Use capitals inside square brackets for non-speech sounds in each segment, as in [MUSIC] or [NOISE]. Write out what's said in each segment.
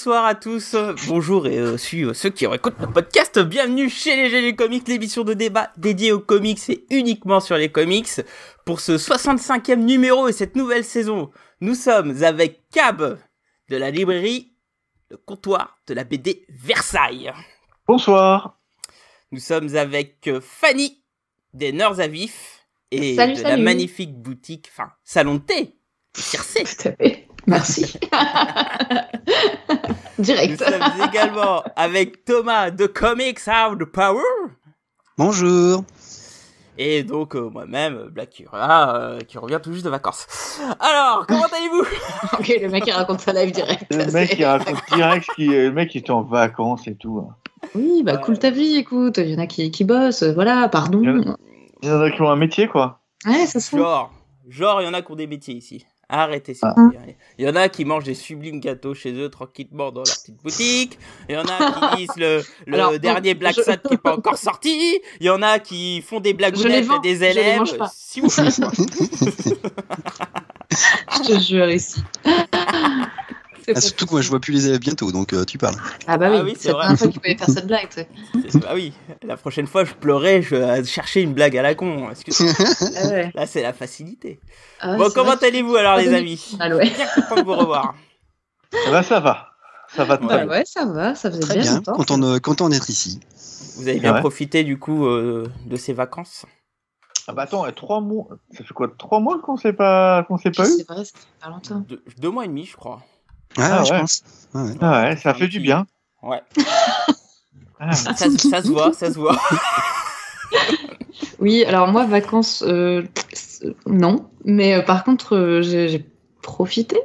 bonsoir à tous. Bonjour et euh, ceux qui écoutent le podcast. Bienvenue chez les GG Comics, l'émission de débat dédiée aux comics et uniquement sur les comics. Pour ce 65e numéro et cette nouvelle saison, nous sommes avec Cab de la librairie Le Comptoir de la BD Versailles. Bonsoir. Nous sommes avec euh, Fanny des Nerfs à Vif et de la magnifique boutique, enfin, salon de thé, [LAUGHS] Circé. Tout à fait. Merci. [LAUGHS] Direct. Nous sommes également avec Thomas de Comics Out Power. Bonjour. Et donc euh, moi-même, Black Cura, euh, qui revient tout juste de vacances. Alors, comment [LAUGHS] allez-vous? Ok, le mec il raconte sa live direct. Le mec il raconte direct qui, le mec il est en vacances et tout. hein. Oui, bah cool ta vie, écoute. Il y en a qui, qui bossent, voilà, pardon. Il y en a qui ont un métier quoi. Ouais, ça se Genre, genre, il y en a qui ont des métiers ici. Arrêtez, s'il vous plaît. Il y en a qui mangent des sublimes gâteaux chez eux tranquillement dans leur petite boutique. Il y en a qui [LAUGHS] lisent le, le Alors, dernier Black je- Sad qui n'est pas encore sorti. Il y en a qui font des blagounettes à des élèves. Si vous plaît. [LAUGHS] Je te jure ici. [LAUGHS] C'est Ah, surtout que moi je vois plus les élèves bientôt, donc euh, tu parles. Ah bah oui, Ah oui, c'est la vrai. première fois qu'il pouvait faire cette blague. tu [LAUGHS] Ah oui, la prochaine fois je pleurais, je cherchais une blague à la con. [LAUGHS] Ah ouais. Là c'est la facilité. Ah ouais, bon, comment allez-vous alors Ah, les oui. amis ouais. [LAUGHS] Bien content de vous revoir. Eh ben, ça va. Ça va très Bah bien. ouais, ça va, ça faisait Très bien bien, longtemps. content, de- content d'être ici. Vous avez bien Ouais. profité du coup euh, de ces vacances Ah bah attends, trois mois. Ça fait quoi Trois mois qu'on s'est pas qu'on s'est pas eu C'est vrai, ça fait pas longtemps. deux, deux mois et demi je crois. Ah, Ah je ouais. pense. Ah ouais. Ah ouais, ça fait du bien. Ouais. [LAUGHS] Ah, Ça, ça se voit, ça se voit. Oui, alors moi, vacances, euh, non. Mais euh, par contre, euh, j'ai profité.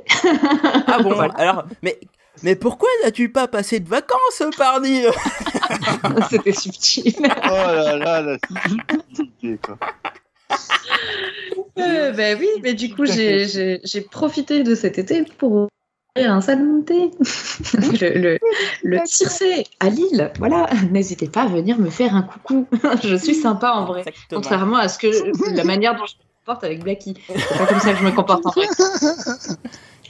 Ah bon, Voilà. alors, mais, mais pourquoi n'as-tu pas passé de vacances, pardi? [LAUGHS] C'était subtil. Oh là là, la subtilité, quoi. Euh, bah oui, mais du coup, j'ai- j'ai j'ai profité de cet été pour un salon de thé. le, le, le Circé à Lille. Voilà, n'hésitez pas à venir me faire un coucou. [LAUGHS] je suis sympa en vrai. Exactement. Contrairement à ce que la manière dont je me comporte avec Blacky. C'est pas comme ça que je me comporte en vrai. [LAUGHS]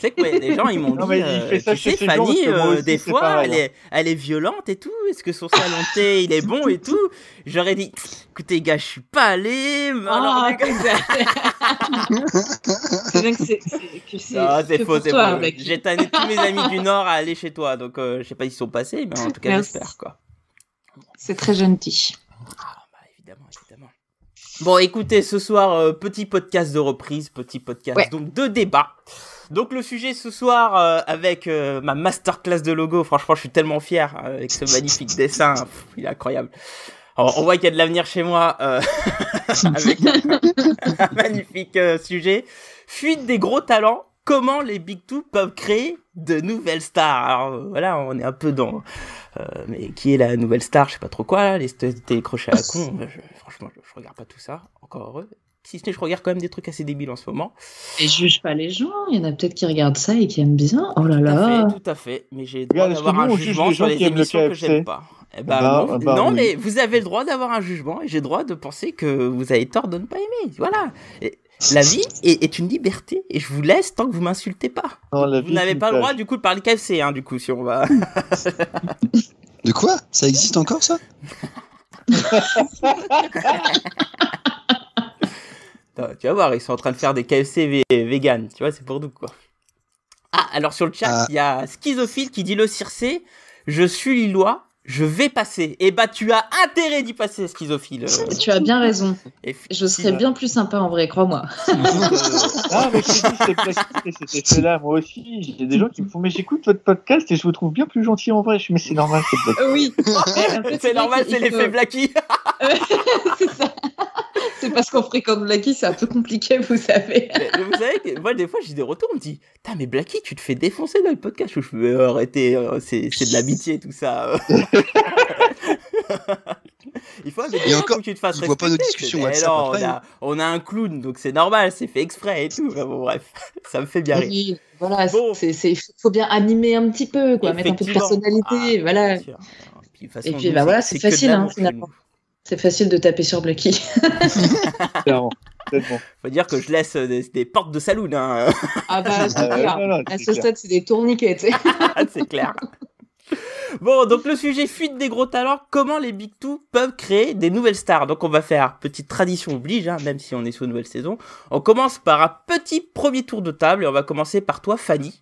Sais que ouais, les gens ils m'ont Non, dit, mais il euh, fait ça tu sais Fanny, euh, aussi, des fois pareil, elle est, elle est violente et tout, est-ce que son thé il est bon et tout? J'aurais dit, écoutez gars, je suis pas allé, mais alors, [LAUGHS] Ah, c'est bien que c'est faux, c'est faux. J'ai tanné tous mes amis du Nord à aller chez toi, donc euh, je sais pas s'ils sont passés, mais en tout cas j'espère quoi. C'est très gentil. Ah, bah, évidemment, évidemment. Bon, écoutez, ce soir, euh, petit podcast de reprise, petit podcast Ouais. donc de débat. Donc le sujet ce soir euh, avec euh, ma masterclass de logo, franchement, je suis tellement fier euh, avec ce magnifique [LAUGHS] dessin, Pff, il est incroyable. Alors, on voit qu'il y a de l'avenir chez moi [LAUGHS] avec un magnifique sujet. Fuite des gros talents. Comment les Big Two peuvent créer de nouvelles stars? Alors voilà, on est un peu dans mais qui est la nouvelle star, je sais pas trop quoi, là, les télécrochets à la con. [LAUGHS] je- franchement, je, je regarde pas tout ça, encore heureux. Si ce n'est, je regarde quand même des trucs assez débiles en ce moment. Et je juge pas les gens. Il y en a peut-être qui regardent ça et qui aiment bien. Oh là Tout à là. fait, tout à fait. Mais j'ai le droit d'avoir un jugement sur les aiment le émissions que j'aime pas? Eh ben, Bah, non, bah non, oui. mais vous avez le droit d'avoir un jugement et j'ai le droit de penser que vous avez tort de ne pas aimer. Voilà. Et la vie est, est une liberté et je vous laisse tant que vous m'insultez pas. Non, la Vous n'avez pas le droit du coup de parler KFC, hein, du coup, si on va. De quoi? Ça existe encore ça? [LAUGHS] Tu vas voir, ils sont en train de faire des KFC vegan, tu vois, c'est pour nous quoi. Ah, alors sur le chat, Ah. il y a Schizophile qui dit le circé, je suis lillois, je vais passer. Et bah tu as intérêt d'y passer, Schizophile. Tu as bien raison. Je serais bien plus sympa en vrai, crois-moi. [LAUGHS] Ah, mais c'était fait-là, moi aussi. Il y a des gens qui me font, mais j'écoute votre podcast et je vous trouve bien plus gentil en vrai. Je suis, mais c'est normal, [LAUGHS] c'est Blacky. Oui. c'est normal, c'est l'effet Blacky. [LAUGHS] c'est ça. C'est parce qu'on fréquente Blacky, c'est un peu compliqué, vous savez. Mais- vous savez que moi, des fois, j'ai des retours, on me dit, Putain, mais Blacky, tu te fais défoncer dans le podcast. Je fais, euh, arrêtez, euh, c'est c'est de l'amitié, tout ça. [LAUGHS] Il faut, Et encore, que tu te fasses il voit pas nos respecter. discussions C'est- WhatsApp non, après, on, a, on a un clown, donc c'est normal, c'est fait exprès et tout. Enfin, bon, bref, [LAUGHS] ça me fait bien rire. Oui, voilà, Bon. c'est, c'est, faut bien animer un petit peu, quoi, mettre un peu de personnalité, Ah, voilà. sûr. Puis, façon, Et puis, bah c'est- voilà, c'est facile, hein, finalement. C'est facile de taper sur Blacky. [LAUGHS] Clairement. Tellement. Faut dire que je laisse euh, des, des portes de saloon. Hein. Ah bah, c'est Ah, clair. non, non, À ce clair. stade, c'est des tourniquets. c'est clair. Bon, donc le sujet fuite des gros talents, comment les Big Two peuvent créer des nouvelles stars. Donc on va faire, petite tradition oblige, hein, même si on est sur une nouvelle saison. On commence par un petit premier tour de table et on va commencer par toi, Fanny.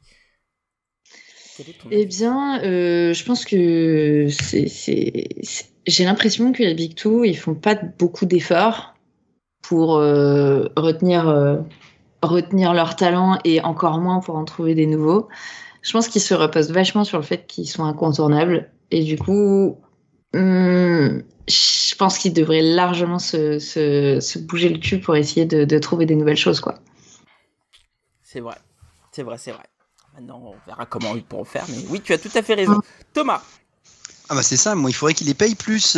Eh bien, euh, je pense que j'ai l'impression que les Big Two, ils font pas beaucoup d'efforts pour euh, retenir, euh, retenir leur talent et encore moins pour en trouver des nouveaux. Je pense qu'ils se reposent vachement sur le fait qu'ils sont incontournables et du coup, hum, je pense qu'ils devraient largement se, se, se bouger le cul pour essayer de, de trouver des nouvelles choses, quoi. C'est vrai, c'est vrai, c'est vrai. Maintenant, on verra comment ils pourront faire, mais oui, tu as tout à fait raison. Thomas, Ah bah c'est ça, moi il faudrait qu'il les paye plus.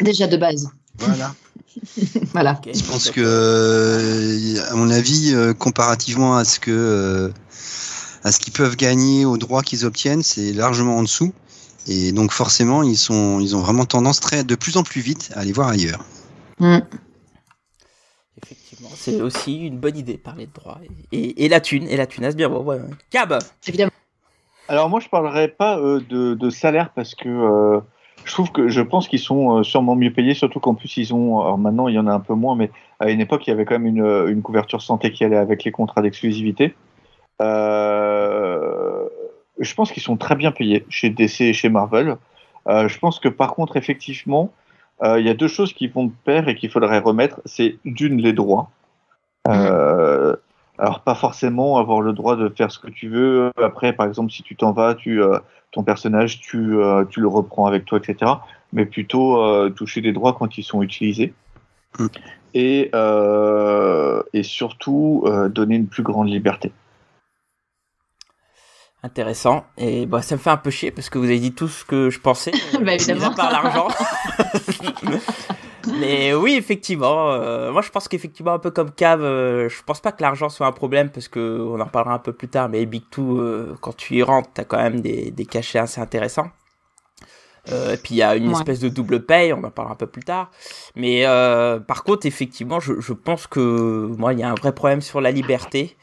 Déjà de base. Voilà. [LAUGHS] Voilà. Je pense que, à mon avis, euh, comparativement à ce que euh, à ce qu'ils peuvent gagner aux droits qu'ils obtiennent, c'est largement en dessous. Et donc forcément, ils sont, ils ont vraiment tendance très, de plus en plus vite à aller voir ailleurs. Hum. Effectivement, c'est aussi une bonne idée, parler de droit. Et, et, et la thune, et la thune, bien, ouais, ouais. Cab, Évidemment. Alors moi je parlerai pas euh, de, de salaire parce que euh, je trouve que je pense qu'ils sont euh, sûrement mieux payés, surtout qu'en plus ils ont, alors maintenant il y en a un peu moins, mais à une époque il y avait quand même une, une couverture santé qui allait avec les contrats d'exclusivité. Euh, je pense qu'ils sont très bien payés chez DC et chez Marvel. Euh, je pense que par contre effectivement euh, il y a deux choses qui vont de pair et qu'il faudrait remettre, c'est d'une les droits. Euh, alors pas forcément avoir le droit de faire ce que tu veux. Après, par exemple, si tu t'en vas, tu euh, ton personnage, tu euh, tu le reprends avec toi, etc. Mais plutôt euh, toucher des droits quand ils sont utilisés. Mm. Et et surtout donner une plus grande liberté. Intéressant. Et bah, ça me fait un peu chier parce que vous avez dit tout ce que je pensais. [LAUGHS] euh, Bah, évidemment. mis à part l'argent. [LAUGHS] Mais oui, effectivement. euh, moi, je pense qu'effectivement, un peu comme Cave, euh, je pense pas que l'argent soit un problème parce que on en reparlera un peu plus tard. Mais Big Two, euh, quand tu y rentres, t'as quand même des, des cachets assez intéressants. Euh, et puis il y a une Ouais. espèce de double paye, on en parlera un peu plus tard. Mais euh, par contre, effectivement, je, je pense que moi, il y a un vrai problème sur la liberté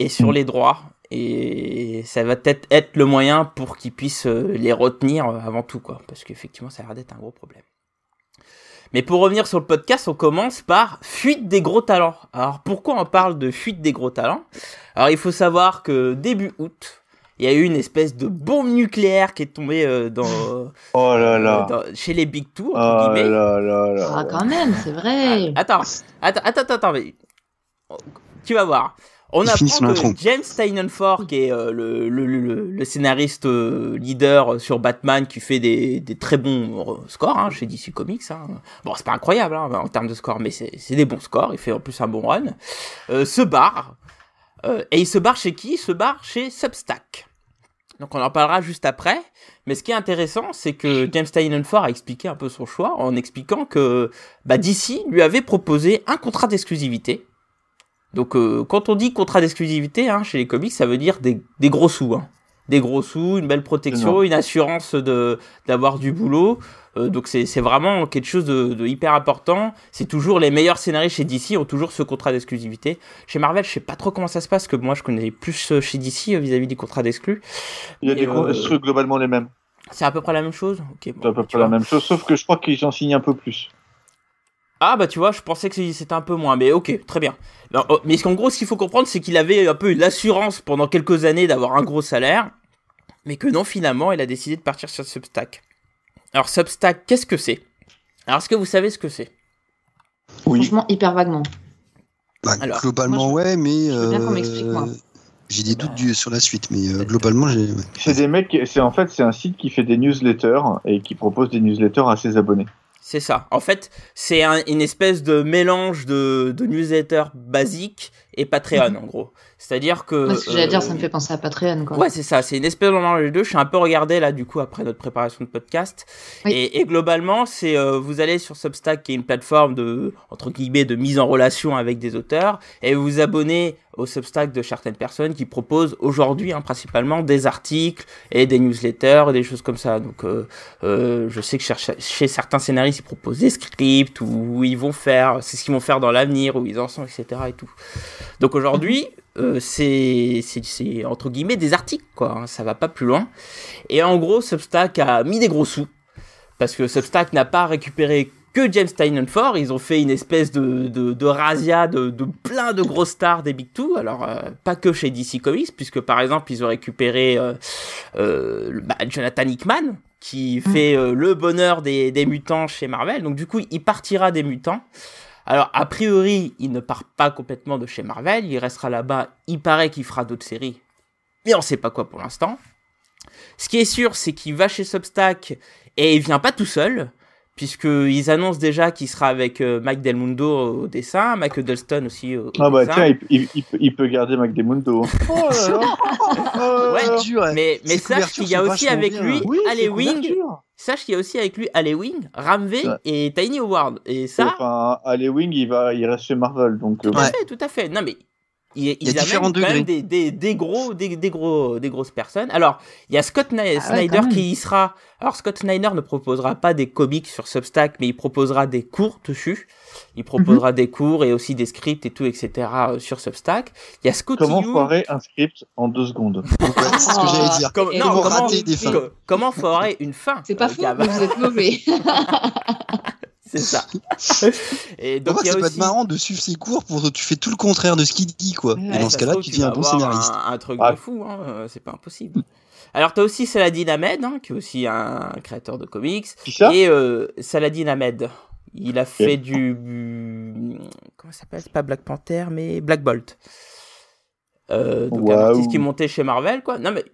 et sur les droits. Et ça va peut-être être le moyen pour qu'ils puissent euh, les retenir euh, avant tout, quoi. Parce qu'effectivement, ça a l'air d'être un gros problème. Mais pour revenir sur le podcast, on commence par fuite des gros talents. Alors pourquoi on parle de fuite des gros talents? Alors il faut savoir que début août, il y a eu une espèce de bombe nucléaire qui est tombée euh, dans, [LAUGHS] Oh là là. dans- chez les Big Two, Oh guillemets. là là là. Ah, quand même, c'est vrai. Attends, attends, attends, attends, attends, mais tu vas voir. On apprend que. James Steinenfort, qui est euh, le, le, le, le scénariste euh, leader sur Batman, qui fait des, des très bons euh, scores hein, chez DC Comics. Hein. Bon, c'est pas incroyable hein, en termes de score, mais c'est des bons scores. Il fait en plus un bon run. Euh, se barre. Euh, et il se barre chez qui? Il se barre chez Substack. Donc on en parlera juste après. Mais ce qui est intéressant, c'est que James Steinenfort a expliqué un peu son choix en expliquant que bah, DC lui avait proposé un contrat d'exclusivité. Donc euh, quand on dit contrat d'exclusivité hein, chez les comics, ça veut dire des, des gros sous. Hein. Des gros sous, une belle protection, une assurance d'avoir du boulot. Euh, donc c'est vraiment quelque chose de, de hyper important. C'est toujours les meilleurs scénaristes chez DC ont toujours ce contrat d'exclusivité. Chez Marvel, je sais pas trop comment ça se passe, que moi je connais plus euh, chez DC euh, vis-à-vis des contrats d'exclus. Il y a Et, des gros- euh, trucs globalement les mêmes. C'est à peu près la même chose? Ok. bon, C'est à peu près la même chose, sauf que je crois qu'ils en signent un peu plus. Ah bah tu vois, je pensais que c'était un peu moins, mais ok, très bien. Non, oh, mais en gros, ce qu'il faut comprendre, c'est qu'il avait un peu l'assurance pendant quelques années d'avoir un gros salaire, mais que non, finalement, il a décidé de partir sur Substack. Alors Substack, qu'est-ce que c'est? Alors est-ce que vous savez ce que c'est? Oui. Franchement, hyper vaguement. Bah, Alors, globalement, moi, ouais, mais je veux bien qu'on euh, m'explique, moi. j'ai des Bah, doutes du- sur la suite, mais euh, globalement, j'ai. ouais. C'est des mecs, c'est en fait c'est un site qui fait des newsletters et qui propose des newsletters à ses abonnés. C'est ça. En fait, c'est un- une espèce de mélange de, de newsletters basiques et Patreon en gros. C'est-à-dire que. Ouais, ce que j'allais dire, ça me fait penser à Patreon. Quoi. Ouais, c'est ça. C'est une espèce de mélange des deux. Je suis un peu regardé là, du coup, après notre préparation de podcast. Oui. Et, et globalement, c'est euh, vous allez sur Substack, qui est une plateforme de entre guillemets de mise en relation avec des auteurs, et vous vous abonnez au Substack de certaines personnes qui proposent aujourd'hui hein, principalement des articles et des newsletters et des choses comme ça. Donc, euh, euh, je sais que chez, chez certains scénaristes, ils proposent des scripts où ils vont faire, c'est ce qu'ils vont faire dans l'avenir, où ils en sont, etc. Et tout. Donc aujourd'hui, euh, c'est c'est entre guillemets des articles, quoi. hein, ça va pas plus loin. Et en gros, Substack a mis des gros sous parce que Substack n'a pas récupéré que James Tynion Ford, ils ont fait une espèce de, de, de razzia de, de plein de grosses stars des Big Two, alors euh, pas que chez DC Comics, puisque par exemple ils ont récupéré euh, euh, bah, Jonathan Hickman, qui fait euh, le bonheur des, des mutants chez Marvel, donc du coup il partira des mutants. Alors a priori il ne part pas complètement de chez Marvel, il restera là-bas, il paraît qu'il fera d'autres séries, mais on sait pas quoi pour l'instant. Ce qui est sûr, c'est qu'il va chez Substack et il vient pas tout seul puisqu'ils annoncent déjà qu'il sera avec euh, Mike Del Mundo au dessin, Mike Huddleston aussi au, au Ah bah dessin. tiens, il, il- il peut- il peut garder Demundo. Oh là là. [LAUGHS] Oh Ouais, dur, mais, sache qu'il y a aussi avec bien. lui Oui, Alley Wing, sache qu'il y a aussi avec lui Alley Wing, Ramvé Ouais. et Tiny Howard. Et ça, Enfin, Alley Wing, il, va, il reste chez Marvel. Donc, euh, tout à Ouais. fait, tout à fait. Non mais ils, ils y a différents quand même degrés. des, des, des gros, des, des gros, des grosses personnes. Alors, il y a Scott ouais, Snyder qui y sera. Alors, Scott Snyder ne proposera pas des comics sur Substack, mais il proposera des cours dessus. Il proposera Mhm. des cours et aussi des scripts et tout, etc. euh, sur Substack. Il y a Scott comment Young- foirer un script en deux secondes? [LAUGHS] C'est ce que j'allais dire. Comme- Et non, comment comment, rater des fins. co- comment foirer une fin C'est pas euh, mais vous êtes mauvais. [LAUGHS] C'est ça. [LAUGHS] Et donc, Pourquoi il y a ça peut aussi... être marrant de suivre ses cours pour tu fais tout le contraire de ce qu'il dit quoi. Ouais, Et dans ce cas-là, tu deviens un bon scénariste. Un, un truc de fou, hein, euh, c'est pas impossible. Alors, t'as aussi Saladin Ahmed, hein, qui est aussi un créateur de comics. Et euh, Saladin Ahmed, il a fait du. Comment ça s'appelle? C'est pas Black Panther, mais Black Bolt. Euh, donc, un artiste qui montait chez Marvel, quoi. Non, mais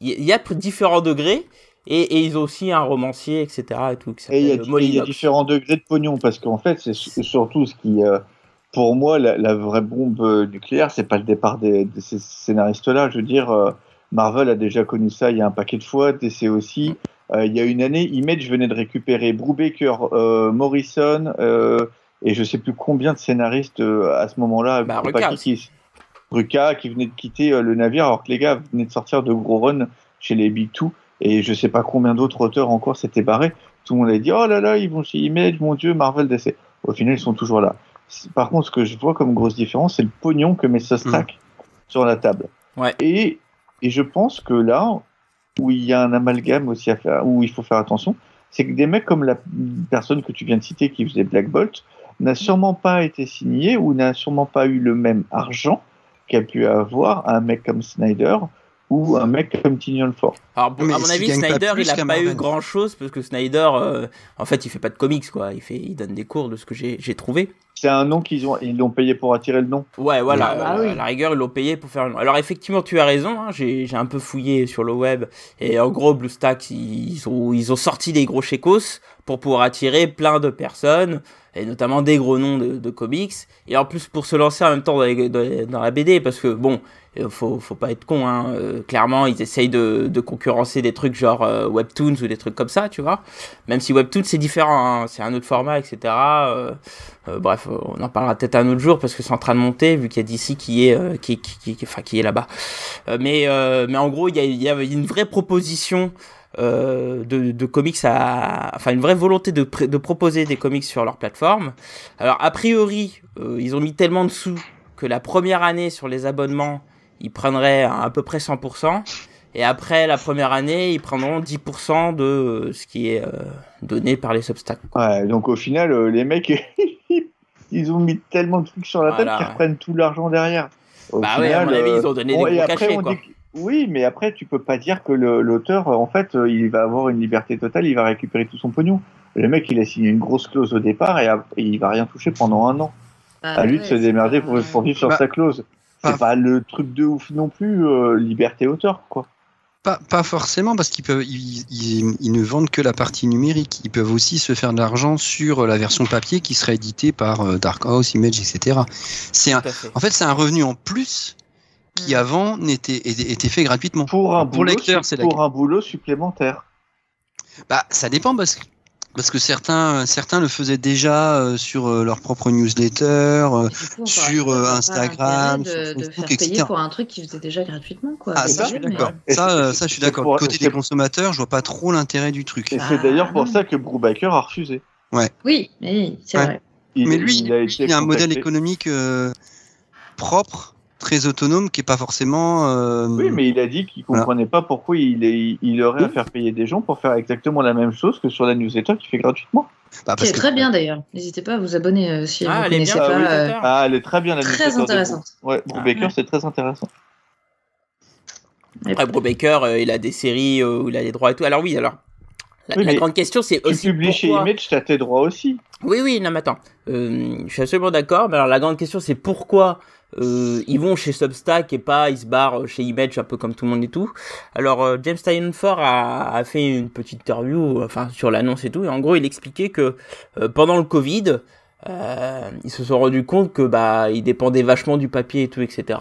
il y, il y a différents degrés. Et, et ils ont aussi un romancier, etc. Et, tout, qui Et il y a, y Knox. différents degrés de pognon parce qu'en fait, c'est su- surtout ce qui, euh, pour moi, la, la vraie bombe euh, nucléaire, c'est pas le départ des, de ces scénaristes-là. Je veux dire, euh, Marvel a déjà connu ça il y a un paquet de fois, DC aussi. Euh, il y a une année, Image venait de récupérer Brubaker, euh, Morrison euh, et je sais plus combien de scénaristes euh, à ce moment-là. Bah, qui, Rucka qui venait de quitter euh, le navire alors que les gars venaient de sortir de gros runs chez les Big Two et je sais pas combien d'autres auteurs encore s'étaient barrés. Tout le monde a dit oh là là, ils vont chez Image, mon dieu, Marvel DC. Au final, ils sont toujours là. Par contre, ce que je vois comme grosse différence, c'est le pognon que met Substack sur la table. Ouais. Et, et je pense que là, où il y a un amalgame aussi à faire, où il faut faire attention, c'est que des mecs comme la personne que tu viens de citer qui faisait Black Bolt n'a sûrement pas été signé ou n'a sûrement pas eu le même argent qu'a pu avoir un mec comme Snyder ou un mec comme Tinion Ford. Alors, à mon avis, Snyder, il a qu'à pas eu grand chose parce que Snyder, euh, en fait, il fait pas de comics, quoi. Il, fait, il donne des cours de ce que j'ai j'ai trouvé. C'est un nom qu'ils ont, ils l'ont payé pour attirer le nom. Ouais, voilà. Ah, bah euh, oui. À la rigueur, ils l'ont payé pour faire. une- Alors, effectivement, tu as raison. hein, J'ai j'ai un peu fouillé sur le web. Et en gros, BlueStacks, ils ont, ils ont sorti des gros chécos pour pouvoir attirer plein de personnes. Et notamment des gros noms de, de comics. Et en plus, pour se lancer en même temps dans, les- dans- dans la BD. Parce que, bon, euh, faut, faut pas être con. Hein, euh, clairement, ils essayent de, de concurrencer des trucs genre euh, Webtoons ou des trucs comme ça, tu vois. Même si Webtoons, c'est différent. hein, c'est un autre format, etc. Euh, euh, bref, on en parlera peut-être un autre jour parce que c'est en train de monter vu qu'il y a DC qui est euh, qui, qui, qui, qui- enfin, qui est là-bas. Euh, mais euh, mais en gros, il y a, y a une vraie proposition euh, de, de comics à, enfin une vraie volonté de, de proposer des comics sur leur plateforme. Alors a priori, ils ont mis tellement de sous que la première année sur les abonnements, ils prendraient à, peu près 100%. Et après la première année, ils prendront 10% de ce qui est donné par les Substack. Ouais, donc au final, les mecs, [LAUGHS] ont mis tellement de trucs sur la table Voilà. qu'ils reprennent tout l'argent derrière. Au Bah ouais, à mon avis, euh, ils ont donné bon, des gros après, cachets, on quoi. dit Oui, mais après, tu peux pas dire que l'auteur, en fait, euh, il va avoir une liberté totale, il va récupérer tout son pognon. Le mec, il a signé une grosse clause au départ et, a- et il va rien toucher pendant un an. à lui de se démerder pour, pour vivre sur Bah, sa clause. C'est bah, pas le truc de ouf non plus, euh, liberté auteur, quoi. Pas, pas forcément, parce qu'ils peuvent, ils, ils- ils ne vendent que la partie numérique. Ils peuvent aussi se faire de l'argent sur la version papier qui serait éditée par euh, Dark Horse, Image, etc. C'est un, fait. en fait, c'est un revenu en plus qui Mm. avant n'était était, était fait gratuitement. Pour un, Pour boulot, lecteur, c'est la- pour un boulot supplémentaire. Bah, ça dépend parce que parce que certains certains le faisaient déjà euh, sur euh, leur propre newsletter. euh, sur, euh, Instagram, sur de, de Facebook, faire payer pour un truc qu'ils faisaient déjà gratuitement. Quoi. Ah, ça, je suis mais- d'accord. Ça, euh, je suis d'accord. côté des consommateurs, je vois pas trop l'intérêt du truc. Et c'est d'ailleurs pour non. ça que Brubaker a refusé. Oui, oui, c'est Ouais. vrai. Il, Mais lui, il a il a un modèle économique euh, propre, très autonome, qui est pas forcément. euh, Oui, mais il a dit qu'il Voilà. comprenait pas pourquoi il, est, il aurait à faire payer des gens pour faire exactement la même chose que sur la newsletter qu'il fait gratuitement. bah, parce C'est que- très bien d'ailleurs. N'hésitez pas à vous abonner euh, si Ah, vous elle est connaissez bien, pas. oui, euh. Ah, elle est très bien la Très newsletter. intéressante. Ouais, Brubaker, ouais. c'est très intéressant. Après, Brubaker, euh, il a des séries où il a les droits et tout. Alors oui, alors. La, Oui, la mais grande question, c'est Tu aussi publies chez. Image, t'as tes droits aussi. Oui, oui, non, mais attends. Euh, je suis absolument d'accord. Mais alors, la grande question, c'est pourquoi euh, ils vont chez Substack et pas ils se barrent chez Image, un peu comme tout le monde et tout. Alors, euh, James Steinfort a, a fait une petite interview, enfin, sur l'annonce et tout. Et en gros, il expliquait que euh, pendant le Covid, ils se sont rendus compte que bah, ils dépendaient vachement du papier et tout, etc.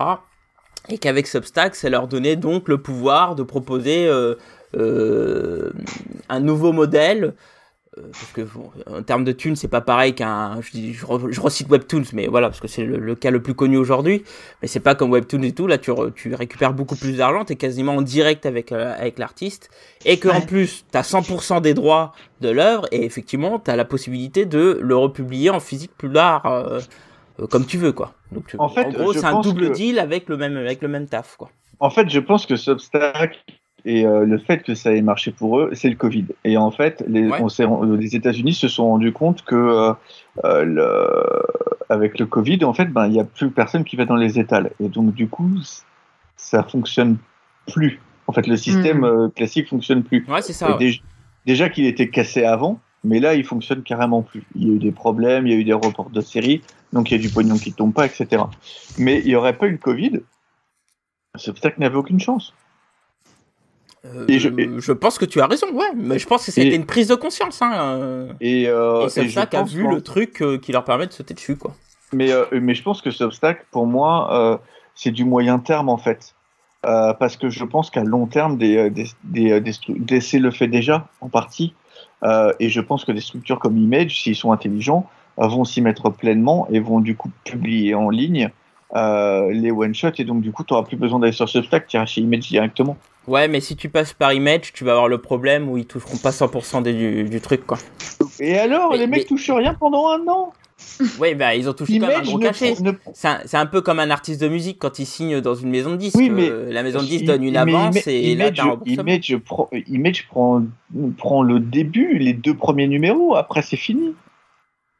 Et qu'avec Substack, ça leur donnait donc le pouvoir de proposer un nouveau modèle parce que bon, en termes de thunes, c'est pas pareil qu'un. Je, je, re- je recite Webtoons, mais voilà, parce que c'est le, le cas le plus connu aujourd'hui. Mais c'est pas comme Webtoons et tout. Là, tu, re- tu récupères beaucoup plus d'argent, t'es quasiment en direct avec, euh, avec l'artiste. Et que en Ouais. plus, t'as 100% des droits de l'œuvre, et effectivement, t'as la possibilité de le republier en physique plus tard, euh, euh, comme tu veux, quoi. Donc, tu- En fait, gros, c'est un double que- deal avec le même, avec le même taf, quoi. En fait, je pense que Substack et euh, le fait que ça ait marché pour eux, c'est le Covid. Et en fait, les, Ouais. on s'est- les États-Unis se sont rendus compte que euh, euh, le- avec le Covid, en fait, ben il y a plus personne qui va dans les étals. Et donc du coup, ça fonctionne plus. En fait, le système euh, classique fonctionne plus. Ouais, c'est Et ça. ouais. déj- déjà qu'il était cassé avant, mais là, il fonctionne carrément plus. Il y a eu des problèmes, il y a eu des reports de séries, donc il y a du pognon qui tombe pas, etc. Mais il n'y aurait pas eu le Covid, Substack n'avait aucune chance. Euh, et je- et- je pense que tu as raison, ouais. Mais je pense que c'était Et- une prise de conscience, hein. euh. Et, euh, Et et je Substack a pense vu le truc euh, qui leur permet de sauter dessus, quoi. Mais, mais je pense que Substack, pour moi, c'est du moyen terme en fait. Parce que je pense qu'à long terme, des, des, des, des DC le fait déjà en partie. Et je pense que des structures comme Image, s'ils sont intelligents, vont s'y mettre pleinement et vont du coup publier en ligne les one-shots. Et donc, du coup, tu n'auras plus besoin d'aller sur Substack, tu iras chez Image directement. Ouais, mais si tu passes par Image, tu vas avoir le problème où ils toucheront pas 100% des- du, du truc, quoi. Et alors, Mais- les mecs mais- touchent rien pendant un an? Ouais, bah ils ont touché quand même un gros cachet. ne- C'est un, peu comme un artiste de musique quand il signe dans une maison de disques. Oui, mais- Euh, la maison de disques Il- donne une avance et là Image, t'as un. Image, prend, Image prend, prend le début, les deux premiers numéros, après c'est fini.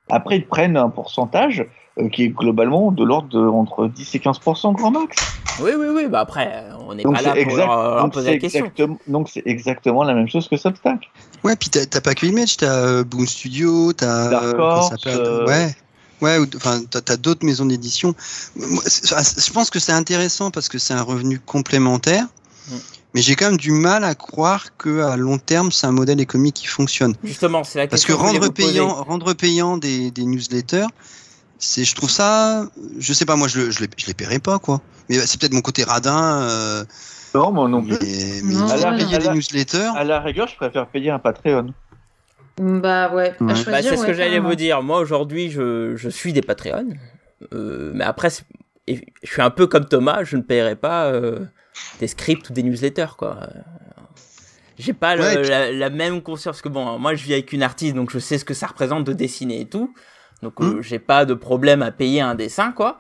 Après ils prennent un pourcentage euh, qui est globalement de l'ordre de entre 10 et 15% grand max. Oui, oui, oui, bah après, euh, on n'est pas là pour exact- leur, leur donc poser c'est la question. exactement, donc c'est exactement la même chose que Substack. Ouais, puis t'as pas que Image, t'as euh, Boom Studio, t'as Dark euh, s'appelle euh, ouais, ouais, ou- enfin t'as d'autres maisons d'édition. Ah, Je pense que c'est intéressant parce que c'est un revenu complémentaire, Mm. mais j'ai quand même du mal à croire que à long terme c'est un modèle économique qui fonctionne. Justement, c'est la Parce que question. voulais rendre payant, rendre payant des, des newsletters, c'est, je trouve ça, je sais pas, moi je, je les, je les paierai pas quoi. Mais c'est peut-être mon côté radin. euh, Non, moi non mais, plus. mais Non, à la- payer à des la- newsletters. À la rigueur, je préfère payer un Patreon. Bah ouais, Ouais. choisir, Bah, c'est ce ouais, que j'allais vous dire. Moi, aujourd'hui, je, je suis des Patreons. Euh, mais après, je suis un peu comme Thomas, je ne paierai pas euh, des scripts ou des newsletters, quoi. J'ai pas le- Ouais, et puis- la, la même conscience parce que bon, moi je vis avec une artiste, donc je sais ce que ça représente de dessiner et tout. Donc Hmm. euh, j'ai pas de problème à payer un dessin, quoi,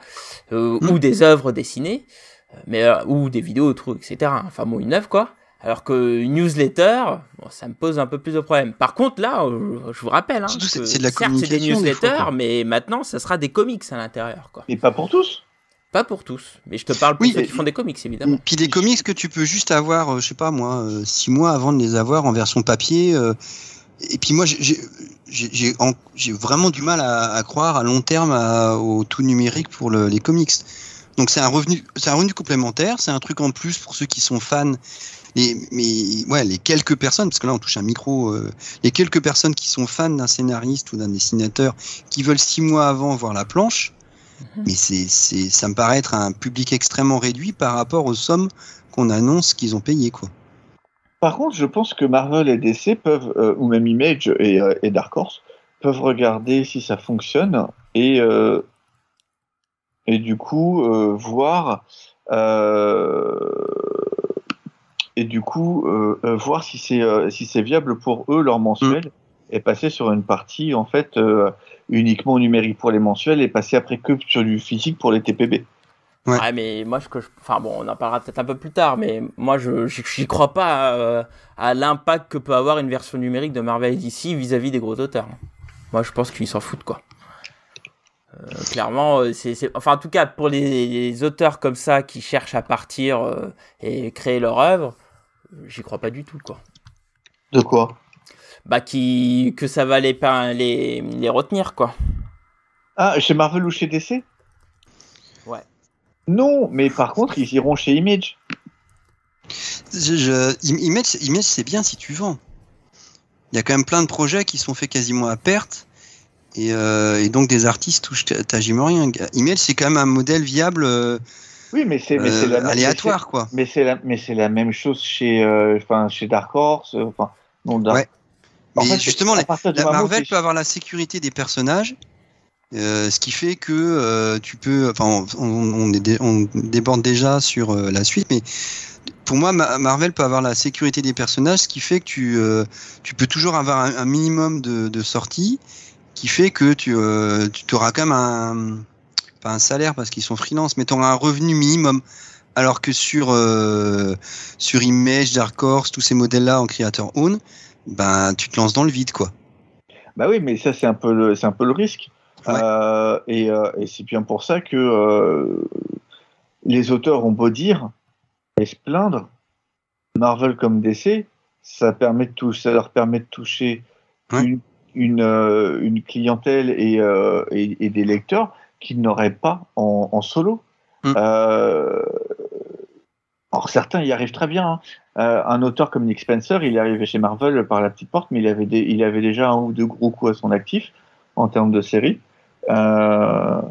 euh, ou des œuvres dessinées, mais euh, ou des vidéos, trucs, etc. Enfin bon, une œuvre, quoi. Alors que une newsletter, bon, ça me pose un peu plus de problèmes. Par contre, là, je vous rappelle, hein, c'est- que c'est de la certes, c'est des communication, des fois, newsletters, mais maintenant, ça sera des comics à l'intérieur, quoi. Et pas pour tous. Pas pour tous, mais je te parle pour Oui, ceux qui font des comics, évidemment. Puis des comics que tu peux juste avoir, je sais pas moi, six mois avant de les avoir en version papier. euh, et puis moi, j'ai- j'ai j'ai- j'ai en- j'ai vraiment du mal à, à croire à long terme à- au tout numérique pour le- les comics. Donc c'est un revenu, c'est un revenu complémentaire, c'est un truc en plus pour ceux qui sont fans. Les, mais ouais, les quelques personnes, parce que là on touche un micro, euh, les quelques personnes qui sont fans d'un scénariste ou d'un dessinateur, qui veulent six mois avant voir la planche, Mhm. mais c'est, c'est, ça me paraît être un public extrêmement réduit par rapport aux sommes qu'on annonce qu'ils ont payées, quoi. Par contre, je pense que Marvel et DC peuvent, euh, ou même Image et, euh, et Dark Horse, peuvent regarder si ça fonctionne et, euh, et du coup voir et du coup voir si c'est si c'est viable pour eux leur mensuel et passer sur une partie en fait uniquement numérique pour les mensuels et passer après que sur du physique pour les TPB. Ouais. Ouais, mais moi, je, que je- enfin bon, on en parlera peut-être un peu plus tard, mais moi, je j'y j'y crois pas euh, à, l'impact que peut avoir une version numérique de Marvel d'ici vis-à-vis des gros auteurs. Moi, je pense qu'ils s'en foutent, quoi. Euh, clairement, euh, c'est, c'est- enfin, en tout cas, pour les, les auteurs comme ça qui cherchent à partir euh, et créer leur œuvre, j'y crois pas du tout, quoi. De quoi? Bah, qui, que ça va les, les, les retenir, quoi. Ah, chez Marvel ou chez DC. Non, mais par contre, ils iront chez Image. Je, je- Im- Image, Image, c'est bien si tu vends. Il y a quand même plein de projets qui sont faits quasiment à perte. Et, euh, et donc des artistes touchent quasiment rien. Image, c'est quand même un modèle viable euh, Oui, mais c'est euh, aléatoire, quoi. Mais c'est la, mais c'est la même chose chez, euh, enfin, chez Dark Horse. Enfin, non, Dark- Ouais. En Mais fait, justement, la, la Marvel peut avoir la sécurité des personnages, euh, ce qui fait que euh, tu peux. Enfin, on, déborde déjà sur euh, la suite, mais pour moi, Ma- Marvel peut avoir la sécurité des personnages, ce qui fait que tu, peux toujours avoir un, minimum de, de sorties, qui fait que tu, auras quand même un. Pas un salaire parce qu'ils sont freelance, mais tu auras un revenu minimum. Alors que sur, sur Image, Dark Horse, tous ces modèles-là en creator own, ben, tu te lances dans le vide, quoi. Bah oui, mais ça c'est un un peu le risque. Ouais. Euh, et euh, et c'est bien pour ça que euh, les auteurs ont beau dire et se plaindre, Marvel comme DC, ça permet de tou- ça leur permet de toucher Ouais. une une, euh, une clientèle et, et, et des lecteurs qu'ils n'auraient pas en, en solo. Mm. Alors certains y arrivent très bien. hein. Euh, un auteur comme Nick Spencer, il est arrivé chez Marvel par la petite porte, mais il avait, des- il avait déjà un ou deux gros coups à son actif en termes de série. Euh,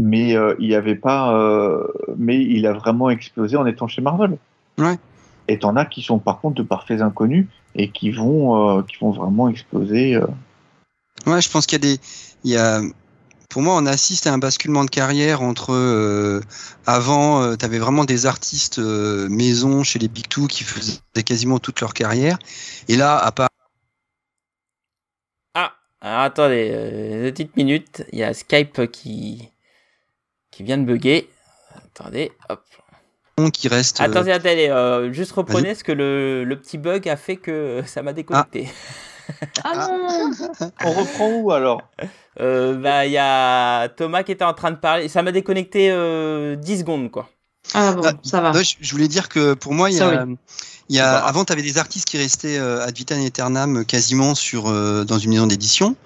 mais euh, il y avait pas, euh, mais il a vraiment explosé en étant chez Marvel. Ouais. Et t'en as qui sont par contre de parfaits inconnus et qui vont, euh, qui vont vraiment exploser. euh. Ouais, je pense qu'il y a des. Il y a... Pour moi, on assiste à un basculement de carrière entre. euh, avant, tu avais vraiment des artistes euh, maison chez les Big Two qui faisaient quasiment toute leur carrière. Et là, à part. Ah, alors attendez, euh, une petite minute. Il y a Skype qui, qui vient de bugger. Attendez, hop. qui reste. euh, Attendez, attendez, euh, juste reprenez parce que le, le petit bug a fait que [LAUGHS] ça m'a déconnecté. Ah non On reprend où alors? Euh, bah, il y a Thomas qui était en train de parler. Ça m'a déconnecté euh, 10 secondes, quoi. Ah bon, Ah, ça va. Ouais, je, voulais dire que pour moi, il y a, il y a avant, tu avais des artistes qui restaient euh, ad vitam aeternam quasiment sur euh, dans une maison d'édition.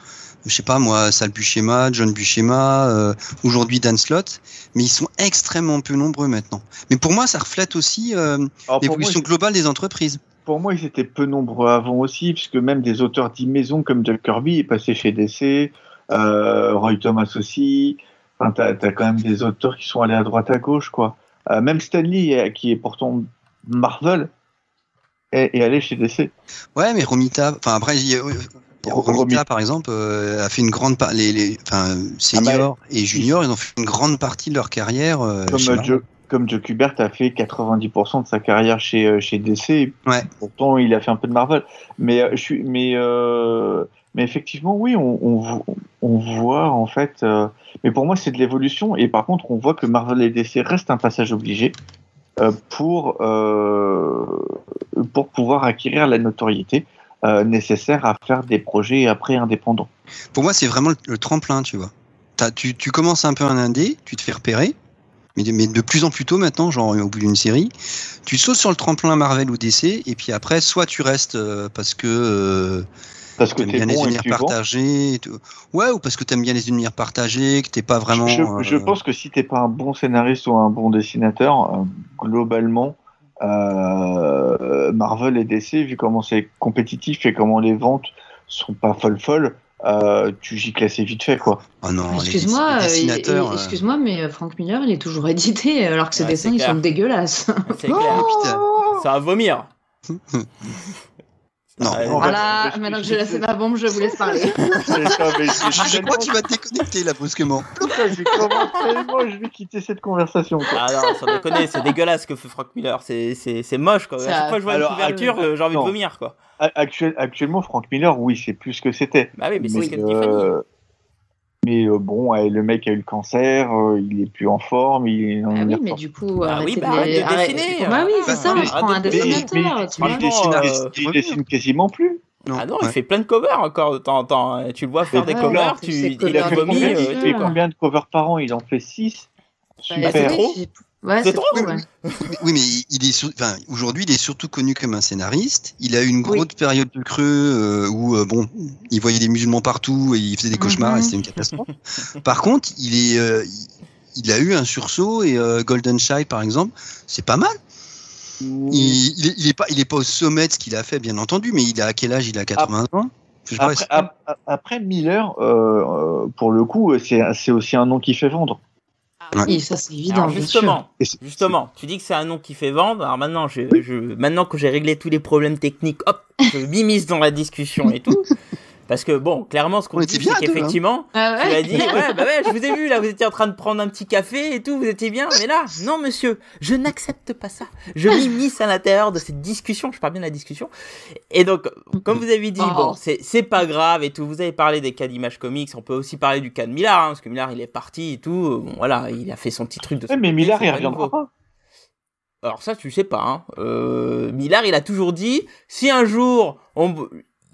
Je sais pas moi, Sal Buscema, John Buscema, euh, aujourd'hui Dan Slott, mais ils sont extrêmement peu nombreux maintenant. Mais pour moi, ça reflète aussi euh, l'évolution globale des entreprises. pour moi, ils étaient peu nombreux avant aussi, puisque même des auteurs dits maison comme Jack Kirby est passé chez DC, euh, Roy Thomas aussi. Enfin, t'as as quand même des auteurs qui sont allés à droite à gauche, quoi. Euh, même Stanley, euh, qui est pourtant Marvel, est allé chez DC. Ouais, mais Romita, enfin après, il y a- Romita Romita. par exemple euh, a fait une grande part, les, les, enfin seniors et juniors, ils ont fait une grande partie de leur carrière. euh, Comme, chez euh. Joe, comme Joe Kubert a fait 90% de sa carrière chez, chez DC. et Ouais. Pourtant, il a fait un peu de Marvel. Mais, je suis, mais, euh, mais effectivement, oui, on, on, vo- on voit en fait. mais pour moi, c'est de l'évolution. Et par contre, on voit que Marvel et DC restent un passage obligé pour, euh, pour pouvoir acquérir la notoriété euh, nécessaire à faire des projets après indépendants. Pour moi, c'est vraiment le, tremplin, tu vois. Tu, commences un peu un indé, tu te fais repérer, mais de, mais de plus en plus tôt maintenant, genre au bout d'une série, tu sautes sur le tremplin Marvel ou DC, et puis après, soit tu restes euh, parce que euh, Parce que T'aimes t'es bien les bon univers tu partagés. et tout. Ouais, ou parce que t'aimes bien les univers partagés, que t'es pas vraiment. Je, euh, je pense que si t'es pas un bon scénariste ou un bon dessinateur, euh, globalement, euh, Marvel et DC, vu comment c'est compétitif et comment les ventes sont pas folles folles, euh, tu gicles assez vite fait quoi. Oh Excuse-moi, euh, excuse-moi, mais Frank Miller, il est toujours édité, alors que ses Ouais, dessins, ils sont dégueulasses. C'est clair. putain. Ça va vomir. [LAUGHS] Non, va- Voilà, maintenant que j'ai laissé ma bombe, je vous laisse parler. Je, je crois que tu vas te déconnecter là brusquement. [LAUGHS] J'ai commencé, moi je vais quitter cette conversation. quoi. Ah non, sans déconner, c'est dégueulasse ce que fait Frank Miller. C'est, c'est, c'est moche quoi. À Ça- chaque fois que je vois Alors, une couverture, euh, j'ai envie non. de vomir quoi. Actuel- actuellement, Frank Miller, oui, c'est plus ce que c'était. Bah oui, mais c'est Mais, ce euh, mais euh, bon, ouais, le mec a eu le cancer, euh, il est plus en forme, il Ah est oui, mais du coup, Bah arrêtez oui, bah de arrête les- de arrête- dessiner. Bah oui, c'est Bah, ça, mais- on prend un dessinateur. il, dessine, quasiment plus. Non, Ah non, ouais. il fait plein de covers encore de temps en temps. hein. Tu le vois faire des covers, ouais, tu, c'est il a fait vomi. combien, il fait tu- combien de covers par an? Il en fait 6 Bah, Super. oui, Ouais, C'est trop ouais. Oui, mais il est sur- enfin, aujourd'hui, il est surtout connu comme un scénariste. Il a eu une Oui. grosse période de creux euh, où, euh, bon, il voyait des musulmans partout et il faisait des cauchemars Mhm. et c'était une catastrophe. Par contre, il est, euh, il- a eu un sursaut et euh, Golden Shy, par exemple, c'est pas mal. Il, il, est, il est pas, il est pas au sommet de ce qu'il a fait, bien entendu, mais il a à quel âge? Il a 80 ans? Après, ap- ap- après, Miller, pour le coup, c'est c'est aussi un nom qui fait vendre. Ouais. Oui, ça c'est évident. Alors justement, tu dis que c'est un nom qui fait vendre. Alors maintenant, je, je, maintenant que j'ai réglé tous les problèmes techniques, hop, je m'immisce dans la discussion et tout. [LAUGHS] Parce que bon, clairement, ce qu'on On dit, c'est hein. qu'effectivement, Ah tu ouais. as dit, [LAUGHS] ouais, bah ouais, je vous ai vu là, vous étiez en train de prendre un petit café et tout, vous étiez bien, mais là, non monsieur, je n'accepte pas ça. Je m'immisce à l'intérieur de cette discussion, je parle bien de la discussion. Et donc, comme vous avez dit, Oh. bon, c'est c'est pas grave et tout, vous avez parlé des cas d'Image Comics, on peut aussi parler du cas de Millard, hein, parce que Millard il est parti et tout, bon voilà, il a fait son petit truc de Ouais, mais c'est il reviendra pas. Alors ça, tu sais pas. Hein. Euh, Millard, il a toujours dit, si un jour on,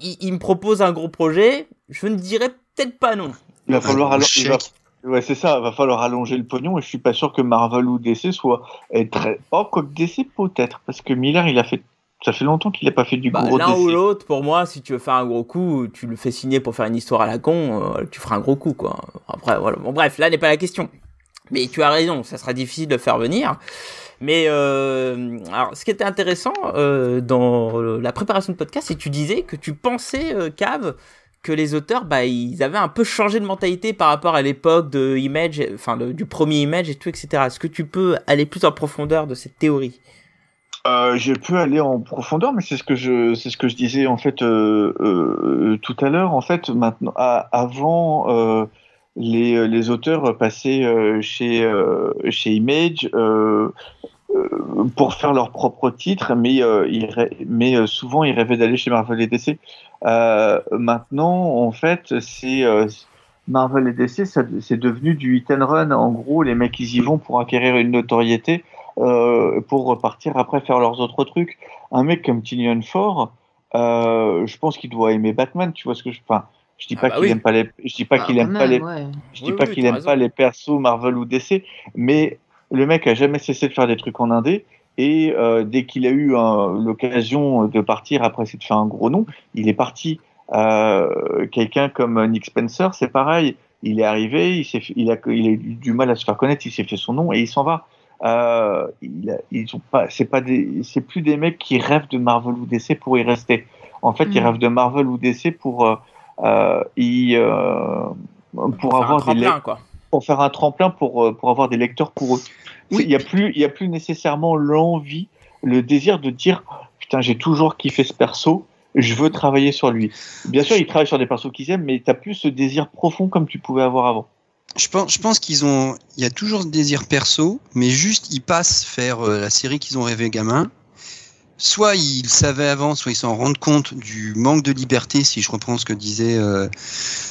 il, il me propose un gros projet, je ne dirais peut-être pas non. Il va falloir. Ouais, c'est ça, va allonger le pognon et je suis pas sûr que Marvel ou DC soit très. Oh, quoi que DC peut-être, parce que Miller, il a fait. Ça fait longtemps qu'il a pas fait du Bah, gros L'un ou l'autre, pour moi, si tu veux faire un gros coup, tu le fais signer pour faire une histoire à la con, euh, tu feras un gros coup, quoi. Après, voilà. Bon, bref, là n'est pas la question. Mais tu as raison, ça sera difficile de faire venir. Mais euh, alors, ce qui était intéressant euh, dans la préparation de podcast, c'est que tu disais que tu pensais, euh, Cave, que les auteurs, bah, ils avaient un peu changé de mentalité par rapport à l'époque de Image, enfin du premier Image et tout, etc. Est-ce que tu peux aller plus en profondeur de cette théorie? Euh, je peux aller en profondeur, mais c'est ce que je, c'est ce que je disais en fait tout à l'heure. En fait, maintenant, avant, les, les auteurs passaient euh, chez euh, chez Image euh, euh, pour faire leur propre titre, mais euh, mais euh, souvent ils rêvaient d'aller chez Marvel et DC. Euh, maintenant, en fait, c'est euh, Marvel et DC, c'est devenu du hit and run. En gros, les mecs ils y vont pour acquérir une notoriété euh, pour repartir après faire leurs autres trucs. Un mec comme Tynion Ford, euh, je pense qu'il doit aimer Batman, tu vois ce que je enfin, je dis Ah pas bah qu'il oui. aime pas les je dis pas Ah, qu'il aime pas les ouais. je dis Oui, pas oui, qu'il aime raison. pas les persos Marvel ou DC, mais le mec a jamais cessé de faire des trucs en indé et euh, dès qu'il a eu euh, l'occasion de partir après s'être fait un gros nom, il est parti. Euh, Quelqu'un comme Nick Spencer, c'est pareil. Il est arrivé, il, a, il a eu du mal à se faire connaître, il s'est fait son nom et il s'en va. Euh, il ils ont pas, c'est pas des, c'est plus des mecs qui rêvent de Marvel ou DC pour y rester. En fait, ils Mm. rêvent de Marvel ou DC pour euh, euh, euh, pour Faire un avoir des quoi. pour faire un tremplin pour euh, pour avoir des lecteurs pour eux. Oui. Il y a plus il y a plus nécessairement l'envie, le désir de dire putain j'ai toujours kiffé ce perso, je veux travailler sur lui. Bien sûr ils travaillent sur des persos qu'ils aiment, mais t'as plus ce désir profond comme tu pouvais avoir avant. Je pense, je pense qu'ils ont, il y a toujours ce désir perso, mais juste ils passent faire euh, la série qu'ils ont rêvé gamin. Soit ils savaient avant, soit ils s'en rendent compte du manque de liberté, si je reprends ce que disait euh,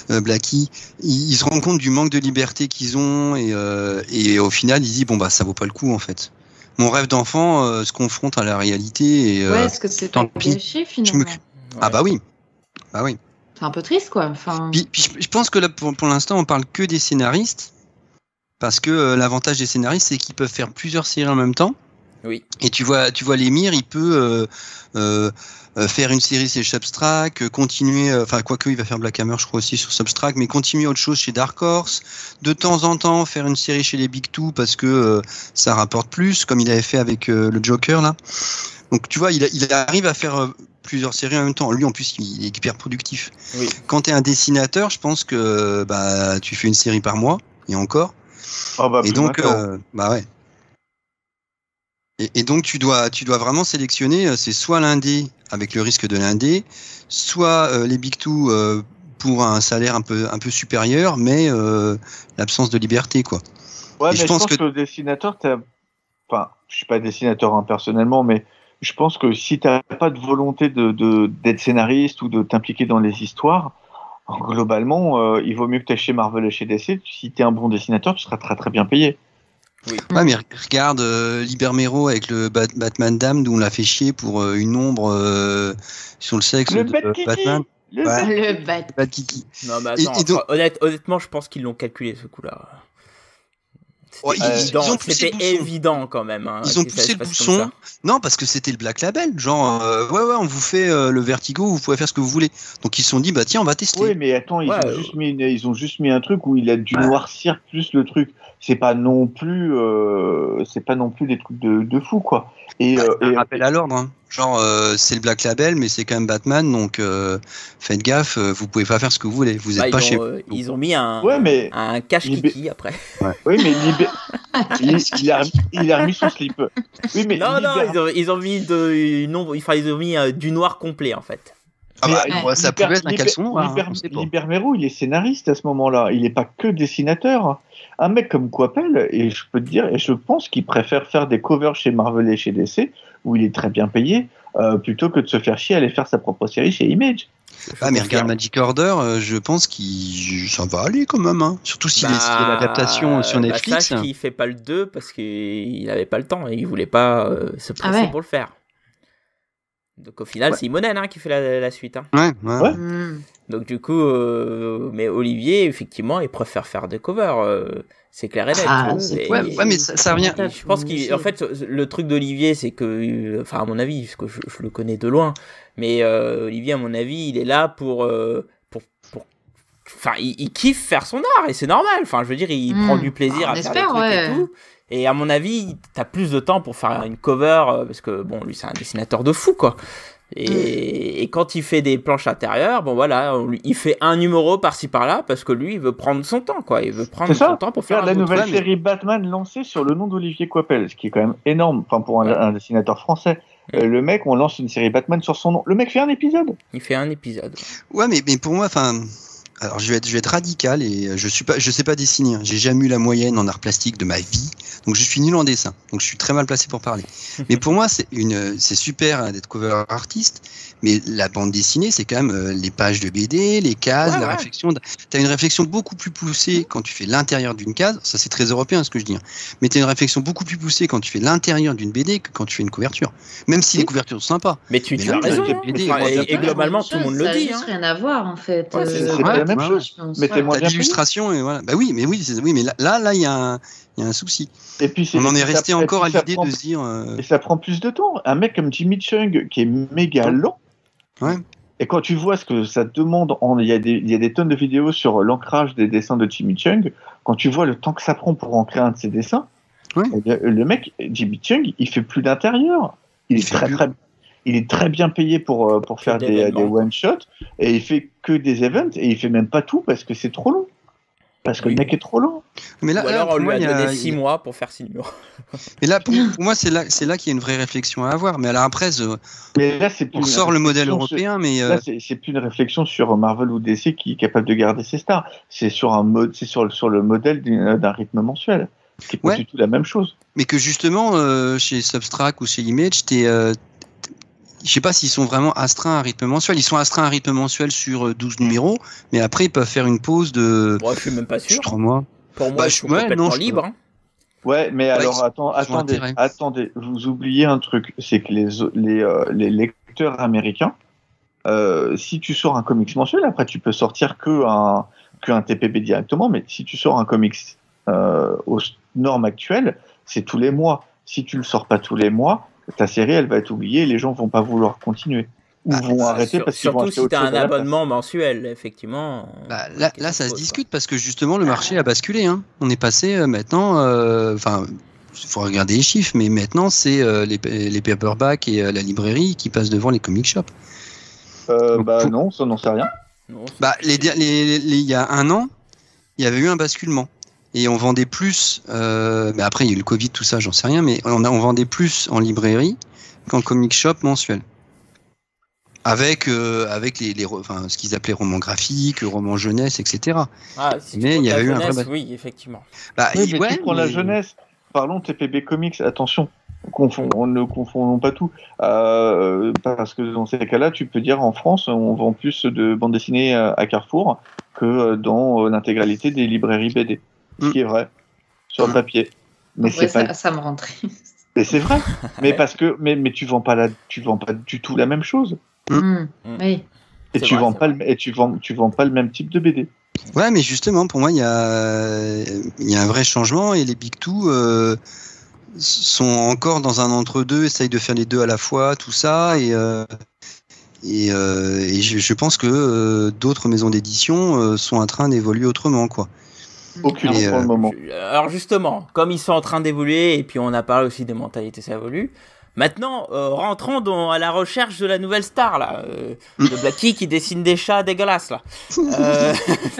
euh, Blacky. Ils, ils se rendent compte du manque de liberté qu'ils ont et, euh, et au final ils disent bon bah ça vaut pas le coup en fait. Mon rêve d'enfant euh, se confronte à la réalité et euh, Ouais, est-ce que c'est tant pis. me- finalement ah bah oui, bah oui. C'est un peu triste quoi. Enfin, Puis, puis je, je pense que là, pour, pour l'instant, on parle que des scénaristes. Parce que euh, l'avantage des scénaristes, c'est qu'ils peuvent faire plusieurs séries en même temps. Oui. Et tu vois, tu vois l'émir, il peut euh, euh, euh, faire une série chez Substract, continuer, enfin quoique il va faire Black Hammer, je crois aussi sur Substract, mais continuer autre chose chez Dark Horse. De temps en temps, faire une série chez les Big Two parce que ça rapporte plus, comme il avait fait avec le Joker là. Donc tu vois, il, il arrive à faire plusieurs séries en même temps. Lui, en plus, il est hyper productif. Oui. Quand tu es un dessinateur, je pense que bah, tu fais une série par mois, et encore. Oh bah, et donc, euh, bah ouais. Et, et donc, tu dois, tu dois vraiment sélectionner, euh, c'est soit l'indé avec le risque de l'indé, soit euh, les Big Two euh, pour un salaire un peu, un peu supérieur, mais euh, l'absence de liberté, quoi. Ouais, Et mais je je pense que- que, le dessinateur. Enfin, je suis pas dessinateur hein, personnellement, mais je pense que si t'as pas de volonté de, de- d'être scénariste ou de t'impliquer dans les histoires, globalement, il vaut mieux que tu chez Marvel et chez DC. Si tu es un bon dessinateur, tu seras très très bien payé. Ouais, mais regarde euh, Libermero avec le Bat- Batman Dame, d'où on l'a fait chier pour euh, une ombre euh, sur le sexe Le de Bat Kiki Batman. Le Ouais. Le bat. Bat Kiki. Non, mais attends, et donc- enfin, honnête- honnêtement, je pense qu'ils l'ont calculé ce coup-là. C'était Ouais, évident, quand même. hein, Ils ont poussé le ça. Non, parce que c'était le Black Label. Genre, euh, ouais, ouais, on vous fait euh, le Vertigo, vous pouvez faire ce que vous voulez. Donc ils se sont dit, bah tiens, on va tester. Oui, mais attends, ils, Ouais, ont euh, juste mis une- ils ont juste mis un truc où il a dû Ouais. noircir plus le truc. C'est pas non plus, euh, c'est pas non plus des trucs de, de fou quoi. Et, Ouais, euh, un et- rappel à l'ordre. hein. Genre, euh, c'est le Black Label, mais c'est quand même Batman, donc euh, faites gaffe, vous pouvez pas faire ce que vous voulez. Vous Bah, êtes pas ils, chez ont, euh, ils ont mis un, ouais, mais un cache Libé- kiki après. oui, mais Libé- [LAUGHS] il, il a, il a remis son slip. Oui, mais non, non, ils ont, ils ont mis de, une ombre- enfin, ils ont mis euh, du noir complet en fait. Ah bah, Mais, ouais, ça pouvait être un caleçon noir. hein, il est scénariste à ce moment-là. Il n'est pas que dessinateur. Un mec comme Coppel, et je peux te dire, et je pense qu'il préfère faire des covers chez Marvel et chez DC, où il est très bien payé, euh, plutôt que de se faire chier à aller faire sa propre série chez Image. Je Ah, mais regarde Magic Order, euh, je pense qu'il ça va aller quand même. Hein. Surtout s'il est- s'il y a l'adaptation sur bah, Netflix. sache qu'il fait pas le 2 parce qu'il avait pas le temps et il voulait pas euh, se presser Ah ouais. pour le faire. Donc au final, Ouais. c'est Imonen hein, qui fait la, la suite. hein. Ouais, ouais. Ouais. Hmm. Donc du coup, euh, mais Olivier, effectivement, il préfère faire des covers. euh, c'est clair et net. Ah, et- Ouais, ouais, mais ça, ça revient. Je pense qu'il, en fait, le truc d'Olivier, c'est que, euh, enfin, à mon avis, parce que je, je le connais de loin, mais euh, Olivier, à mon avis, il est là pour, euh, pour, enfin, il, il kiffe faire son art et c'est normal. Enfin, je veux dire, il Hmm. prend du plaisir Ah, à faire des trucs ouais. et tout. Et à mon avis, t'as plus de temps pour faire une cover euh, parce que bon, lui, c'est un dessinateur de fou, quoi. Et, et quand il fait des planches intérieures, bon voilà, on lui- il fait un numéro par-ci par-là parce que lui, il veut prendre son temps, quoi. Il veut prendre ça. son temps pour faire la nouvelle série Batman lancée sur le nom d'Olivier Coppel, ce qui est quand même énorme, enfin pour un, un dessinateur français. Euh, le mec, on lance une série Batman sur son nom. Le mec fait un épisode. Il fait un épisode. Ouais, mais, mais pour moi, enfin. Alors, je vais, être, je vais être radical et euh, je suis pas, je sais pas dessiner. hein. J'ai jamais eu la moyenne en art plastique de ma vie, donc je suis nul en dessin. Donc je suis très mal placé pour parler. [LAUGHS] Mais pour moi, c'est une, c'est super hein, d'être cover artiste, mais la bande dessinée, c'est quand même euh, les pages de BD, les cases, Ouais, la ouais. réflexion. T'as une réflexion beaucoup plus poussée quand tu fais l'intérieur d'une case. Ça, c'est très européen ce que je dis. hein. Mais t'as une réflexion beaucoup plus poussée quand tu fais l'intérieur d'une BD que quand tu fais une couverture. Même si les couvertures sont sympas. Mais tu, Mais tu as raison. BD, et, globalement, tout le monde le Ça a dit. juste hein. rien à voir en fait. Ouais, ouais, même ouais. chose. je pense, ouais. l'illustration et voilà. Bah oui, mais oui, oui, mais là, là, là, il y a un, il y a un souci. Et puis c'est- On en est resté ça- encore à l'idée de se dire. euh, Et ça prend plus de temps. Un mec comme Jimmy Chung qui est méga lent. Ouais. Et quand tu vois ce que ça demande, en- il y, a des- il y a des tonnes de vidéos sur l'ancrage des dessins de Jimmy Chung. Quand tu vois le temps que ça prend pour ancrer un de ses dessins, Ouais. eh bien, le mec, Jimmy Chung, il fait plus d'intérieur. Il, Il est fait très, plus. très, il est très bien payé pour, euh, pour faire des, des one-shots. Et il fait que des events. Et il fait même pas tout parce que c'est trop long. Parce que Oui. le mec est trop long. Mais là, Ou là, alors on pour lui moi, a il y a- donné il y 6 a- mois pour faire 6 numéros. [LAUGHS] Mais là, pour, pour moi, c'est là, c'est là qu'il y a une vraie réflexion à avoir. Mais alors après, euh, Mais là, c'est on sort le modèle sur- européen, mais euh, Là, c'est c'est plus une réflexion sur Marvel ou DC qui est capable de garder ses stars. C'est sur un mode, c'est sur, le- sur le modèle d'un rythme mensuel. C'est pas Ouais. du tout la même chose. mais que justement euh, chez Substract ou chez Image, t'es, euh, t- je sais pas s'ils sont vraiment astreints à un rythme mensuel. Ils sont astreints à un rythme mensuel sur euh, 12 numéros, mais après ils peuvent faire une pause de Bon, je suis même pas sûr. 3 mois. Pour moi, Bah, je- sont ouais, complètement non, je- libres. hein. Ouais, mais alors attends, attendez, attendez, vous oubliez un truc, c'est que les, les, euh, les lecteurs américains, euh, si tu sors un comics mensuel, après tu peux sortir que un, que un TPB directement, mais si tu sors un comics euh, aux normes actuelles, c'est tous les mois. si tu le sors pas tous les mois, ta série, elle va être oubliée les gens vont pas vouloir continuer. Ou Ah, vont Bah, arrêter sur- parce qu'ils vont surtout si tu as un abonnement mensuel, effectivement. Bah, là, ça se discute parce que justement, le marché a basculé. Hein. On est passé euh, maintenant, euh, enfin, il faut regarder les chiffres, mais maintenant, c'est euh, les, les paperbacks et euh, la librairie qui passent devant les comic shops. Euh, Donc, bah pour- non, ça n'en sait rien. c'est- Bah, les, les- les- il y a un an, il y avait eu un basculement. Et on vendait plus, euh, mais après il y a eu le Covid, tout ça, j'en sais rien, mais on, a, on vendait plus en librairie qu'en comic shop mensuel. Avec, euh, avec les, enfin, ce qu'ils appelaient romans graphiques, romans jeunesse, etc. Ah, si mais il y avait eu un vrai Oui, effectivement. Bah, Oui, mais ouais, prends la jeunesse. Parlons de TPB Comics, attention. Confond, on ne confondons pas tout. Euh, parce que dans ces cas-là, tu peux dire en France, on vend plus de bandes dessinées à à Carrefour que dans euh, l'intégralité des librairies BD. Ce qui est vrai, sur le Mm. papier. Mais Ouais, c'est pas ça, ça me rend triste. [LAUGHS] Mais c'est vrai. [LAUGHS] mais parce que mais, mais tu vends pas la, tu vends pas du tout la même chose. Mm. Mm. Oui. Et tu vrai, vends pas le, et tu vends tu vends pas le même type de BD. Ouais, mais justement, pour moi, il y a, il y a un vrai changement et les Big Two euh, sont encore dans un entre-deux, essayent de faire les deux à la fois, tout ça. Et, euh, et, euh, et je, je pense que euh, d'autres maisons d'édition euh, sont en train d'évoluer autrement, quoi. Aucune Et, pour euh, le moment. Alors justement, comme ils sont en train d'évoluer, et puis on a parlé aussi des mentalités, ça évolue. Maintenant, euh, rentrons dans, à la recherche de la nouvelle star là, euh, de Blackie qui dessine des chats dégueulasses là. Euh,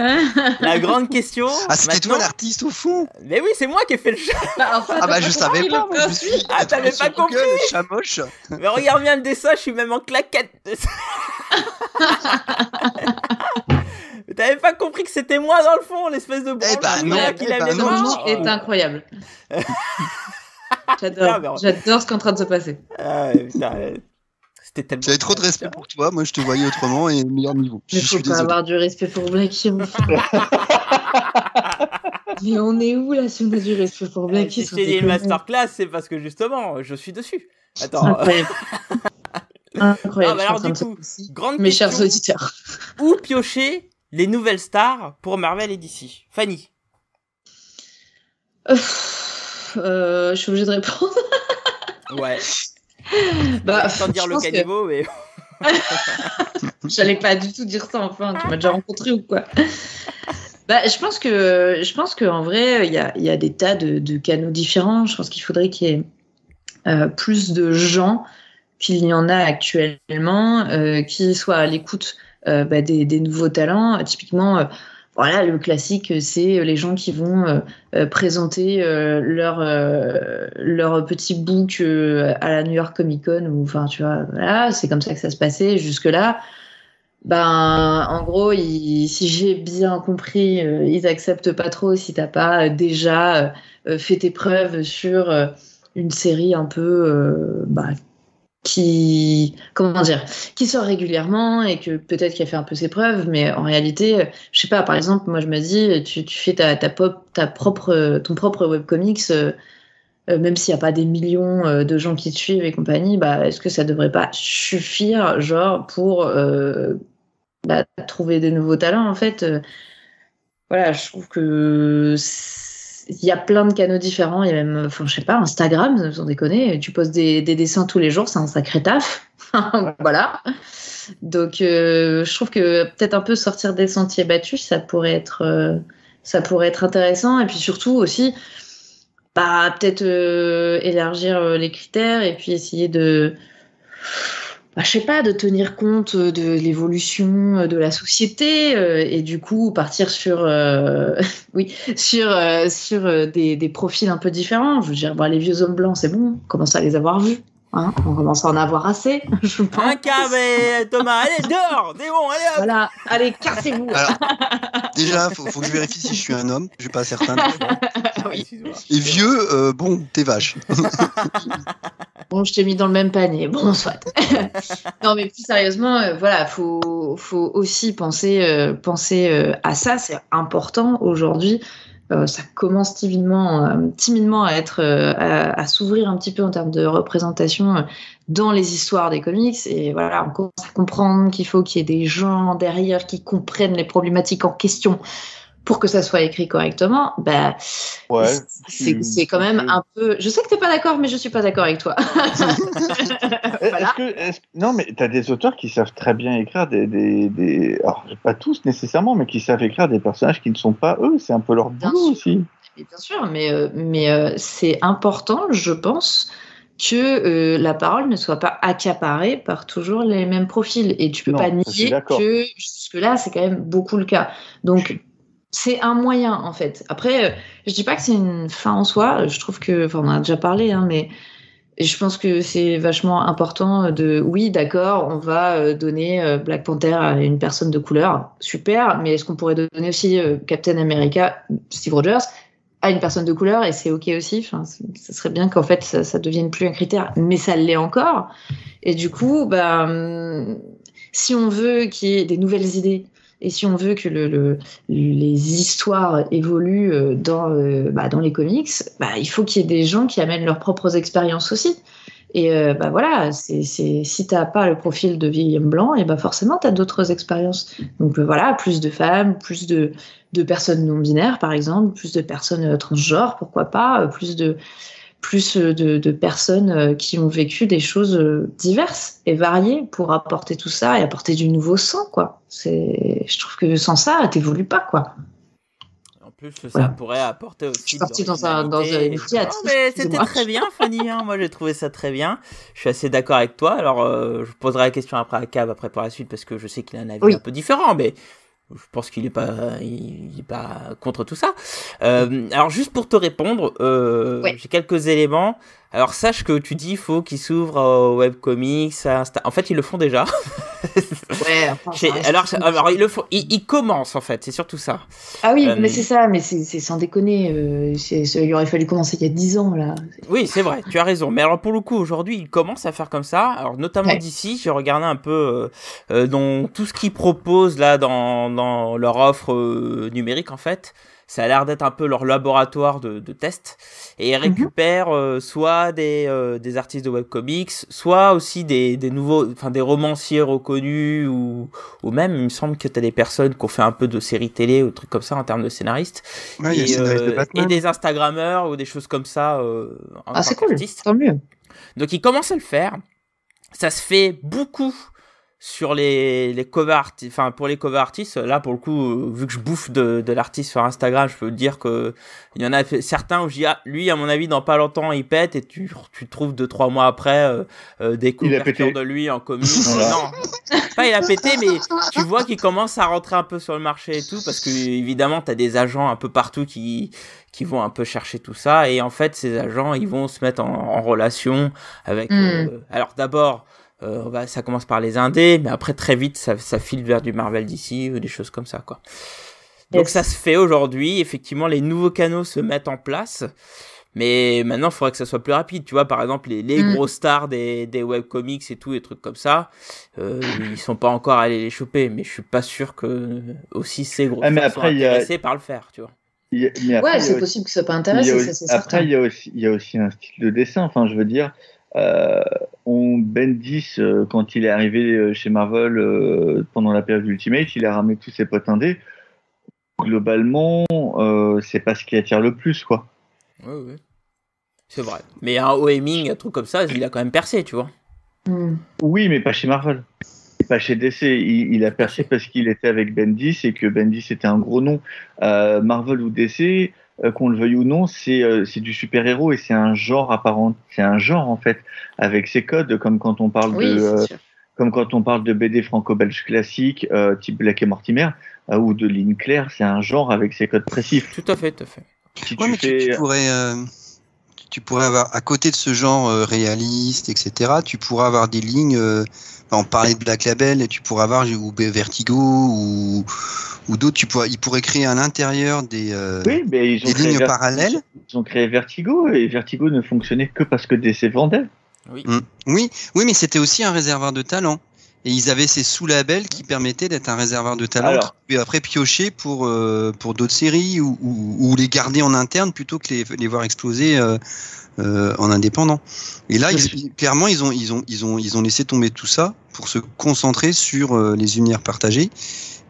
[LAUGHS] la grande question. Ah, c'était maintenant- toi l'artiste au fond? Mais oui, c'est moi qui ai fait le chat. Bah, Ah bah je savais pas, moi, je suis Ah, t'avais pas compris Google, le chat moche. Mais regarde bien le dessin, je suis même en claquette. [LAUGHS] Mais T'avais pas compris que c'était moi dans le fond, l'espèce de branle non, qui eh les non. Ce [LAUGHS] non. moment est incroyable. J'adore. ce qui est en train de se passer. Ah, putain, euh, C'était tellement. J'avais trop de respect pour toi, moi je te voyais autrement et meilleur niveau. Mais Je faut suis pas désolé. avoir du respect pour Blackie. enfin. [LAUGHS] Mais on est où là si on a du respect pour Euh, Blackie Si je sans t'ai dit une masterclass, c'est parce que justement, je suis dessus. Attends, Incroyable. [LAUGHS] Ah, bah alors, du coup, grande Mes question. chers auditeurs. Où piocher les nouvelles stars pour Marvel et DC Fanny. Euh, je suis obligée de répondre. Ouais. [LAUGHS] Bah, Sans dire je le pense que caniveau, mais. [LAUGHS] J'allais pas du tout dire ça. Enfin, tu m'as déjà [LAUGHS] rencontré ou quoi Bah, je pense que, je pense qu'en vrai, il y a, il y a des tas de, de canaux différents. Je pense qu'il faudrait qu'il y ait euh, plus de gens qu'il y en a actuellement euh, qui soient à l'écoute euh, bah, des, nouveaux talents. Euh, typiquement, euh, voilà, le classique, c'est les gens qui vont euh, euh, présenter euh, leur, euh, leur petit book euh, à la New York Comic Con. Ou, enfin, tu vois, voilà, c'est comme ça que ça se passait jusque-là. Ben, en gros, si j'ai bien compris, euh, ils acceptent pas trop si t'as pas euh, déjà euh, fait tes preuves sur euh, une série un peu euh, bah, qui comment dire qui sort régulièrement et que peut-être qu'il a fait un peu ses preuves mais en réalité euh, je sais pas par exemple moi je me dis tu, tu fais ta, ta propre ton propre webcomics euh, euh, même s'il n'y a pas des millions euh, de gens qui te suivent et compagnie bah est-ce que ça devrait pas suffire genre pour euh, bah, trouver des nouveaux talents en fait euh, voilà je trouve que c'est- il y a plein de canaux différents. Il y a même, enfin, je sais pas, Instagram, sans déconner. Tu poses des, des dessins tous les jours, c'est un sacré taf. [LAUGHS] voilà. Donc, euh, je trouve que peut-être un peu sortir des sentiers battus, ça pourrait être, euh, ça pourrait être intéressant. Et puis surtout aussi, bah, peut-être euh, élargir les critères et puis essayer de, bah, je sais pas, de tenir compte de l'évolution de la société euh, et du coup partir sur, euh, [LAUGHS] oui, sur, euh, sur euh, des, des profils un peu différents. Je veux dire, bah, les vieux hommes blancs, c'est bon, on commence à les avoir vus. Hein on commence à en avoir assez, [LAUGHS] je pense. Un câble, Thomas, allez, dehors, démon, allez hop Voilà, allez, cassez-vous. Alors, [LAUGHS] déjà, faut, faut que je vérifie si je suis un homme. Je suis pas certain. Ah. Et vieux, euh, bon, t'es vache. [LAUGHS] Bon, je t'ai mis dans le même panier. Bon, soit. [LAUGHS] non, mais plus sérieusement, euh, voilà, faut, faut aussi penser, euh, penser euh, à ça. C'est important aujourd'hui. Euh, ça commence timidement, euh, timidement à être, euh, à, à s'ouvrir un petit peu en termes de représentation dans les histoires des comics. Et voilà, on commence à comprendre qu'il faut qu'il y ait des gens derrière qui comprennent les problématiques en question pour que ça soit écrit correctement, bah, Ouais, c'est tu- quand même tu- un peu. Je sais que t'es pas d'accord, mais je suis pas d'accord avec toi. [LAUGHS] voilà. Que- non, mais tu as des auteurs qui savent très bien écrire des, des, des- Alors, pas tous nécessairement, mais qui savent écrire des personnages qui ne sont pas eux. C'est un peu leur boulot aussi. Et bien sûr, mais, euh, mais euh, c'est important, je pense, que euh, la parole ne soit pas accaparée par toujours les mêmes profils. Et tu peux Non, pas nier que jusque-là, c'est quand même beaucoup le cas. Donc, c'est un moyen, en fait. Après, euh, je dis pas que c'est une fin en soi. Je trouve que, enfin, on en a déjà parlé, hein, mais je pense que c'est vachement important de, oui, d'accord, on va euh, donner euh, Black Panther à une personne de couleur, super, mais est-ce qu'on pourrait donner aussi Captain America, Steve Rogers, à une personne de couleur et c'est ok aussi? Enfin, c- ça serait bien qu'en fait ça, devienne plus un critère, mais ça l'est encore. Et du coup, hum, si on veut qu'il y ait des nouvelles idées et si on veut que le, le- les histoires évoluent euh, dans, euh, bah, dans les comics, bah, il faut qu'il y ait des gens qui amènent leurs propres expériences aussi. Et euh, bah voilà, si t'as pas le profil de vieil homme blanc, et bah forcément t'as d'autres expériences. Donc voilà, plus de femmes, plus de, personnes non binaires par exemple, plus de personnes transgenres, pourquoi pas, plus de plus euh, de, de personnes euh, qui ont vécu des choses euh, diverses et variées pour apporter tout ça et apporter du nouveau sang quoi. C'est, je trouve que sans ça, t'évolues pas quoi. En plus, ça Voilà. pourrait apporter aussi. Je suis partie dans un- dans une fiat. C'était très bien, Fanny. hein. Moi, j'ai trouvé ça très bien. Je suis assez d'accord avec toi. Alors, euh, je poserai la question après à Cab, après par la suite, parce que je sais qu'il a un avis Oui. un peu différent, mais je pense qu'il est pas, il est pas contre tout ça. Euh, alors, juste pour te répondre, euh, Ouais. j'ai quelques éléments. Alors, sache que tu dis, il faut qu'ils s'ouvrent au webcomics, à Insta. En fait, ils le font déjà. [LAUGHS] Ouais, enfin, alors, alors, ils le font. Ils, ils commencent en fait. C'est surtout ça. Ah oui, Euh, mais c'est ça, mais c'est sans déconner. euh, il aurait fallu commencer il y a 10 ans là. Oui, c'est vrai, tu as raison. Mais alors pour le coup, aujourd'hui, ils commencent à faire comme ça. Alors notamment Ouais. d'ici, j'ai regardé un peu euh, euh, dans tout ce qu'ils proposent là dans, dans leur offre numérique en fait. Ça a l'air d'être un peu leur laboratoire de, de test. Et ils récupèrent euh, soit des, euh, des artistes de webcomics, soit aussi des, des nouveaux, enfin des romanciers reconnus ou, ou même, il me semble que tu as des personnes qui ont fait un peu de séries télé ou trucs comme ça en termes de scénaristes. Ouais, et, scénariste de euh, et des Instagrammeurs ou des choses comme ça. Euh, en Ah, c'est cool, tant mieux. Donc ils commencent à le faire. Ça se fait beaucoup sur les, les cover artistes, enfin pour les cover artistes, là pour le coup, euh, vu que je bouffe de, de l'artiste sur Instagram, je peux dire que il y en a certains où je dis, ah, lui à mon avis dans pas longtemps il pète et tu, tu trouves deux trois mois après euh, euh, des a couvertures de lui en. [LAUGHS] Voilà. Non, pas il a pété, mais tu vois qu'il commence à rentrer un peu sur le marché et tout, parce que évidemment t'as des agents un peu partout qui qui vont un peu chercher tout ça et en fait ces agents ils vont se mettre en, en relation avec Mm. euh, alors d'abord euh, bah, ça commence par les indés mais après très vite ça, ça file vers du Marvel DC ou des choses comme ça quoi donc Yes. ça se fait aujourd'hui effectivement les nouveaux canaux se mettent en place mais maintenant il faudrait que ça soit plus rapide tu vois par exemple les, les Mm. gros stars des, des webcomics et tout et trucs comme ça euh, ils sont pas encore allés les choper mais je suis pas sûr que aussi ces gros Ah, mais stars soient après, a- intéressés par le faire tu vois a- après, Ouais, c'est aussi- possible que ça soit pas intéressé, ça c'est après, certain. il y, a aussi, il y a aussi un style de dessin. Enfin, je veux dire, euh, on, Bendis, euh, quand il est arrivé euh, chez Marvel euh, pendant la période Ultimate, il a ramené tous ses potes indés. Globalement, euh, c'est pas ce qui attire le plus, quoi. Oui, oui. C'est vrai. Mais un OMing, un truc comme ça, il a quand même percé, tu vois. Hmm. Oui, mais pas chez Marvel. Pas chez DC. Il, il a percé parce qu'il était avec Bendis et que Bendis était un gros nom. Euh, Marvel ou DC, euh, qu'on le veuille ou non, c'est euh, c'est du super-héros et c'est un genre apparent. C'est un genre, en fait, avec ses codes, comme quand on parle Oui, de. c'est euh, sûr. comme quand on parle de BD franco-belge classique, euh, type Black et Mortimer, euh, ou de ligne claire, c'est un genre avec ses codes précis. Tout à fait, tout à fait. Si Ouais, tu mais tu, fais, tu pourrais, euh, tu pourrais avoir, à côté de ce genre euh, réaliste, etc., tu pourrais avoir des lignes, euh, on parlait de Black Label, et tu pourrais avoir ou Vertigo, ou, ou d'autres, tu pourrais, ils pourraient créer à l'intérieur des, euh, oui, mais ils ont des créé lignes Ver- parallèles. Ils ont créé Vertigo et Vertigo ne fonctionnait que parce que DC vendait. Oui. Mm. Oui, oui, mais c'était aussi un réservoir de talent. Et ils avaient ces sous-labels qui permettaient d'être un réservoir de talent, Alors. puis après piocher pour, euh, pour d'autres séries ou, ou, ou les garder en interne plutôt que les, les voir exploser euh, euh, en indépendant. Et là, ils- clairement, ils ont, ils, ont, ils, ont, ils ont laissé tomber tout ça pour se concentrer sur euh, les univers partagés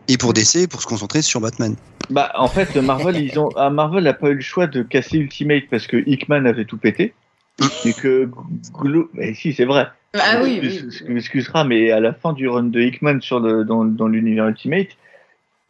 Et pour DC, pour se concentrer sur Batman. Bah, en fait, Marvel, ils ont, ah, Marvel n'a pas eu le choix de casser Ultimate parce que Hickman avait tout pété. et que, mais si, c'est vrai. Ah oui, oui. Tu m'excuseras, mais à la fin du run de Hickman sur le, dans, dans l'univers Ultimate,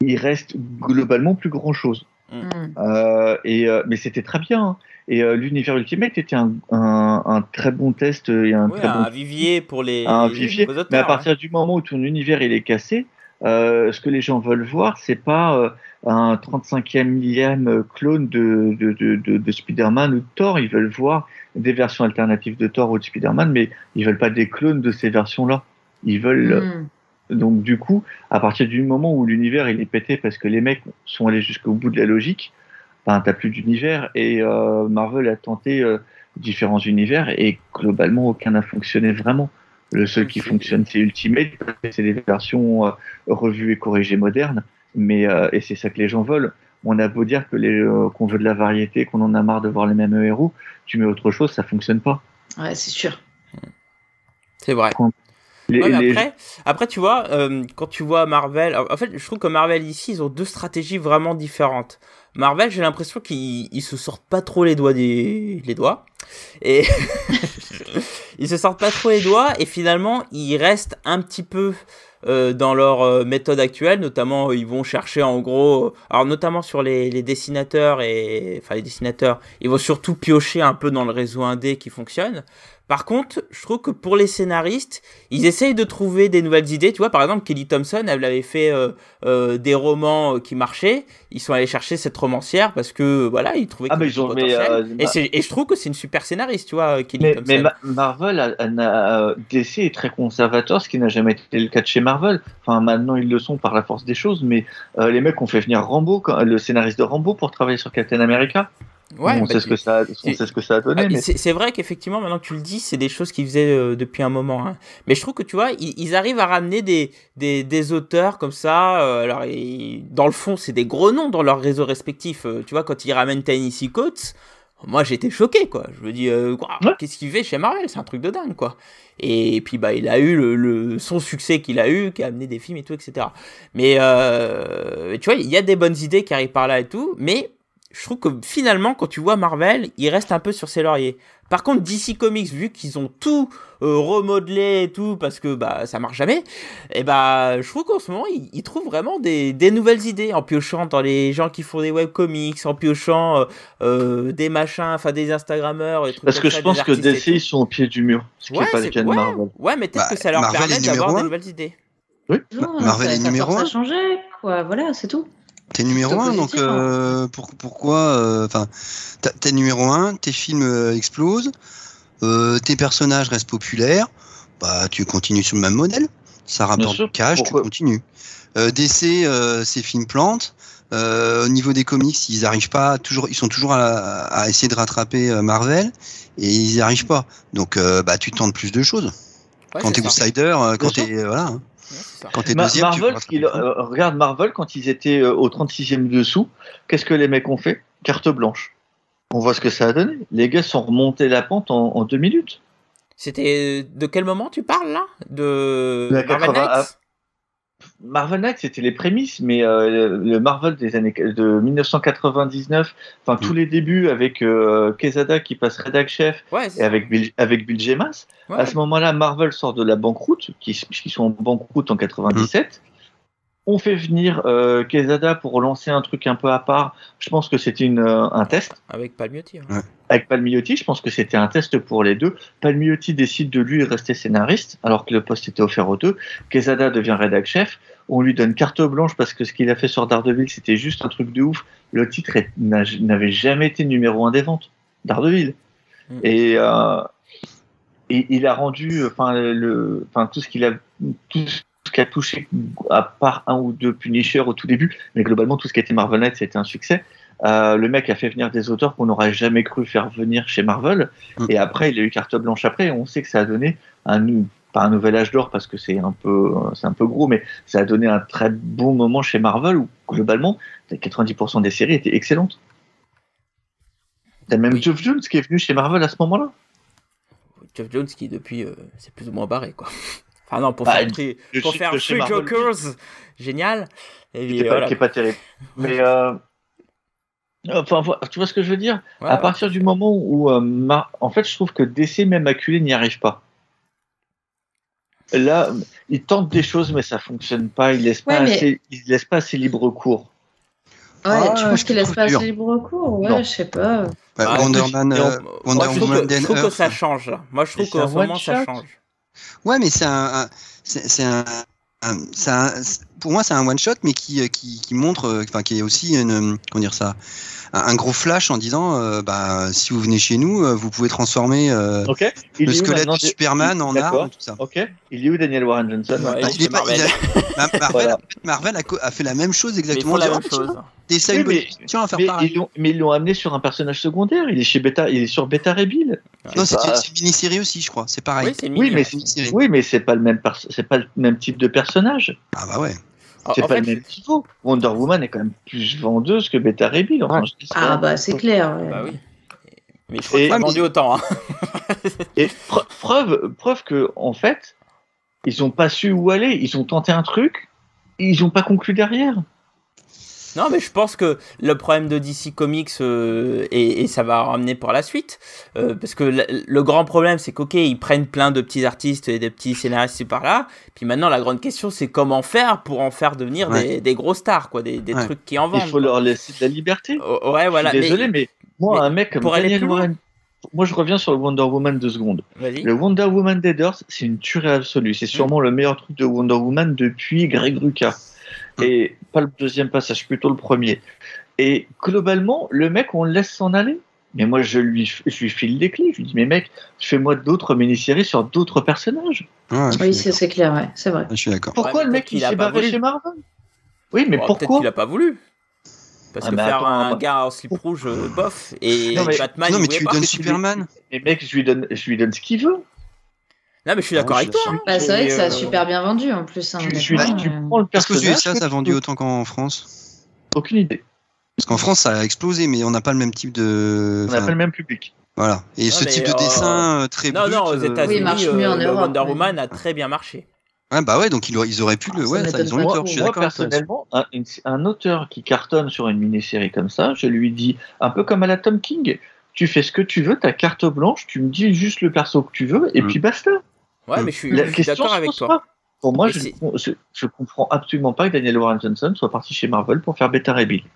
il reste globalement plus grand chose. Mm. Euh, et, euh, mais c'était très bien. hein. Et euh, l'univers Ultimate était un, un, un très bon test et un Ouais, très un bon vivier pour les, un vivier. les auteurs, Mais à hein. partir du moment où ton univers il est cassé, euh, ce que les gens veulent voir, c'est pas euh, un 35e millième clone de, de, de, de, de Spider-Man ou de Thor. Ils veulent voir des versions alternatives de Thor ou de Spider-Man, mais ils veulent pas des clones de ces versions-là. Ils veulent Mm. donc du coup, à partir du moment où l'univers il est pété parce que les mecs sont allés jusqu'au bout de la logique, ben t'as plus d'univers et euh, Marvel a tenté euh, différents univers et globalement aucun n'a fonctionné vraiment. Le seul qui fonctionne c'est Ultimate, c'est des versions euh, revues et corrigées modernes, mais euh, et c'est ça que les gens veulent. On a beau dire que les euh, qu'on veut de la variété, qu'on en a marre de voir les mêmes héros, tu mets autre chose, ça fonctionne pas. Ouais, c'est sûr. C'est vrai. Les- Ouais, mais les- après, après, tu vois, euh, quand tu vois Marvel, en fait, je trouve que Marvel ici, ils ont deux stratégies vraiment différentes. Marvel, j'ai l'impression qu'ils ils se sortent pas trop les doigts des les doigts et [LAUGHS] ils se sortent pas trop les doigts et finalement ils restent un petit peu euh, dans leur euh, méthode actuelle, notamment euh, ils vont chercher en gros, alors notamment sur les, les dessinateurs et enfin les dessinateurs, ils vont surtout piocher un peu dans le réseau indé qui fonctionne. Par contre, je trouve que pour les scénaristes, ils essayent de trouver des nouvelles idées. Tu vois, par exemple, Kelly Thompson, elle avait fait euh, euh, des romans euh, qui marchaient. Ils sont allés chercher cette romancière parce que voilà, ils trouvaient Ah, mais mais, euh, et, je trouve que c'est une super scénariste, tu vois, Kelly Mais, Thompson. mais Ma- Marvel, a- euh, DC est très conservateur, ce qui n'a jamais été le cas de chez Marvel. Enfin, maintenant ils le sont par la force des choses, mais les mecs ont fait venir Rambo, le scénariste de Rambo, pour travailler sur Captain America. Ouais, on, bah, sait ce que ça, a- on c'est- sait ce que ça a donné. Ah, mais... C'est vrai qu'effectivement, maintenant que tu le dis, c'est des choses qu'ils faisaient euh, depuis un moment. hein. Mais je trouve que tu vois, ils, ils arrivent à ramener des, des, des auteurs comme ça. euh, alors, ils- dans le fond, c'est des gros noms dans leur réseau respectif. euh, tu vois, quand ils ramènent Tennessee Coates, moi j'étais choqué, quoi. Je me dis, euh, quoi, Ouais. qu'est-ce qu'il fait chez Marvel? C'est un truc de dingue, quoi. Et puis, bah, il a eu le, le- son succès qu'il a eu, qui a amené des films et tout, etc. Mais euh, tu vois, il y a des bonnes idées qui arrivent par là et tout, mais je trouve que finalement, quand tu vois Marvel, il reste un peu sur ses lauriers. Par contre, DC Comics, vu qu'ils ont tout euh, remodelé et tout, parce que bah ça marche jamais, et bah je trouve qu'en ce moment, ils, ils trouvent vraiment des, des nouvelles idées en piochant dans les gens qui font des webcomics, en piochant euh, euh, des machins, enfin des Instagrammeurs, et trucs Parce que ça, je pense que DC ils sont au pied du mur, ce qui Ouais, n'est pas le cas de Marvel. ouais, mais peut-être Bah, que ça leur Marvel permet est d'avoir des nouvelles idées. Non, Marvel ça, est ça numéro force un. à changer, quoi. Voilà, c'est tout. T'es numéro un, donc hein. euh, pour- pourquoi euh, Enfin, t'es numéro un, tes films euh, explosent, euh, tes personnages restent populaires, bah tu continues sur le même modèle, ça rapporte du cash, pourquoi? tu continues. Euh, DC, euh, ces films plantent. Euh, au niveau des comics, ils arrivent pas toujours, ils sont toujours à, à essayer de rattraper Marvel et ils n'y arrivent pas. Donc euh, bah tu tentes plus de choses. Ouais, quand t'es outsider, quand t'es voilà, quand t'es deuxième, Marvel, euh, regarde Marvel quand ils étaient euh, au 36e dessous, qu'est-ce que les mecs ont fait? Carte blanche. On voit ce que ça a donné. Les gars sont remontés la pente en, en deux minutes. C'était de quel moment tu parles là? De La Marvel 80 Knights? Marvel Knight, c'était les prémices, mais euh, le- Marvel des années de 1999, enfin tous les débuts avec euh, Quesada qui passe rédac chef Ouais, et avec Bill, avec Bill Gemas. Ouais. À ce moment-là, Marvel sort de la banqueroute, qui, qui sont en banqueroute en 97. On fait venir euh, Quesada pour lancer un truc un peu à part. Je pense que c'était une, euh, un test. Avec Palmiotti. hein. Avec Palmiotti, je pense que c'était un test pour les deux. Palmiotti décide de lui rester scénariste, alors que le poste était offert aux deux. Quesada devient rédac chef. On lui donne carte blanche parce que ce qu'il a fait sur Daredevil, c'était juste un truc de ouf. Le titre n'avait jamais été numéro un des ventes. Daredevil. Mm. Et, euh, et il a rendu, enfin, le, enfin, tout ce qu'il a, tout ce qui a touché, à part un ou deux Punisher au tout début, mais globalement, tout ce qui était Marvel Knights, c'était un succès. Euh, le mec a fait venir des auteurs qu'on n'aurait jamais cru faire venir chez Marvel. Mm. Et après, il a eu carte blanche après. Et on sait que ça a donné un, pas un nouvel âge d'or parce que c'est un peu, c'est un peu gros, mais ça a donné un très bon moment chez Marvel où globalement, 90% des séries étaient excellentes. T'as même Oui. Geoff Jones qui est venu chez Marvel à ce moment-là. Jeff Jones qui depuis euh, c'est plus ou moins barré quoi. [LAUGHS] Enfin non, pour Bah, faire, tri- pour faire Free Jokers, génial. Et qui puis, est, pas, voilà. qui est pas terrible. [LAUGHS] Mais euh, enfin, tu vois ce que je veux dire? Ouais, À ouais. partir du moment où, euh, Mar- en fait, je trouve que DC même acculé n'y arrive pas. Là, ils tentent des choses, mais ça fonctionne pas. Ils laissent pas Ouais, mais- assez, ils laissent pas assez libre cours. Ouais, Ah, tu penses qu'il laisse pas dur. assez libre cours? Ouais, Non. je sais pas. Bah, Ah, Wonder Man, euh, on- Wonder Moi, je trouve, Woman que, je trouve que Earth. ça change. là. Moi, je trouve qu'en ce moment, ça change. Ouais, mais c'est un, un- c'est un, un- pour moi c'est un one shot, mais qui, euh, qui, qui montre, euh, enfin qui est aussi une, euh, comment dire ça, un, un gros flash en disant, euh, bah si vous venez chez nous, vous pouvez transformer euh, Ok. Il le squelette de Superman en arme, tout ça. Ok. Il est où Daniel Warren Johnson Ouais, il il est fait pas- il a- Ma- Marvel, Voilà. en fait, Marvel a, fait la même chose Mais exactement. font la même chose. Oui, mais- tiens, on va faire mais pareil. ils l'ont, mais ils l'ont amené sur un personnage secondaire. Il est chez Beta, il est sur Beta Rebill. Non, c'est pas- c'est une mini-série aussi, je crois. C'est pareil. Oui, mais c'est oui, mais c'est pas le même, pers- c'est pas le même type de personnage. Ah bah ouais. En- C'est pas fait, le même niveau. Wonder Woman est quand même plus vendeuse que Beta Rebill. Enfin, je dis ça. Ah bah c'est clair. ouais. Bah oui. Mais je crois Et- que mais- vendu autant. hein. [LAUGHS] Et pre- preuve, preuve que en fait, ils ont pas su où aller. Ils ont tenté un truc, ils ont pas conclu derrière. Non, mais je pense que le problème de DC Comics, euh, et, et ça va ramener pour la suite, euh, parce que le, le grand problème, c'est qu'ok, ils prennent plein de petits artistes et des petits scénaristes par là, puis maintenant la grande question, c'est comment faire pour en faire devenir Ouais. des, des gros stars, quoi, des, des Ouais. trucs qui en vendent. Il faut quoi. leur laisser de la liberté. Oh, ouais, voilà. je suis désolé, mais- mais, moi, mais un mec comme pour Daniel. Warren, moi je reviens sur le Wonder Woman deux secondes. Le Wonder Woman Dead Earth, c'est une tuerie absolue. C'est sûrement le meilleur truc de Wonder Woman depuis Greg Rucka. Et pas le deuxième passage, plutôt le premier. Et globalement, le mec, on le laisse s'en aller. Mais moi, je lui, je lui file des clés. Je lui dis, mais mec, fais-moi d'autres mini-séries sur d'autres personnages. Oui, c'est clair, ouais, c'est vrai. d'accord. Je suis d'accord. Pourquoi mais le mec, il s'est barré voulu. chez Marvel? Oui, mais Bon, Peut-être pourquoi? qu'il a pas voulu. Parce Ah, que faire attends, un gars en slip rouge, euh, bof, et Non, mais- Batman, non, il mais tu lui donnes Superman. Mais mec, je lui donne, je lui donne ce qu'il veut. Non, mais je suis d'accord Ouais, avec toi. hein. Bah, c'est vrai que ça a euh, super bien vendu en plus. hein, Je, je lui dis, honnêtement, tu euh. prends le Est-ce que personnage. ça, a vendu autant qu'en France? Aucune idée. Parce qu'en France, ça a explosé, mais on n'a pas le même type de. On n'a pas le même public. Voilà. Et Non, ce type de euh, dessin euh, très Non, brut, non, aux euh, États-Unis, Oui, euh, Wonder mais- Woman a très bien marché. Ouais, bah ouais, donc ils auraient, pu le. Ouais, ça, m'étonne ils ont eu pas. tort. Je suis moi, d'accord. personnellement, un, un auteur qui cartonne sur une mini-série comme ça, je lui dis, un peu comme à la Tom King, tu fais ce que tu veux, ta carte blanche, tu me dis juste le perso que tu veux, et Mm. puis basta. Ouais, Mm. mais je suis, La je suis question d'accord avec toi. pas. Pour moi, je, c'est- je, je comprends absolument pas que Daniel Warren Johnson soit parti chez Marvel pour faire Beta Ray Bill. Bah,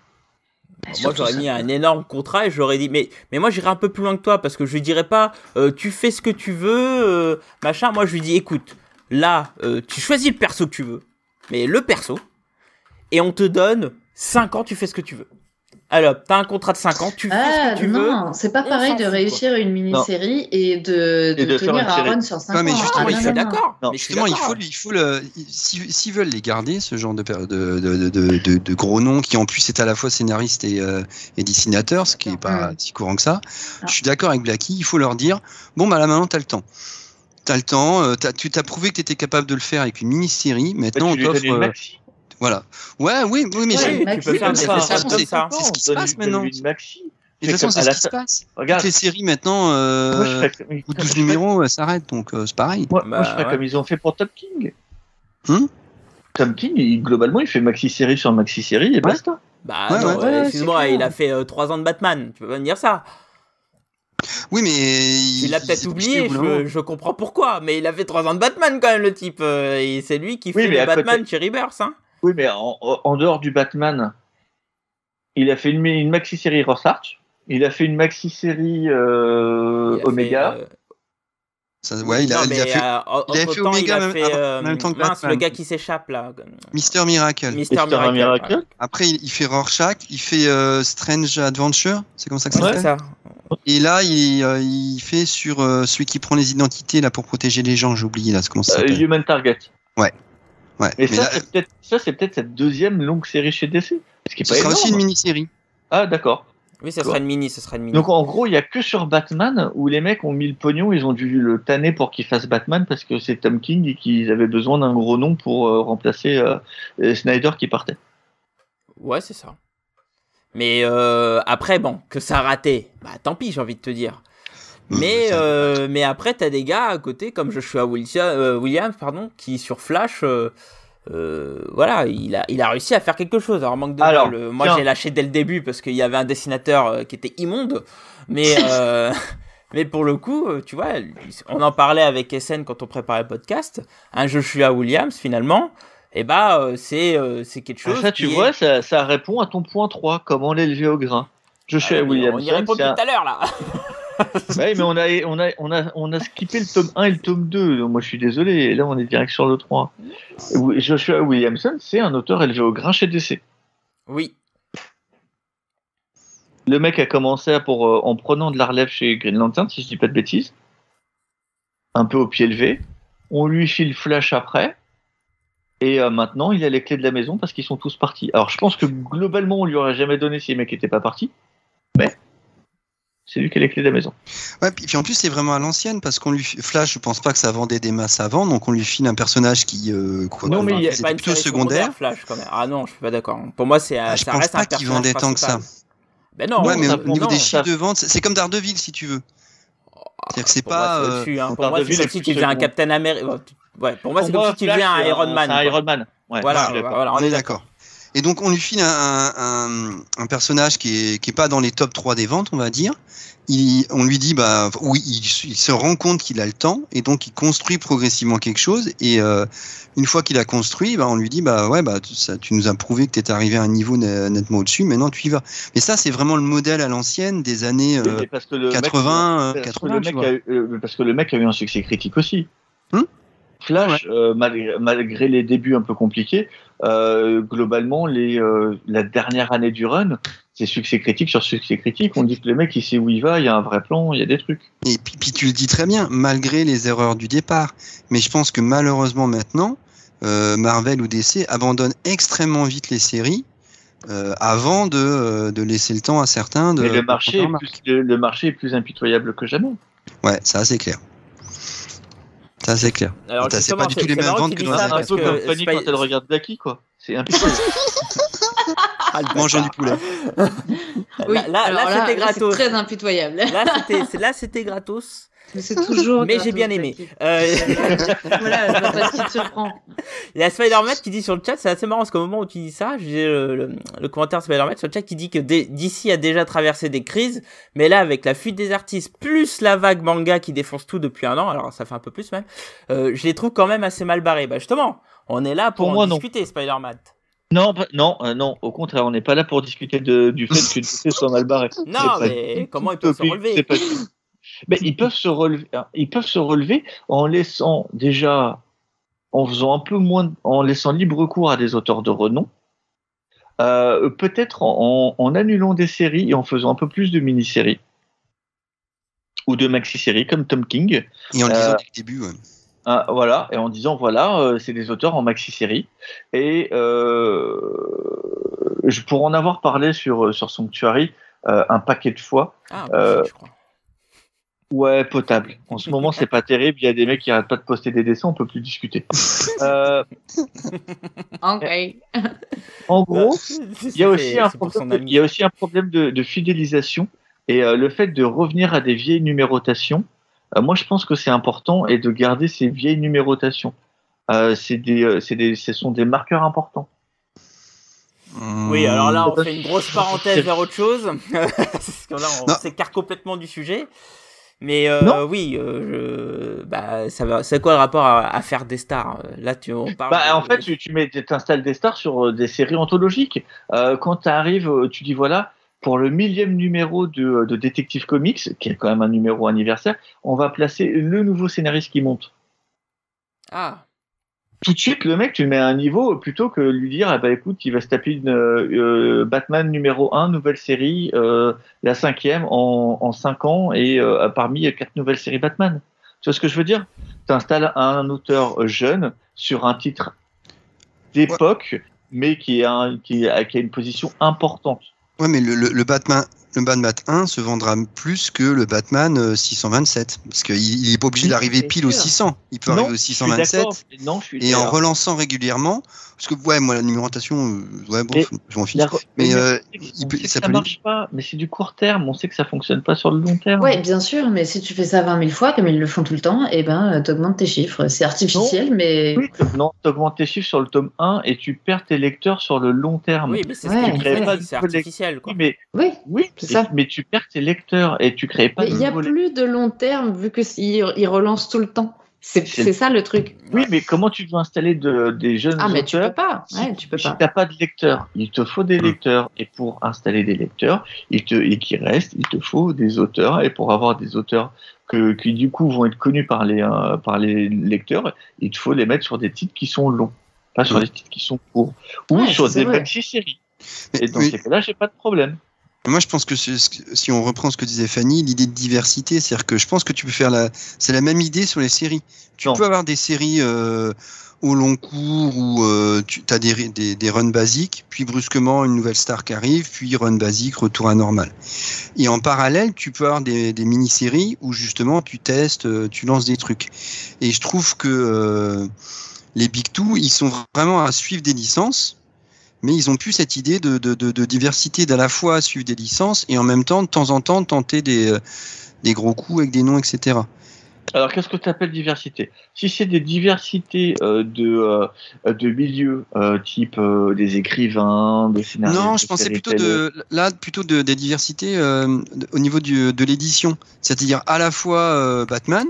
Moi, surtout j'aurais mis un énorme contrat et j'aurais dit, mais, mais moi, j'irais un peu plus loin que toi parce que je lui dirais pas, euh, tu fais ce que tu veux, euh, machin. Moi, je lui dis, écoute, là, euh, tu choisis le perso que tu veux, mais le perso, et on te donne 5 ans, tu fais ce que tu veux. Alors, t'as un contrat de 5 ans, tu fais Ah ce que tu veux. non, c'est pas pareil de fout, réussir une mini-série et de, de, Et de tenir run sur 5 Ouais, mais ans. justement, Ah, je non, non, non. d'accord. Non, mais Justement, il d'accord. faut, il faut le, si- s'ils veulent les garder, ce genre de, de, de, de, de, de gros noms qui en plus est à la fois scénariste et, euh, et dessinateur, ce qui est pas si courant que ça. Ah. Je suis d'accord avec Blacky, il faut leur dire, bon bah là maintenant t'as le temps. T'as le temps, euh, t'as- tu t'as prouvé que t'étais capable de le faire avec une mini-série, maintenant on tu t'offre... euh, voilà. Ouais, oui, oui, mais Ouais, tu Maxi, peux faire des ça, comme c'est- ça. c'est ce qui se passe maintenant. une maxi. de toute façon, c'est ce qui se passe. Regarde, Toutes les séries maintenant, euh, je ou 12 numéros, euh, s'arrêtent, donc euh, c'est pareil. Moi, moi, Bah, je ferais ouais. comme ils ont fait pour Tom King. Hmm Tom King, il- globalement, il fait maxi-série sur maxi-série et basta. Bah Ouais, non, ouais. euh, Ouais, excuse-moi, il a fait 3 ans de Batman. Tu peux pas me dire ça. Oui, mais... Il l'a peut-être oublié, je, je comprends pourquoi, mais il a fait 3 ans de Batman quand même, le type. euh, et c'est lui qui Oui, fait le Batman côté- chez Rebirth. Hein. Oui, mais en, en dehors du Batman, il a fait une, une maxi-série Ross Arch, il a fait une maxi-série euh, a fait, Omega. euh, Ça- ouais, il a, non, il a mais, fait euh, il avait fait Omega il a même- fait, avant- en euh, même temps que mince, Batman. le gars qui s'échappe là. Mister Miracle. Mister Mister Miracle. Miracle. ouais. Après, il fait Rorschach, il fait euh, Strange Adventure, c'est comme ça que ça Ouais, c'est s'appelle. ça. Et là, il, euh, il fait sur euh, celui qui prend les identités là pour protéger les gens. J'ai oublié là, ça Euh, s'appelle. Human Target. Ouais. Mais, Mais ça, là, c'est peut-être ça, c'est peut-être cette deuxième longue série chez DC. Ce qui est ce pas sera aussi une mini-série. Ah, d'accord. Oui, ça sera une mini, ça sera une mini. Donc en gros, il y a que sur Batman où les mecs ont mis le pognon, ils ont dû le tanner pour qu'il fasse Batman parce que c'est Tom King et qu'ils avaient besoin d'un gros nom pour euh, remplacer euh, euh, Snyder qui partait. Ouais, c'est ça. Mais euh, après, bon, que ça a raté, bah tant pis, j'ai envie de te dire. Mais, euh, mais après, t'as des gars à côté, comme Joshua Williams, Williams pardon, qui sur Flash, euh, voilà, il a, il a réussi à faire quelque chose. Alors, manque de Alors, bol, moi j'ai lâché dès le début parce qu'il y avait un dessinateur euh, qui était immonde, mais, euh, [LAUGHS] mais pour le coup, tu vois, on en parlait avec SN quand on préparait le podcast. Un Joshua Williams, finalement, et eh bah, c'est c'est quelque chose. ça, tu vois, ça, ça, répond à ton point 3, comment l'élever au grain. Joshua ah, Williams. On y répond tout à l'heure là. [LAUGHS] oui, mais on a, on, a, on, a, on a skippé le tome 1 et le tome 2. Donc moi, je suis désolé. Et là, on est direct sur le 3. Joshua Williamson, c'est un auteur élevé au grain chez DC. Oui. Le mec a commencé pour, euh, en prenant de la relève chez Green Lantern, si je dis pas de bêtises. Un peu au pied levé. On lui file Flash après. Et euh, maintenant, il a les clés de la maison parce qu'ils sont tous partis. Alors, je pense que globalement, on lui aurait jamais donné si les mecs n'étaient pas partis. Mais c'est lui qui a les clés de la maison. Ouais, puis, en plus c'est vraiment à l'ancienne parce qu'on lui Flash, je pense pas que ça vendait des masses avant, donc on lui file un personnage qui euh, quoi, non mais il y a pas plutôt secondaire. Flash quand même. Ah non, je suis pas d'accord. Pour moi c'est. Ah, je pense pas qu'il vendait tant que ça. Ben non. Ouais, mais au niveau des chiffres de vente, c'est comme Daredevil si tu veux. C'est-à-dire que c'est pas. Moi, euh... hein. Pour moi, c'est comme si tu faisais un Captain America. Ouais, pour moi, c'est comme si tu faisais un Iron Man. Un Iron Man. Voilà, on est d'accord. Et donc on lui file un, un, un personnage qui est, qui est pas dans les top 3 des ventes, on va dire. Il, on lui dit bah oui, il, il se rend compte qu'il a le temps et donc il construit progressivement quelque chose. Et euh, une fois qu'il a construit, bah, on lui dit bah ouais bah ça, tu nous as prouvé que tu étais arrivé à un niveau nettement au-dessus. Maintenant tu y vas. Mais ça c'est vraiment le modèle à l'ancienne des années euh, 80, mec, 80. Parce que, euh, a, euh, parce que le mec a eu un succès critique aussi. Hum? Flash, euh, malgré, malgré, les débuts un peu compliqués, euh, globalement, les, euh, la dernière année du run, c'est succès critique sur succès critique. On dit que le mec, il sait où il va, il y a un vrai plan, il y a des trucs. Et puis, puis tu le dis très bien, malgré les erreurs du départ. Mais je pense que malheureusement maintenant, euh, Marvel ou DC abandonnent extrêmement vite les séries. Euh, avant de, euh, de, laisser le temps à certains de. Mais le marché, est plus, le, le marché est plus impitoyable que jamais. Ouais, ça c'est clair. Ça, c'est clair. C'est pas du tout les mêmes ventes que dans un peu comme Fanny quand elle regarde Blackie, quoi. C'est un peu. [LAUGHS] Mangeant du poulet. [LAUGHS] oui, là, là, c'était gratos. très impitoyable. Là, c'était gratos. Mais c'est toujours. Mais j'ai bien aimé. Euh... voilà, je vois pas ce qui te [LAUGHS] surprend. Il y a Spider-Man qui dit sur le chat, c'est assez marrant parce qu'au moment où tu dis ça, j'ai le, le, le, commentaire Spider-Man sur le chat qui dit que DC a déjà traversé des crises, mais là, avec la fuite des artistes, plus la vague manga qui défonce tout depuis un an, alors ça fait un peu plus même, euh, je les trouve quand même assez mal barrés. Bah justement, on est là pour, pour en moi, discuter, Spider-Man. Non, non, euh, non, au contraire, on n'est pas là pour discuter de, du fait que DC [LAUGHS] soit mal barré. Non, mais comment ils peuvent se relever mais ils peuvent se relever, ils peuvent se relever en laissant déjà, en faisant un peu moins, en laissant libre cours à des auteurs de renom. Euh, peut-être en, en, annulant des séries et en faisant un peu plus de mini-séries ou de maxi-séries comme Tom King. Et en disant euh, dès le début, ouais. Euh, voilà, et en disant voilà, euh, c'est des auteurs en maxi-série. Et euh, je pourrais en avoir parlé sur, sur Sanctuary un paquet de fois. Ah, oui, je crois. Ouais, potable. En ce moment, c'est pas terrible. Il y a des mecs qui arrêtent pas de poster des dessins, on peut plus discuter. [LAUGHS] euh... okay. En gros, il y a aussi un problème, il y a aussi un problème de, de fidélisation et euh, le fait de revenir à des vieilles numérotations. Euh, moi, je pense que c'est important et de garder ces vieilles numérotations. Euh, c'est des, c'est des, ce sont des marqueurs importants. Oui, alors là, on fait une grosse parenthèse vers autre chose. [LAUGHS] Parce que là, on s'écarte complètement du sujet. Mais euh, oui, euh, je... bah, ça va. C'est quoi le rapport à, à, faire des stars Là, tu on parle. Bah, en fait, tu, tu mets, installes des stars sur euh, des séries anthologiques. Euh, quand tu arrives, tu dis voilà, pour le millième numéro de, de Detective Comics, qui est quand même un numéro anniversaire, on va placer le nouveau scénariste qui monte. Ah tout de suite, le mec, tu le mets à un niveau plutôt que lui dire, ah bah écoute, il va se taper une euh, Batman numéro 1, nouvelle série, euh, la cinquième en, en cinq ans et euh, parmi quatre nouvelles séries Batman. Tu vois ce que je veux dire? Tu installes un auteur jeune sur un titre d'époque, ouais. mais qui, est un, qui, a, qui, a, une position importante. Ouais, mais le, le, le Batman, le Batman 1 se vendra plus que le Batman euh, 627. Parce qu'il il est pas obligé d'arriver pile sûr. au 600. Il peut Non, arriver au je suis 627. d'accord. Non, je suis Et en relançant régulièrement, parce que ouais, moi la numérotation, euh, ouais bon, Mais- je m'en fiche. Mais, euh, il peut- ça ça peut marche pas, mais c'est du court terme. On sait que ça fonctionne pas sur le long terme. Ouais, bien sûr, mais si tu fais ça 20 000 fois, comme ils le font tout le temps, eh ben, t'augmentes tes chiffres. C'est artificiel, mais Oui, non, t'augmentes tes chiffres sur le tome 1 et tu perds tes lecteurs sur le long terme. Oui, mais c'est Ouais, ce ouais. artificiel, quoi. Oui, mais oui. oui, C'est et- ça. mais tu perds tes lecteurs et tu crées pas Mais de il n'y a plus de long terme vu que ils relancent tout le temps. C'est ça le truc. Oui, mais comment tu veux installer de- des jeunes Ah, mais tu peux pas. si, Ouais, tu peux si pas. t'as pas de lecteurs? Il te faut des Hmm. lecteurs. Et pour installer des lecteurs, il te, et qui restent, il te faut des auteurs. Et pour avoir des auteurs que, qui, du coup, vont être connus par les, euh, par les lecteurs, il te faut les mettre sur des titres qui sont longs. Pas sur des titres qui sont courts. Ou Ouais, sur des maxi-séries. Et dans oui. ces cas-là, j'ai pas de problème. Moi, je pense que si on reprend ce que disait Fanny, l'idée de diversité, c'est-à-dire que je pense que tu peux faire la, c'est la même idée sur les séries. Tu Non. peux avoir des séries euh, au long cours où euh, tu as des, des, des runs basiques, puis brusquement une nouvelle star qui arrive, puis run basique, retour à normal. Et en parallèle, tu peux avoir des, des mini-séries où justement tu testes, euh, tu lances des trucs. Et je trouve que euh, les Big Two, ils sont vraiment à suivre des licences mais ils ont plus cette idée de, de, de, de diversité d'à la fois suivre des licences et en même temps de temps en temps tenter des, euh, des gros coups avec des noms etc. Alors, qu'est-ce que tu appelles diversité? Si c'est des diversités euh, de, euh, de milieux, euh, type des écrivains, des scénaristes. non, je pensais plutôt de là plutôt de des diversités au niveau du, de l'édition, c'est-à-dire à la fois Batman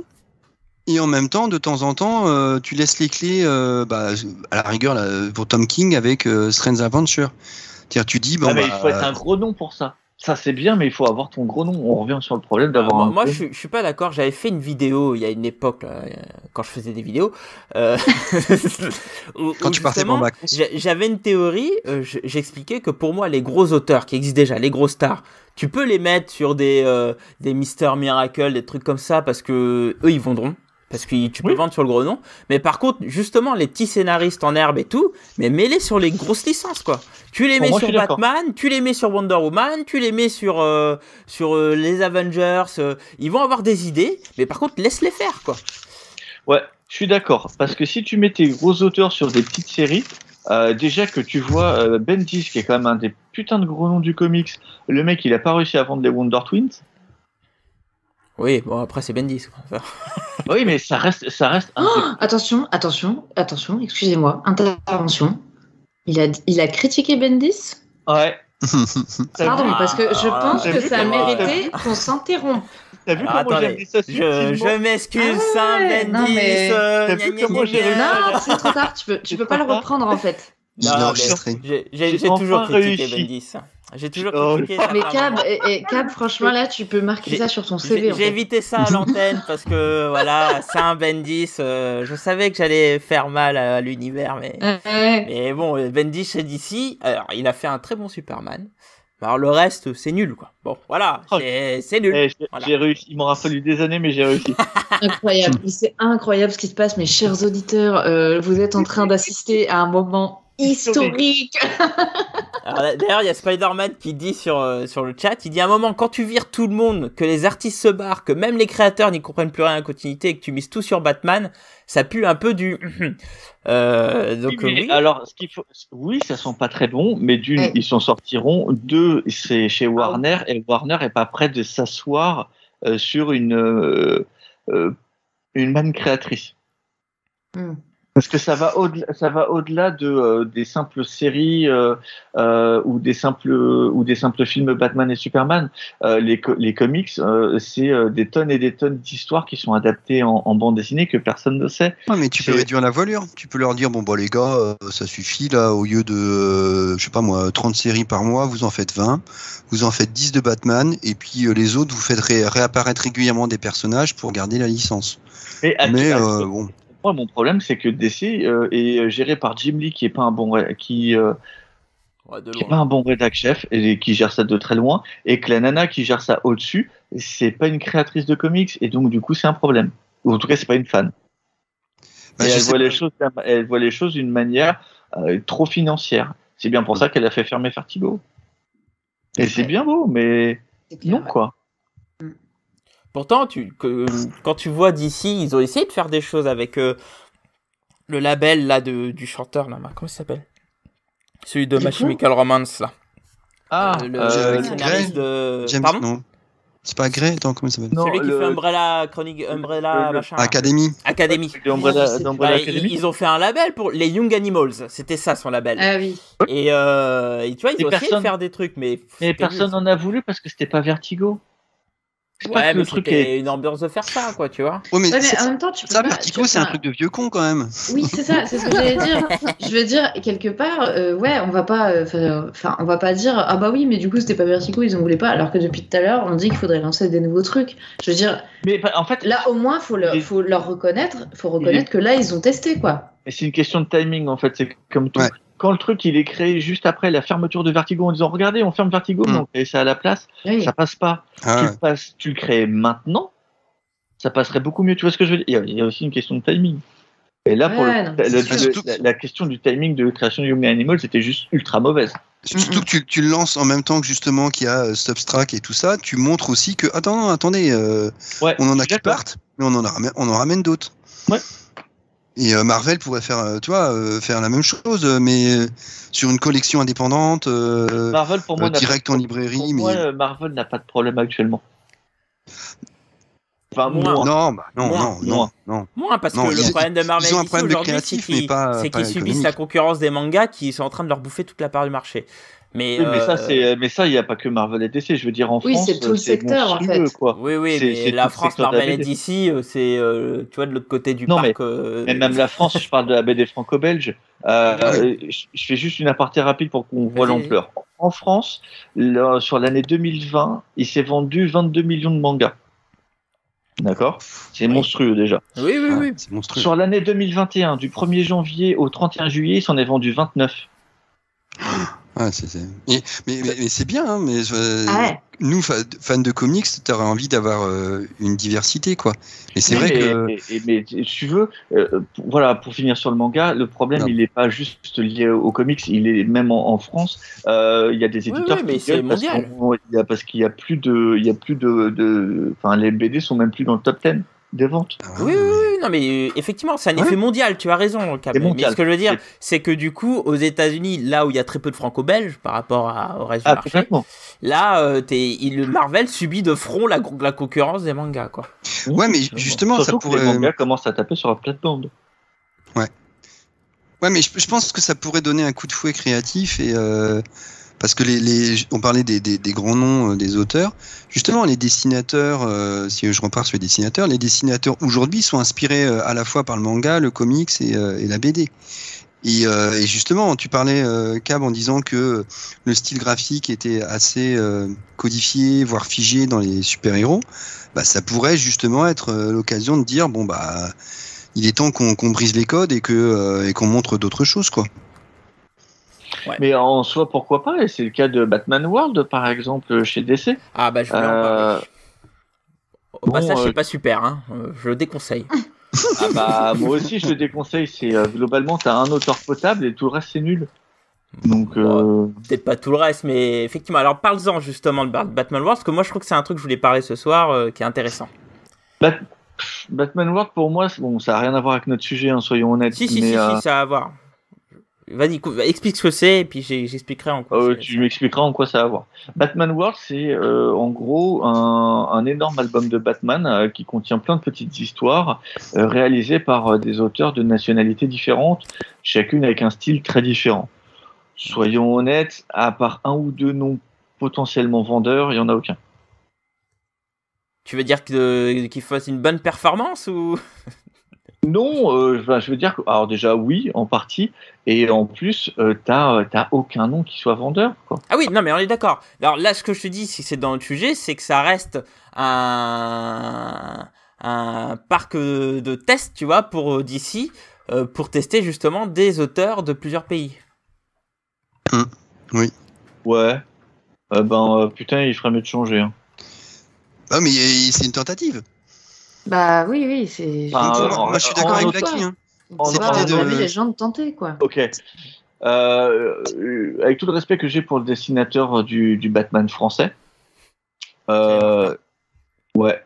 et en même temps de temps en temps euh, tu laisses les clés euh, bah, à la rigueur là, pour Tom King avec euh, Strange Adventure. C'est-à-dire tu dis bon Ah, mais bah, il faut être un gros nom pour ça. Ça, c'est bien, mais il faut avoir ton gros nom. On revient sur le problème Ah, d'avoir moi, un moi, gros je, suis- je suis pas d'accord. J'avais fait une vidéo il y a une époque, là, quand je faisais des vidéos. euh, [LAUGHS] où- quand où tu partais en vacances. J'a- J'avais une théorie, euh, j'expliquais que pour moi, les gros auteurs qui existent déjà, les gros stars, tu peux les mettre sur des, euh, des Mister Miracle, des trucs comme ça, parce que eux, ils vendront. Parce que tu peux Oui. vendre sur le gros nom. Mais par contre, justement, les petits scénaristes en herbe et tout, mais mets-les sur les grosses licences, quoi. Tu les mets sur. Batman, tu les mets sur Wonder Woman, tu les mets sur, euh, sur euh, les Avengers. euh, ils vont avoir des idées, mais par contre, laisse-les faire, quoi. Ouais, je suis d'accord. Parce que si tu mets tes gros auteurs sur des petites séries, euh, déjà que tu vois euh, Bendis, qui est quand même un des putains de gros noms du comics, le mec, il a pas réussi à vendre les Wonder Twins. Oui, bon, après, c'est Bendis. [LAUGHS] quoi. Oui, mais ça reste, ça reste un Oh, attention, attention, attention, excusez-moi, intervention. Il a, il a critiqué Bendis? Ouais. [LAUGHS] Pardon, parce que je Ah, pense que ça mérité qu'on s'interrompt. T'as vu Ah, comment j'ai ça Je, je m'excuse, Ah hein, ouais, Bendis. non, mais- euh, T'as vu comment j'ai Non, c'est trop tard, tu peux, tu peux pas le reprendre en fait. J'ai j'ai- toujours critiqué réussi. Bendis. J'ai toujours Oh. Mais. Cab, et, et Cab, franchement là, tu peux marquer ça sur ton J'ai CV. en j'ai fait. évité ça à l'antenne parce que voilà, c'est un Bendis. euh, je savais que j'allais faire mal à l'univers, mais Ouais, mais bon, Bendis c'est d'ici. Alors, il a fait un très bon Superman. Alors le reste, c'est nul quoi. Bon, voilà, Oh. c'est nul. Eh, j'ai Voilà. réussi. Il m'aura fallu des années, mais j'ai réussi. [LAUGHS] Incroyable, c'est incroyable ce qui se passe, mes chers auditeurs. Euh, vous êtes en train d'assister à un moment historique. [LAUGHS] D'ailleurs, il y a Spider-Man qui dit sur, euh, sur le chat, il dit à un moment, quand tu vires tout le monde, que les artistes se barrent, que même les créateurs n'y comprennent plus rien à la continuité et que tu mises tout sur Batman, ça pue un peu du... Euh, donc Oui, mais oui. Alors, ce qu'il faut, oui, ça sent pas très bon, mais d'une, Ouais. ils s'en sortiront. Deux, c'est chez Warner, et Warner est pas prêt de s'asseoir euh, sur une euh, euh, une manne créatrice. Hmm. Parce que ça va au-delà, ça va au-delà de euh, des simples séries euh, euh, ou des simples ou des simples films Batman et Superman. Les, co- les comics, c'est des tonnes et des tonnes d'histoires qui sont adaptées en, en bande dessinée que personne ne sait. Ouais, mais tu peux réduire la voilure. Tu peux leur dire bon bah les gars, ça suffit là, au lieu de je sais pas moi 30 séries par mois, vous en faites 20, vous en faites 10 de Batman et puis les autres vous faites ré- réapparaître régulièrement des personnages pour garder la licence. Mais, bon, Moi, mon problème, c'est que DC euh, est géré par Jim Lee, qui est pas un bon qui, euh, Ouais, de qui est pas un bon rédac chef et qui gère ça de très loin, et que la nana qui gère ça au-dessus, c'est pas une créatrice de comics, et donc du coup, c'est un problème. Ou en tout cas, c'est pas une fan. bah, Et elle, voit les choses, elle voit les choses d'une manière euh, trop financière. C'est bien pour ça qu'elle a fait fermer Vertigo. Et c'est bien beau, mais Non, ouais. quoi. Pourtant, tu, que, quand tu vois d'ici, ils ont essayé de faire des choses avec euh, le label là de, du chanteur là, comment il s'appelle? Celui de My Chemical Romance là. Ah, le, euh, le scénariste de. James, Pardon? non. C'est pas Grey Attends, comment ça s'appelle? Non, Celui qui le- fait Umbrella, Chronique, Umbrella, le- machin. Academy. Academy. Umbrella- Bah, Academy. ils, ils ont fait un label pour les Young Animals, c'était ça son label. Ah oui. Et, euh, et tu vois, ils Et ont essayé de personne- faire des trucs, mais. Personne n'en a voulu parce que c'était pas Vertigo. C'est pas Ouais, mais le truc est. une ambiance de faire ça, quoi, tu vois. Ouais, mais, Ouais, mais ça, en même temps, tu peux ça, pas- tu- c'est un truc de vieux con quand même. Oui, c'est ça, c'est ce que j'allais dire. Je veux dire, quelque part, euh, ouais, on va pas, euh, enfin, on va pas dire, ah bah oui, mais du coup, c'était pas Vertigo, ils en voulaient pas, alors que depuis tout à l'heure, on dit qu'il faudrait lancer des nouveaux trucs. Je veux dire, Mais bah, en fait, là, au moins, faut, le, faut leur reconnaître, faut reconnaître que là, ils ont testé, quoi. Mais c'est une question de timing en fait. C'est comme tout. Ouais. Quand le truc il est créé juste après la fermeture de Vertigo en disant regardez on ferme Vertigo Mm. mais on crée ça à la place, Oui. ça passe pas. Ah, tu, ouais. le passes, tu le crées maintenant, ça passerait beaucoup mieux. Tu vois ce que je veux dire? Il y, a, il y a aussi une question de timing. Et là pour Ouais, le- non, la, question du timing de création de Young Animal c'était juste ultra mauvaise. Surtout que tu, tu le lances en même temps que justement qu'il y a euh, Substract et tout ça, tu montres aussi que attends, attendez, euh, Ouais. on en a qui partent, mais on en, a ramène- on en ramène d'autres. Ouais. Et euh, Marvel pourrait faire, euh, tu vois, euh, faire la même chose, euh, mais euh, sur une collection indépendante, euh, Marvel pour moi euh, n'a direct pas- en librairie, pour mais moi, euh, Marvel n'a pas de problème actuellement. Enfin Moins. non, bah, non, Moins. non, non, Moins. non. Moins, parce Non, que ils- le problème de Marvel ils ont un DC problème de aujourd'hui, c'est qu'ils subissent la concurrence des mangas qui sont en train de leur bouffer toute la part du marché. Mais, Oui, mais ça euh, c'est mais ça il n'y a pas que Marvel et DC. Je veux dire en Oui, France c'est tout le secteur, en monstrueux, fait. quoi. Oui, oui, C'est- mais c'est la tout le France, Marvel et. DC, euh, c'est, euh, tu vois, de l'autre côté du Non, parc. euh, Mais même la [LAUGHS] France, je parle de la BD franco-belge. Euh, Ah je je fais juste une aparté rapide pour qu'on voit l'ampleur. En France, le- sur l'année 2020, il s'est vendu 22 millions de mangas. D'accord? C'est Oui. monstrueux déjà. Oui, oui, Ah, oui. C'est monstrueux. Sur l'année 2021, du 1er janvier au 31 juillet, il s'en est vendu 29. [GASPS] Ouais, c'est- c'est- Mais, mais, mais- mais c'est bien, hein, mais euh, Ah ouais. nous, fa- fans de comics, t'aurais envie d'avoir euh, une diversité, quoi. Et c'est vrai mais, que. et- et- mais si tu veux, euh, pour- voilà, pour finir sur le manga, le problème, Non. il n'est pas juste lié aux comics, il est même en, en France. euh, Il y a des Oui, éditeurs oui, mais qui parce mondial. a- parce qu'il y a plus de, il y a plus de, de, enfin, les BD sont même plus dans le top 10 des ventes. Ah, Oui, oui, oui, non, mais euh, effectivement, c'est un Ouais. effet mondial, tu as raison, Cap. C'est Mais ce que je veux dire, c'est que du coup, aux États-Unis, là où il y a très peu de franco-belges par rapport à- au reste du Ah, marché, là, euh, t'es- il- le Marvel subit de front la, la concurrence des mangas, quoi. Ouais, mais justement, ça que pourrait- les mangas commencent à taper sur la plate-bande. Ouais, mais je, je pense que ça pourrait donner un coup de fouet créatif et euh, parce que les, les on parlait des, des, des grands noms euh, des auteurs. Justement, les dessinateurs, euh, si je repars sur les dessinateurs, les dessinateurs aujourd'hui sont inspirés euh, à la fois par le manga, le comics et, euh, et la BD. Et, et justement, tu parlais, Cab, en disant que le style graphique était assez codifié, voire figé dans les super-héros. Bah, ça pourrait justement être l'occasion de dire bon bah il est temps qu'on qu'on brise les codes et que euh, qu'on montre d'autres choses quoi. Mais en soi, pourquoi pas Et c'est le cas de Batman World, par exemple, chez DC. Ah, bah, je voulais en Euh, parler. Au bon, passage, euh, c'est pas super, hein. Euh, Je le déconseille. [LAUGHS] Ah bah moi aussi je le déconseille. C'est euh, globalement t'as un auteur potable et tout le reste c'est nul. Donc euh, Peut-être pas tout le reste, mais effectivement. Alors, parle-en justement de Bat- Batman Wars, parce que moi, je trouve que c'est un truc que je voulais parler ce soir euh, qui est intéressant. Bat- Batman World pour moi bon ça a rien à voir avec notre sujet hein, soyons honnêtes. Si, si, mais, si, euh, si, ça a à voir. Vas-y, explique ce que c'est, et puis j'expliquerai en quoi. euh, tu m'expliqueras en quoi ça a à voir. Batman World c'est euh, en gros un, un énorme album de Batman euh, qui contient plein de petites histoires réalisées par des auteurs de nationalités différentes, chacune avec un style très différent. Soyons honnêtes, à part un ou deux noms potentiellement vendeurs, il y en a aucun. Tu veux dire que- qu'il fasse une bonne performance ou? Non, euh, ben, je veux dire que, alors déjà oui, en partie, et en plus, euh, t'as, euh, t'as aucun nom qui soit vendeur, quoi. Ah oui, non, mais on est d'accord. Alors là, ce que je te dis, si c'est dans le sujet, c'est que ça reste un, un parc de tests, tu vois, pour DC, euh, pour tester justement des auteurs de plusieurs pays. Ouais. Euh, ben euh, putain, il ferait mieux de changer. hein. Ah mais c'est une tentative. Bah oui, oui, c'est. Enfin, je euh, en- Moi je suis d'accord avec Blacky. Hein. c'est pas l'idée de- les gens de tenter, quoi. Ok. Euh, euh, avec tout le respect que j'ai pour le dessinateur du, du Batman français, Euh, ouais.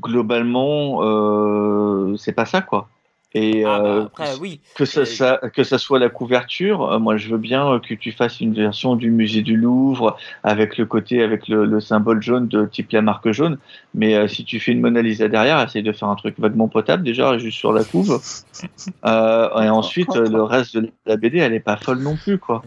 Globalement, euh, c'est pas ça, quoi. Et Ah, bah, euh, après, oui. que ça, ça- que ça soit la couverture, euh, moi je veux bien euh, que tu fasses une version du musée du Louvre avec le côté, avec le, le symbole jaune de type la marque jaune. Mais euh, si tu fais une Mona Lisa derrière, essaye de faire un truc vaguement potable déjà, juste sur la couve. [LAUGHS] Euh, et ensuite, le reste de la BD, elle est pas folle non plus, quoi.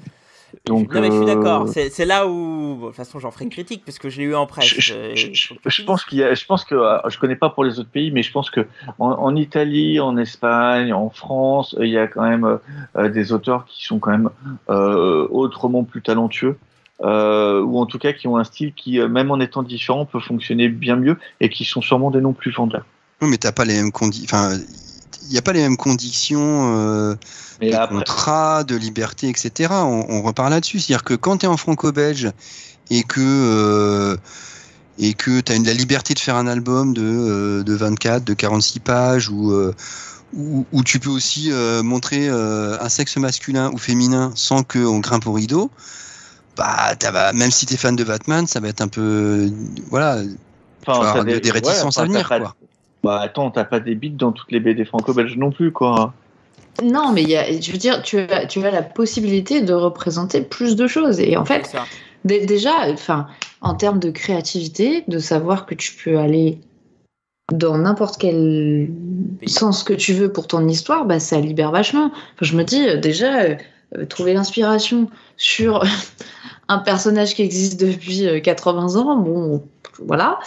Donc, non, mais je suis euh, d'accord. C'est c'est là où, bon, de toute façon, j'en ferai une critique parce que je l'ai eu en presse. Je, euh, je- finisses. pense qu'il y a, je pense que, euh, je connais pas pour les autres pays, mais je pense que en, en Italie, en Espagne, en France, il y a quand même euh, euh, des auteurs qui sont quand même euh, autrement plus talentueux, euh, ou en tout cas qui ont un style qui, euh, même en étant différent, peut fonctionner bien mieux et qui sont sûrement des noms plus vendeurs. Oui, mais t'as pas les mêmes conditions. Enfin, il n'y a pas les mêmes conditions euh, de après, contrat, de liberté, etc. On, on repart là-dessus. C'est-à-dire que quand tu es en franco-belge et que euh, et que tu as la liberté de faire un album de, euh, de 24, de 46 pages, ou euh, où, où tu peux aussi euh, montrer euh, un sexe masculin ou féminin sans qu'on grimpe au rideau, bah, bah, même si tu es fan de Batman, ça va être un peu. Voilà, enfin, tu vas avoir des- des réticences ouais, à venir, quoi. Bah attends, t'as pas des bits dans toutes les BD franco-belges non plus, quoi. Non, mais il y a, je veux dire, tu as, tu as la possibilité de représenter plus de choses. Et en fait, Déjà, enfin, en termes de créativité, de savoir que tu peux aller dans n'importe quel sens que tu veux pour ton histoire, bah, ça libère vachement. Enfin, je me dis, euh, déjà, euh, euh, trouver l'inspiration sur [LAUGHS] un personnage qui existe depuis euh, 80 ans, bon, voilà.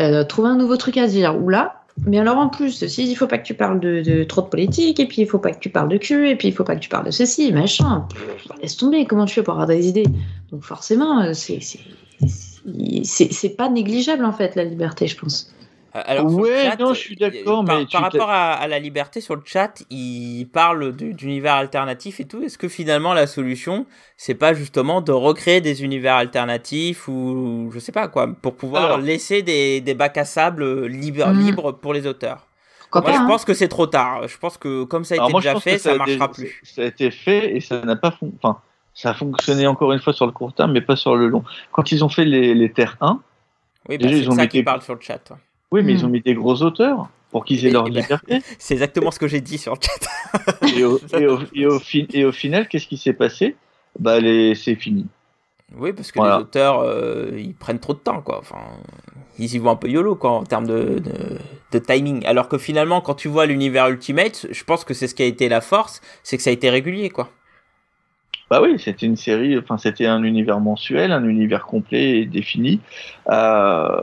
Euh, trouver un nouveau truc à dire, ou là. Mais alors en plus, si il faut pas que tu parles de, trop de politique, et puis il faut pas que tu parles de cul, et puis il faut pas que tu parles de ceci, machin. Pff, laisse tomber, comment tu fais pour avoir des idées? Donc forcément, euh, c'est pas négligeable en fait la liberté, je pense. Alors, Ouais, chat, non, je suis d'accord, par, mais par rapport à, à la liberté sur le chat, il parle d'univers alternatifs et tout. Est-ce que finalement la solution, c'est pas justement de recréer des univers alternatifs ou je sais pas quoi, pour pouvoir Alors. laisser des, des bacs à sable libres, Mhm. libres pour les auteurs? Pourquoi Moi, pas je hein. pense que c'est trop tard. Je pense que comme ça a Alors été moi, déjà fait, ça a marchera plus. Ça a été fait et ça n'a pas fon- enfin ça a fonctionné encore une fois sur le court terme, mais pas sur le long. Quand ils ont fait les, les Terres 1, Oui, bah, Déjà, c'est ils ont ça mis des- parle sur le chat. Oui, mais Hmm. ils ont mis des gros auteurs pour qu'ils aient Et- leur ben- liberté. [LAUGHS] C'est exactement ce que j'ai dit sur le chat. [LAUGHS] et, au, et, au, et, au fin- et au final, qu'est-ce qui s'est passé? Bah, les, c'est fini. Oui, parce que Voilà. les auteurs, euh, ils prennent trop de temps, quoi. Enfin, ils y vont un peu YOLO, quoi, en termes de, de, de timing. Alors que finalement, quand tu vois l'univers Ultimate, je pense que c'est ce qui a été la force, c'est que ça a été régulier, quoi. Bah oui, c'était une série, enfin c'était un univers mensuel, un univers complet et défini. Euh,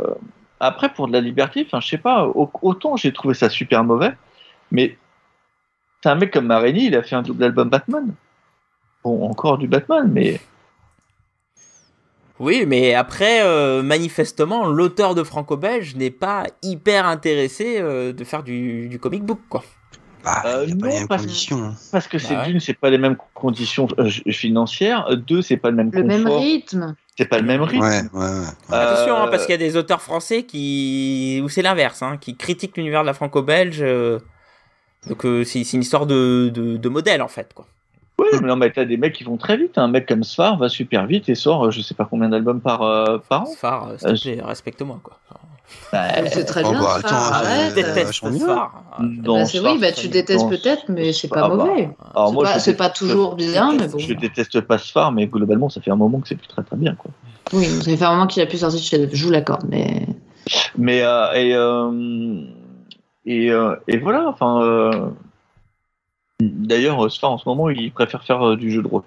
après, pour de la liberté, enfin je sais pas, au- autant j'ai trouvé ça super mauvais, mais c'est un mec comme Marini, il a fait un double album Batman. Bon, encore du Batman, mais Oui, mais après, euh, manifestement, l'auteur de Franco-Belge n'est pas hyper intéressé euh, de faire du, du comic book, quoi. Bah, Euh, a pas non, les mêmes parce- conditions. hein. parce que c'est Bah ouais. d'une, c'est pas les mêmes conditions euh, financières, deux, c'est pas le même Le même rythme. C'est pas le même rythme. Ouais, ouais, ouais. Attention, hein, Euh, parce qu'il y a des auteurs français qui, ou c'est l'inverse, hein, qui critiquent l'univers de la franco-belge. euh, Donc euh, c'est une histoire de, de, de modèle en fait, quoi. Oui, mais non, mais t'as des mecs qui vont très vite. Un mec comme Sfar va super vite et sort, euh, je sais pas combien d'albums par, euh, par an. Sfar, euh, Euh, respecte-moi, quoi. Bah, C'est très Oh, bien. bah, ça, attends, euh, déteste. Ah, Non, Bah, oui, bah, tu détestes non, peut-être, mais c'est pas Ah bah, mauvais. Alors C'est moi, pas, toujours bien, mais bon. Je déteste pas Sfar, mais globalement, ça fait un moment que c'est plus très très bien. Quoi. Oui, ça fait un moment qu'il a plus sorti de chez Je vous l'accorde, mais. Mais euh, et, euh, et, euh, et voilà. Enfin, euh, d'ailleurs, Sfar en ce moment, il préfère faire euh, du jeu de rôle.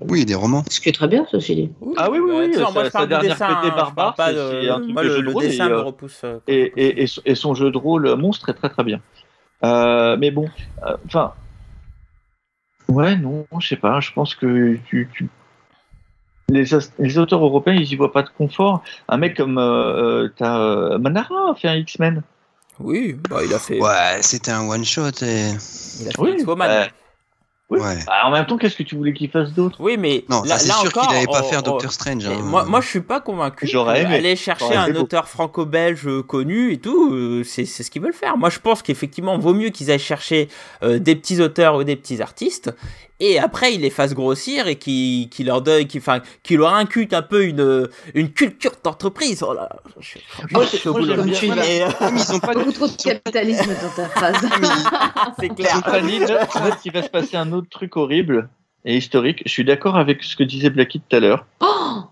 Oui, des romans. Ce qui est très bien, ceci dit. Ah oui, oui, oui, attends, sa- moi je parle dessin, hein, barbare, pas c'est- de... un truc Moi de le, jeu de le rôle, et, me euh, repousse. euh, Et, et, et, son- et son jeu de rôle monstre est très très bien. Euh, mais bon, euh, enfin. ouais, non, je sais pas. Je pense que tu, tu- Les, auteurs européens, ils y voient pas de confort. Un mec comme. Euh, euh, t'as, euh, Manara a fait un X-Men. Oui, bah il a fait, Ouais, c'était un one shot et. il a fait Oui, X-Woman. Oui. Ouais. Bah, en même temps, qu'est-ce que tu voulais qu'il fasse d'autre? Oui, mais Non, là, c'est là sûr encore, qu'il n'allait pas on- faire on- Doctor Strange. Hein. Moi, moi, je suis pas convaincu. J'aurais aimé. Aller chercher J'aurais un auteur franco-belge connu et tout, euh, c'est c'est ce qu'ils veulent faire. Moi, je pense qu'effectivement, vaut mieux qu'ils aillent chercher euh, des petits auteurs ou des petits artistes et après il les fasse grossir et qui qui leur donne qui qui leur inculque un peu une une culture d'entreprise. Oh là je, moi, euh, ils ont pas beaucoup trop de capitalisme dans ta phrase. [LAUGHS] C'est clair. Il va se passer un autre truc horrible et historique. Je suis d'accord avec ce que disait Blacky tout à l'heure. Oh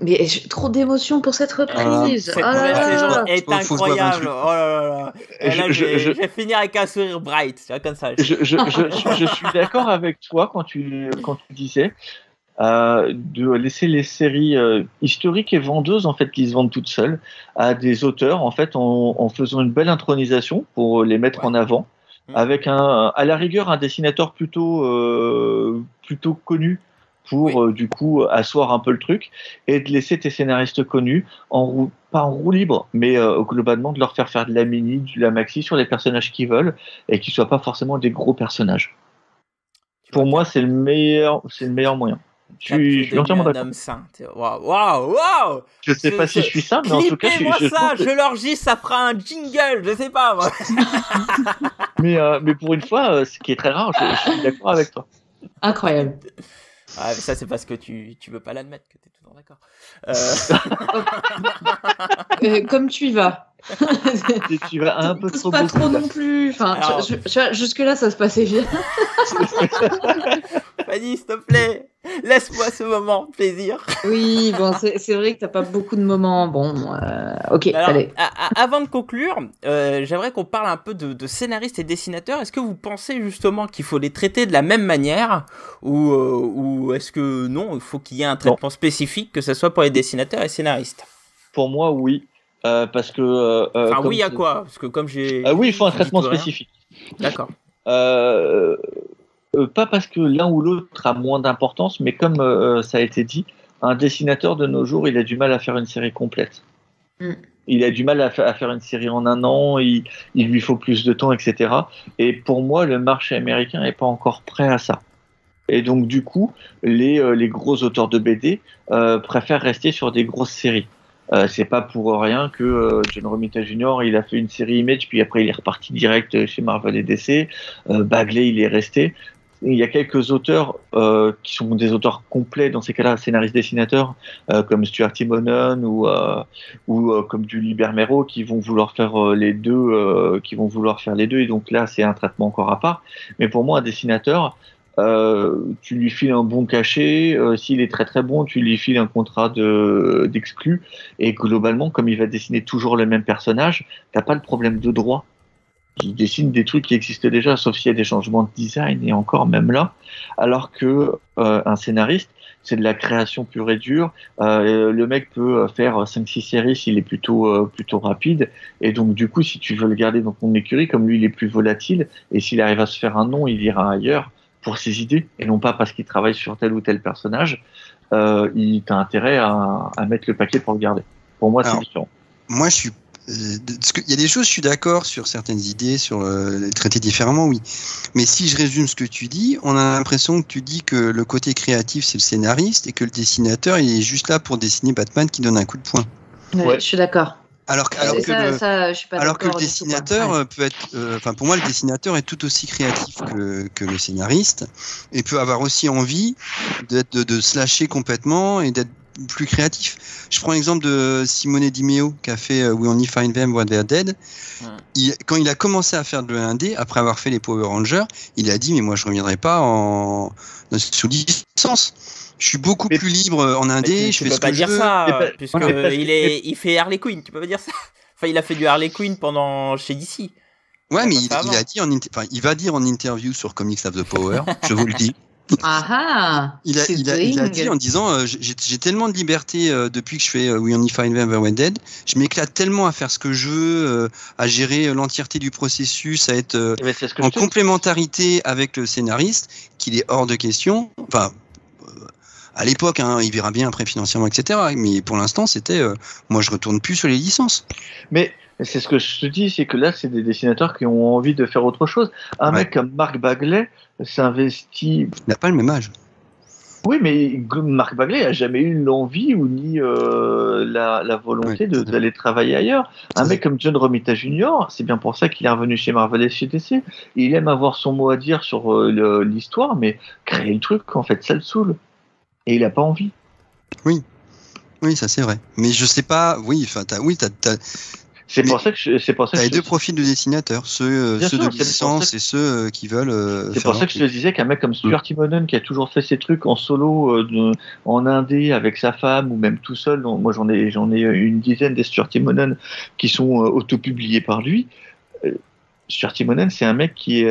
mais j'ai trop d'émotions pour cette ah, reprise. cette est oh, incroyable. Oh là là. Là je, vais finir avec un sourire bright. C'est comme ça. Je, suis d'accord avec toi quand tu, disais euh, de laisser les séries euh, historiques et vendeuses en fait qui se vendent toutes seules à des auteurs en fait en, faisant une belle intronisation pour les mettre en avant avec un à la rigueur un dessinateur plutôt euh, connu pour euh, du coup asseoir un peu le truc et de laisser tes scénaristes connus en roue, pas en roue libre, mais euh, globalement de leur faire faire de la mini, de la maxi sur les personnages qu'ils veulent et qu'ils soient pas forcément des gros personnages. Pour moi, c'est le meilleur, c'est le meilleur moyen. Je suis, je suis entièrement d'accord. Waouh, waouh, waouh Je sais pas si je suis simple, mais en tout cas, je suis. moi ça, je, je l'enregistre, ça fera un jingle, je sais pas, moi. [LAUGHS] mais, euh, mais pour une fois, ce qui est très rare, je suis d'accord avec toi. Incroyable. Ah, ça, c'est parce que tu, tu veux pas l'admettre que tu es toujours d'accord. Euh. [LAUGHS] Euh, comme tu y vas tu vas un peu trop. Pas trop non plus. Enfin, je, jusque là, ça se passait bien. [LAUGHS] Fanny, s'il te plaît, laisse-moi ce moment plaisir. oui, bon, c'est vrai que t'as pas beaucoup de moments. Bon, euh, ok, allez. Avant de conclure, euh, j'aimerais qu'on parle un peu de, scénaristes et dessinateurs. Est-ce que vous pensez justement qu'il faut les traiter de la même manière ou, euh, ou est-ce que non, il faut qu'il y ait un traitement spécifique, que ce soit pour les dessinateurs et scénaristes? Pour moi, oui. Euh, parce que. Euh, euh enfin, oui, à quoi? Parce que comme j'ai. Ah oui, il faut un traitement spécifique. D'accord. Pas parce que l'un ou l'autre a moins d'importance, mais comme ça a été dit, un dessinateur de nos jours, il a du mal à faire une série complète. Hmm. Il a du mal à, à, faire une série en un an, il, il, lui faut plus de temps, etc. Et pour moi, le marché américain n'est pas encore prêt à ça. Et donc, du coup, les, les gros auteurs de BD préfèrent rester sur des grosses séries. Euh, c'est pas pour rien que euh, John Romita Jr. il a fait une série Image puis après il est reparti direct euh, chez Marvel et DC. Euh, Bagley il est resté. Il y a quelques auteurs euh, qui sont des auteurs complets dans ces cas-là, scénaristes dessinateurs euh, comme Stuart Timonen ou ou comme du Libermero qui vont vouloir faire les deux, qui vont vouloir faire les deux et donc là c'est un traitement encore à part. Mais pour moi un dessinateur euh, tu lui files un bon cachet. Euh, s'il est très très bon, tu lui files un contrat de d'exclus. Et globalement, comme il va dessiner toujours le même personnage, t'as pas le problème de droit Il dessine des trucs qui existent déjà, sauf s'il y a des changements de design et encore même là. Alors que euh, un scénariste, c'est de la création pure et dure. Le mec peut faire 5-6 séries s'il est plutôt plutôt rapide. Et donc du coup, si tu veux le garder dans ton écurie, comme lui il est plus volatile, et s'il arrive à se faire un nom, il ira ailleurs pour ses idées et non pas parce qu'il travaille sur tel ou tel personnage, euh, il a intérêt à, mettre le paquet pour le garder. Pour moi, c'est différent. Moi, je suis. Euh, il y a des choses, je suis d'accord sur certaines idées, sur euh, les traiter différemment, oui. Mais si je résume ce que tu dis, on a l'impression que tu dis que le côté créatif, c'est le scénariste et que le dessinateur, il est juste là pour dessiner Batman qui donne un coup de poing. Ouais. Je suis d'accord. Alors, que, le, dessinateur euh, peut être, euh, enfin pour moi le dessinateur est tout aussi créatif que, le scénariste et peut avoir aussi envie d'être de, de se lâcher complètement et d'être plus créatif. Je prends l'exemple de Simone Dimeo qui a fait euh, We Only Find Them When They're Dead. Quand il a commencé à faire de l'indé, après avoir fait les Power Rangers, il a dit mais moi je reviendrai pas en sous licence je suis beaucoup plus libre en indé, tu, je peux pas dire ça, puisque [LAUGHS] voilà. il, fait Harley Quinn, tu peux pas dire ça. [LAUGHS] Enfin, il a fait du Harley Quinn pendant chez DC. Ouais, mais il, a dit en enfin, il va dire en interview sur Comics of the Power, [LAUGHS] je vous le dis. Ah, ah il a, il, a, dit en disant euh, j'ai tellement de liberté euh, depuis que je fais euh, We Only Find Ever When Dead, je m'éclate tellement à faire ce que je veux, à gérer l'entièreté du processus, à être eh ben, en complémentarité avec le scénariste qu'il est hors de question. Enfin, à l'époque, hein, il verra bien après financièrement, etc. Mais pour l'instant, c'était euh, moi, je retourne plus sur les licences. Mais c'est ce que je te dis, c'est que là, c'est des dessinateurs qui ont envie de faire autre chose. Un mec comme Marc Bagley s'investit. Il n'a pas le même âge. Oui, mais Marc Bagley a jamais eu l'envie ou ni euh, la, volonté oui, d'aller travailler ailleurs. Un mec comme John Romita Jr., c'est bien pour ça qu'il est revenu chez Marvel et chez DC. Il aime avoir son mot à dire sur euh, l'histoire, mais créer le truc, en fait, ça le saoule. Et il a pas envie. Oui, ça c'est vrai. Mais je sais pas. Oui, enfin, oui, t'as, C'est pour ça que je, c'est pour ça t'as les deux profils de dessinateurs, ceux, euh, ceux sûr, de licence et ceux euh, qui veulent. euh, C'est pour ça que je te disais qu'un mec comme Stuart Timonen qui a toujours fait ses trucs en solo, euh, de- en indé avec sa femme ou même tout seul. donc moi j'en ai j'en ai une dizaine des Stuart Timonen qui sont euh, autopubliés par lui. Stuart Timonen c'est un mec qui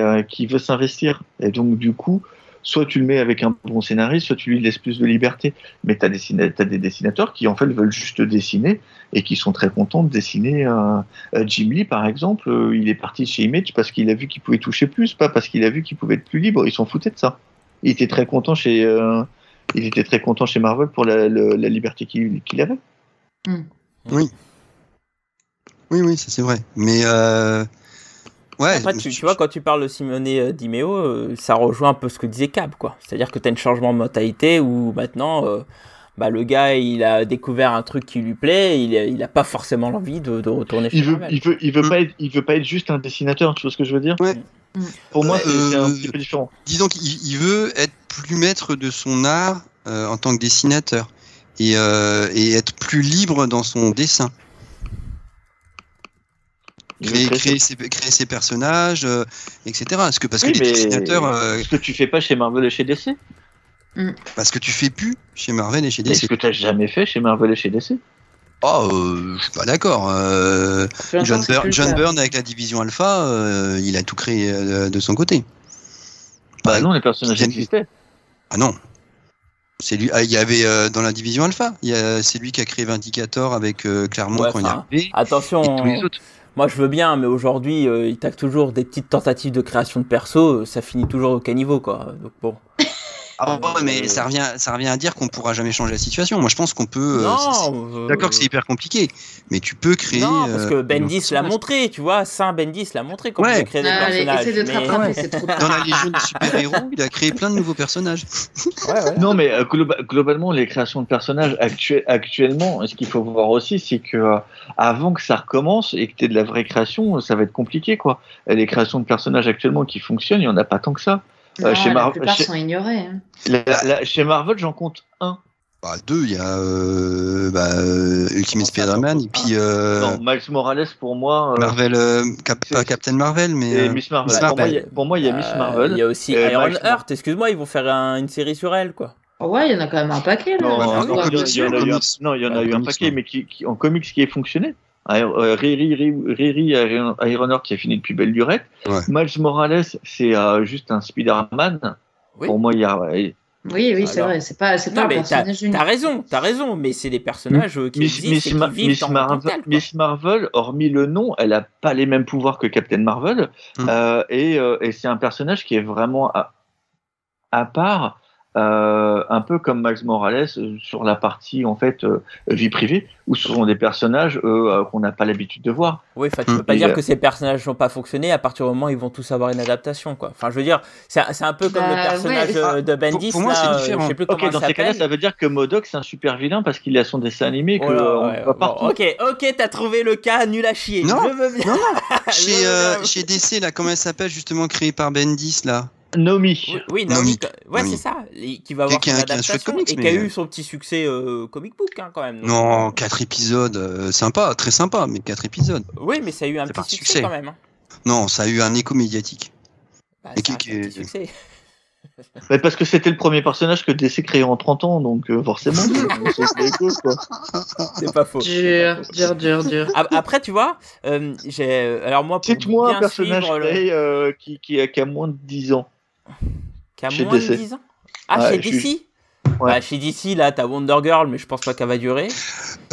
veut s'investir et donc du coup soit tu le mets avec un bon scénariste, soit tu lui laisses plus de liberté. Mais tu as, des dessinateurs qui en fait veulent juste dessiner et qui sont très contents de dessiner. euh, euh, Jim Lee, par exemple, euh, il est parti chez Image parce qu'il a vu qu'il pouvait toucher plus, pas parce qu'il a vu qu'il pouvait être plus libre. Ils s'en foutaient de ça. Il était très content chez, euh, il était très content chez Marvel pour la, liberté qu'il qu'il avait. Oui, oui, ça c'est vrai. Mais euh, ouais. Après, tu, tu vois, quand tu parles de Simone euh, Di Meo, euh, ça rejoint un peu ce que disait Cab, quoi. C'est-à-dire que tu as un changement de mentalité où maintenant, euh, bah, le gars, il a découvert un truc qui lui plaît, il a, il a pas forcément l'envie de, de retourner chez Il veut, il veut, il veut Mm. pas être, il veut pas être juste un dessinateur. Tu vois ce que je veux dire? Ouais. Mm. Pour moi, c'est un petit peu différent. disons qu'il il veut être plus maître de son art euh, en tant que dessinateur et, euh, et être plus libre dans son dessin. Créer, créer ses, créer ses personnages, euh, etc. Parce que, parce Oui, que les dessinateurs, euh, ce que tu fais pas chez Marvel et chez DC. parce que tu fais plus chez Marvel et chez DC. que tu n'as jamais fait chez Marvel et chez DC. Oh, euh, je suis pas d'accord. Euh, John, que Byrne, John avec la division Alpha, euh, il a tout créé euh, de son côté. Bah non, les personnages existaient. Ah non. C'est lui. ah, il y avait euh, dans la division Alpha. C'est lui qui a créé Vindicator avec euh, Claremont Ouais, quand il est enfin, arrivé. Attention, Et tous les autres. Moi je veux bien, mais aujourd'hui, euh, il tacle toujours des petites tentatives de création de perso, euh, ça finit toujours au caniveau, quoi. Donc bon. [LAUGHS] Ah ouais, mais Euh, ça revient, ça revient à dire qu'on pourra jamais changer la situation. Moi, je pense qu'on peut. euh, euh, D'accord que c'est hyper compliqué, mais tu peux créer. Non, parce que euh, Bendis l'a montré, tu vois, Saint Bendis l'a montré comment Ouais. il crée des personnages. de mais- rattraper, trop. Dans la Légion des super-héros, il a créé plein de nouveaux personnages. Ouais, ouais. Non, mais euh, globa- globalement, les créations de personnages actu- actuellement, ce qu'il faut voir aussi, c'est que euh, avant que ça recommence et que tu aies de la vraie création, ça va être compliqué, quoi. Les créations de personnages actuellement qui fonctionnent, il n'y en a pas tant que ça. Non, Euh, chez la Mar- plupart chez- sont ignorés. hein. La- la- chez Marvel, j'en compte un. Bah, deux, il y a euh, bah, euh, Ultimate Spider-Man et puis euh, Non, Miles Morales, pour moi, euh, Marvel, euh, Cap- c'est- pas Captain Marvel, mais et Miss Marvel. Miss Pour, moi, Marvel. il y a- pour moi, il y a Miss Marvel. Il y a aussi Iron Heart, excuse-moi, ils vont faire un- une série sur elle, quoi? Oh ouais, il y en a quand même un paquet là. Non, en il y en a- eu un- comics. non, il y en a En eu un comics, paquet, mais qui, qui- en comics qui ait fonctionné. Euh, Riri, Ironheart qui a fini depuis belle lurette. Ouais. Miles Morales, c'est euh, juste un Spider-Man. Oui. Pour moi, il y a. Oui, oui, c'est vrai. C'est pas, c'est pas Non, un mais personnage unique. t'as raison, t'as raison, mais c'est des personnages euh, qui Miss, existent Miss et Ma- qui vivent Miss en tant que Marvel. Miss hormis le nom, elle a pas les mêmes pouvoirs que Captain Marvel. Euh, et euh, et c'est un personnage qui est vraiment à, à part. Euh, un peu comme Max Morales euh, sur la partie en fait euh, vie privée où ce sont des personnages qu'on n'a pas l'habitude de voir Oui, enfin, tu peux Mm. pas Et, dire euh, que ces personnages n'ont pas fonctionné à partir du moment où ils vont tous avoir une adaptation, quoi. Enfin, je veux dire, c'est un peu comme Bah, le personnage ouais. euh, de Bendis. pour moi, c'est euh, différent. Je sais plus dans ces cas-là, ça veut dire que Modoc c'est un super vilain parce qu'il a son dessin animé que Oh là, euh, on ouais, voit bon, partout. ok, ok, t'as trouvé le cas nul à chier. Non, je veux bien. non, [LAUGHS] chez, euh, bien. chez DC, là, comment elle s'appelle justement créée par Bendis là? Nomi. Oui, oui, Naomi, ouais, c'est ça. Qui va avoir Qui a- son qui a un chouette adaptation comics, et qui a eu son petit succès euh, comic book, hein, quand même. Donc, Non, quatre épisodes, euh, sympa, très sympa, mais quatre épisodes. Oui, mais ça a eu un petit succès, succès. quand même. hein. Non, ça a eu un écho médiatique. Bah, Et qui- qui un est- petit succès. [LAUGHS] Mais parce que c'était le premier personnage que DC créé en 30 ans, donc euh, forcément, [LAUGHS] c'est c'est écho, quoi. C'est pas faux. Dur, dur, dur, dur. Après, tu vois, euh, j'ai. Alors, moi, pour Cite-moi un personnage suivre le- créé euh, qui, qui, a, qui a moins de 10 ans. Qui a Chez moins de DC. 10 ans Ah, Ouais, chez DC suis- Ouais. Bah, Chez DC, là, t'as Wonder Girl, mais je pense pas qu'elle va durer.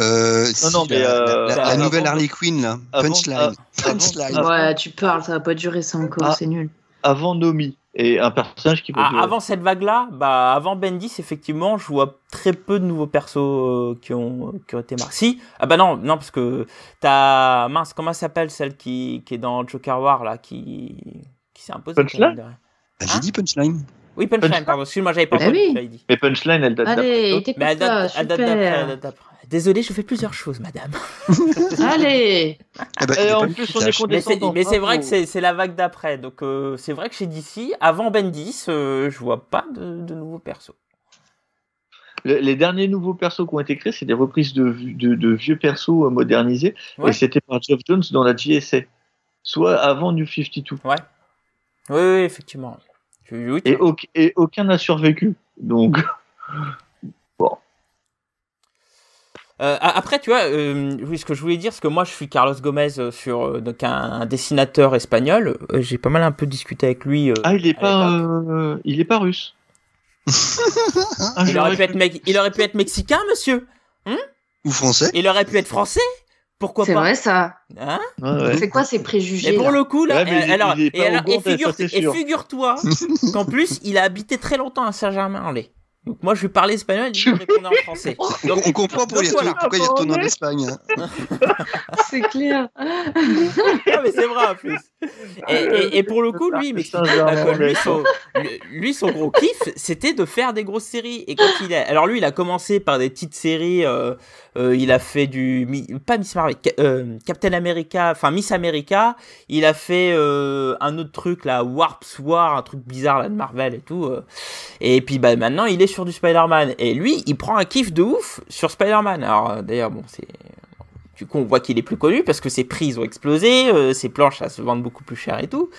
Euh, si, non, mais, la, euh, la- la avant- nouvelle Harley Quinn là, avant- Punchline. avant- Punchline. avant- Ouais, tu parles, ça va pas durer ça encore, Ah. c'est nul. Avant Nomi. Et un personnage qui va Ah, durer. avant cette vague-là, bah, avant Bendis, effectivement, je vois très peu de nouveaux persos euh, qui, ont, qui ont été marqués. Si, ah bah non, non, parce que t'as. Mince, comment elle s'appelle celle qui, qui est dans Joker War, là, qui, qui s'est imposée Punchline Bah, J'ai Hein dit Punchline. Oui, Punchline, Punchline pardon, excuse-moi, j'avais pas Bah oui. que j'avais dit. Mais Punchline, elle date Allez, d'après. Mais elle pas, date, elle date d'après. Désolé, je fais plusieurs choses, madame. [LAUGHS] Allez Eh ben, est en plus, on est Mais c'est condescendant. mais c'est vrai que c'est c'est la vague d'après. Donc euh, c'est vrai que chez DC, avant Bendis, euh, je vois pas de, de nouveaux persos. Le- les derniers nouveaux persos qui ont été créés, c'est des reprises de, de, de vieux persos euh, modernisés. Ouais. Et c'était par Geoff Jones dans la JSA. Soit avant New 52. Oui, oui, effectivement. Je- oui, tu Et, vois. au- et aucun n'a survécu. Donc, [LAUGHS] Euh, a- après, tu vois, euh, oui, ce que je voulais dire, c'est que moi, je suis Carlos Gomez euh, sur euh, donc un, un dessinateur espagnol. Euh, J'ai pas mal un peu discuté avec lui. euh, ah, il est pas, euh, il est pas russe. [LAUGHS] Ah, Il aurait, pu être mec- il aurait pu être mexicain, monsieur. Ou français. Il aurait pu être français? Pourquoi C'est pas vrai ça Hein ouais. C'est quoi ces Et préjugés pour là le coup, là, Ouais, mais et- alors, et, alors- et figure, c'est et figure-toi [LAUGHS] qu'en plus, il a habité très longtemps à Saint-Germain-en-Laye. Donc moi, je lui parlais espagnol, il me répondait en français. [LAUGHS] Donc, on comprend pour donc voilà. pourquoi il retourne en Espagne. hein. [LAUGHS] C'est clair [LAUGHS] mais c'est vrai en plus. Et, et- et pour le coup, lui, que lui, son, lui- lui, son gros kiff, c'était de faire des grosses séries. Et quand il a, alors lui, il a commencé par des petites séries. euh, euh, il a fait du, pas Miss Marvel, euh, Captain America, enfin Miss America. Il a fait euh, un autre truc là, Warp's War, un truc bizarre là de Marvel et tout. Et puis bah maintenant, il est du Spider-Man. Et lui, il prend un kiff de ouf sur Spider-Man. Alors euh, d'ailleurs, bon, c'est du coup, on voit qu'il est plus connu parce que ses prix ont explosé, euh, ses planches ça se vendent beaucoup plus cher et tout.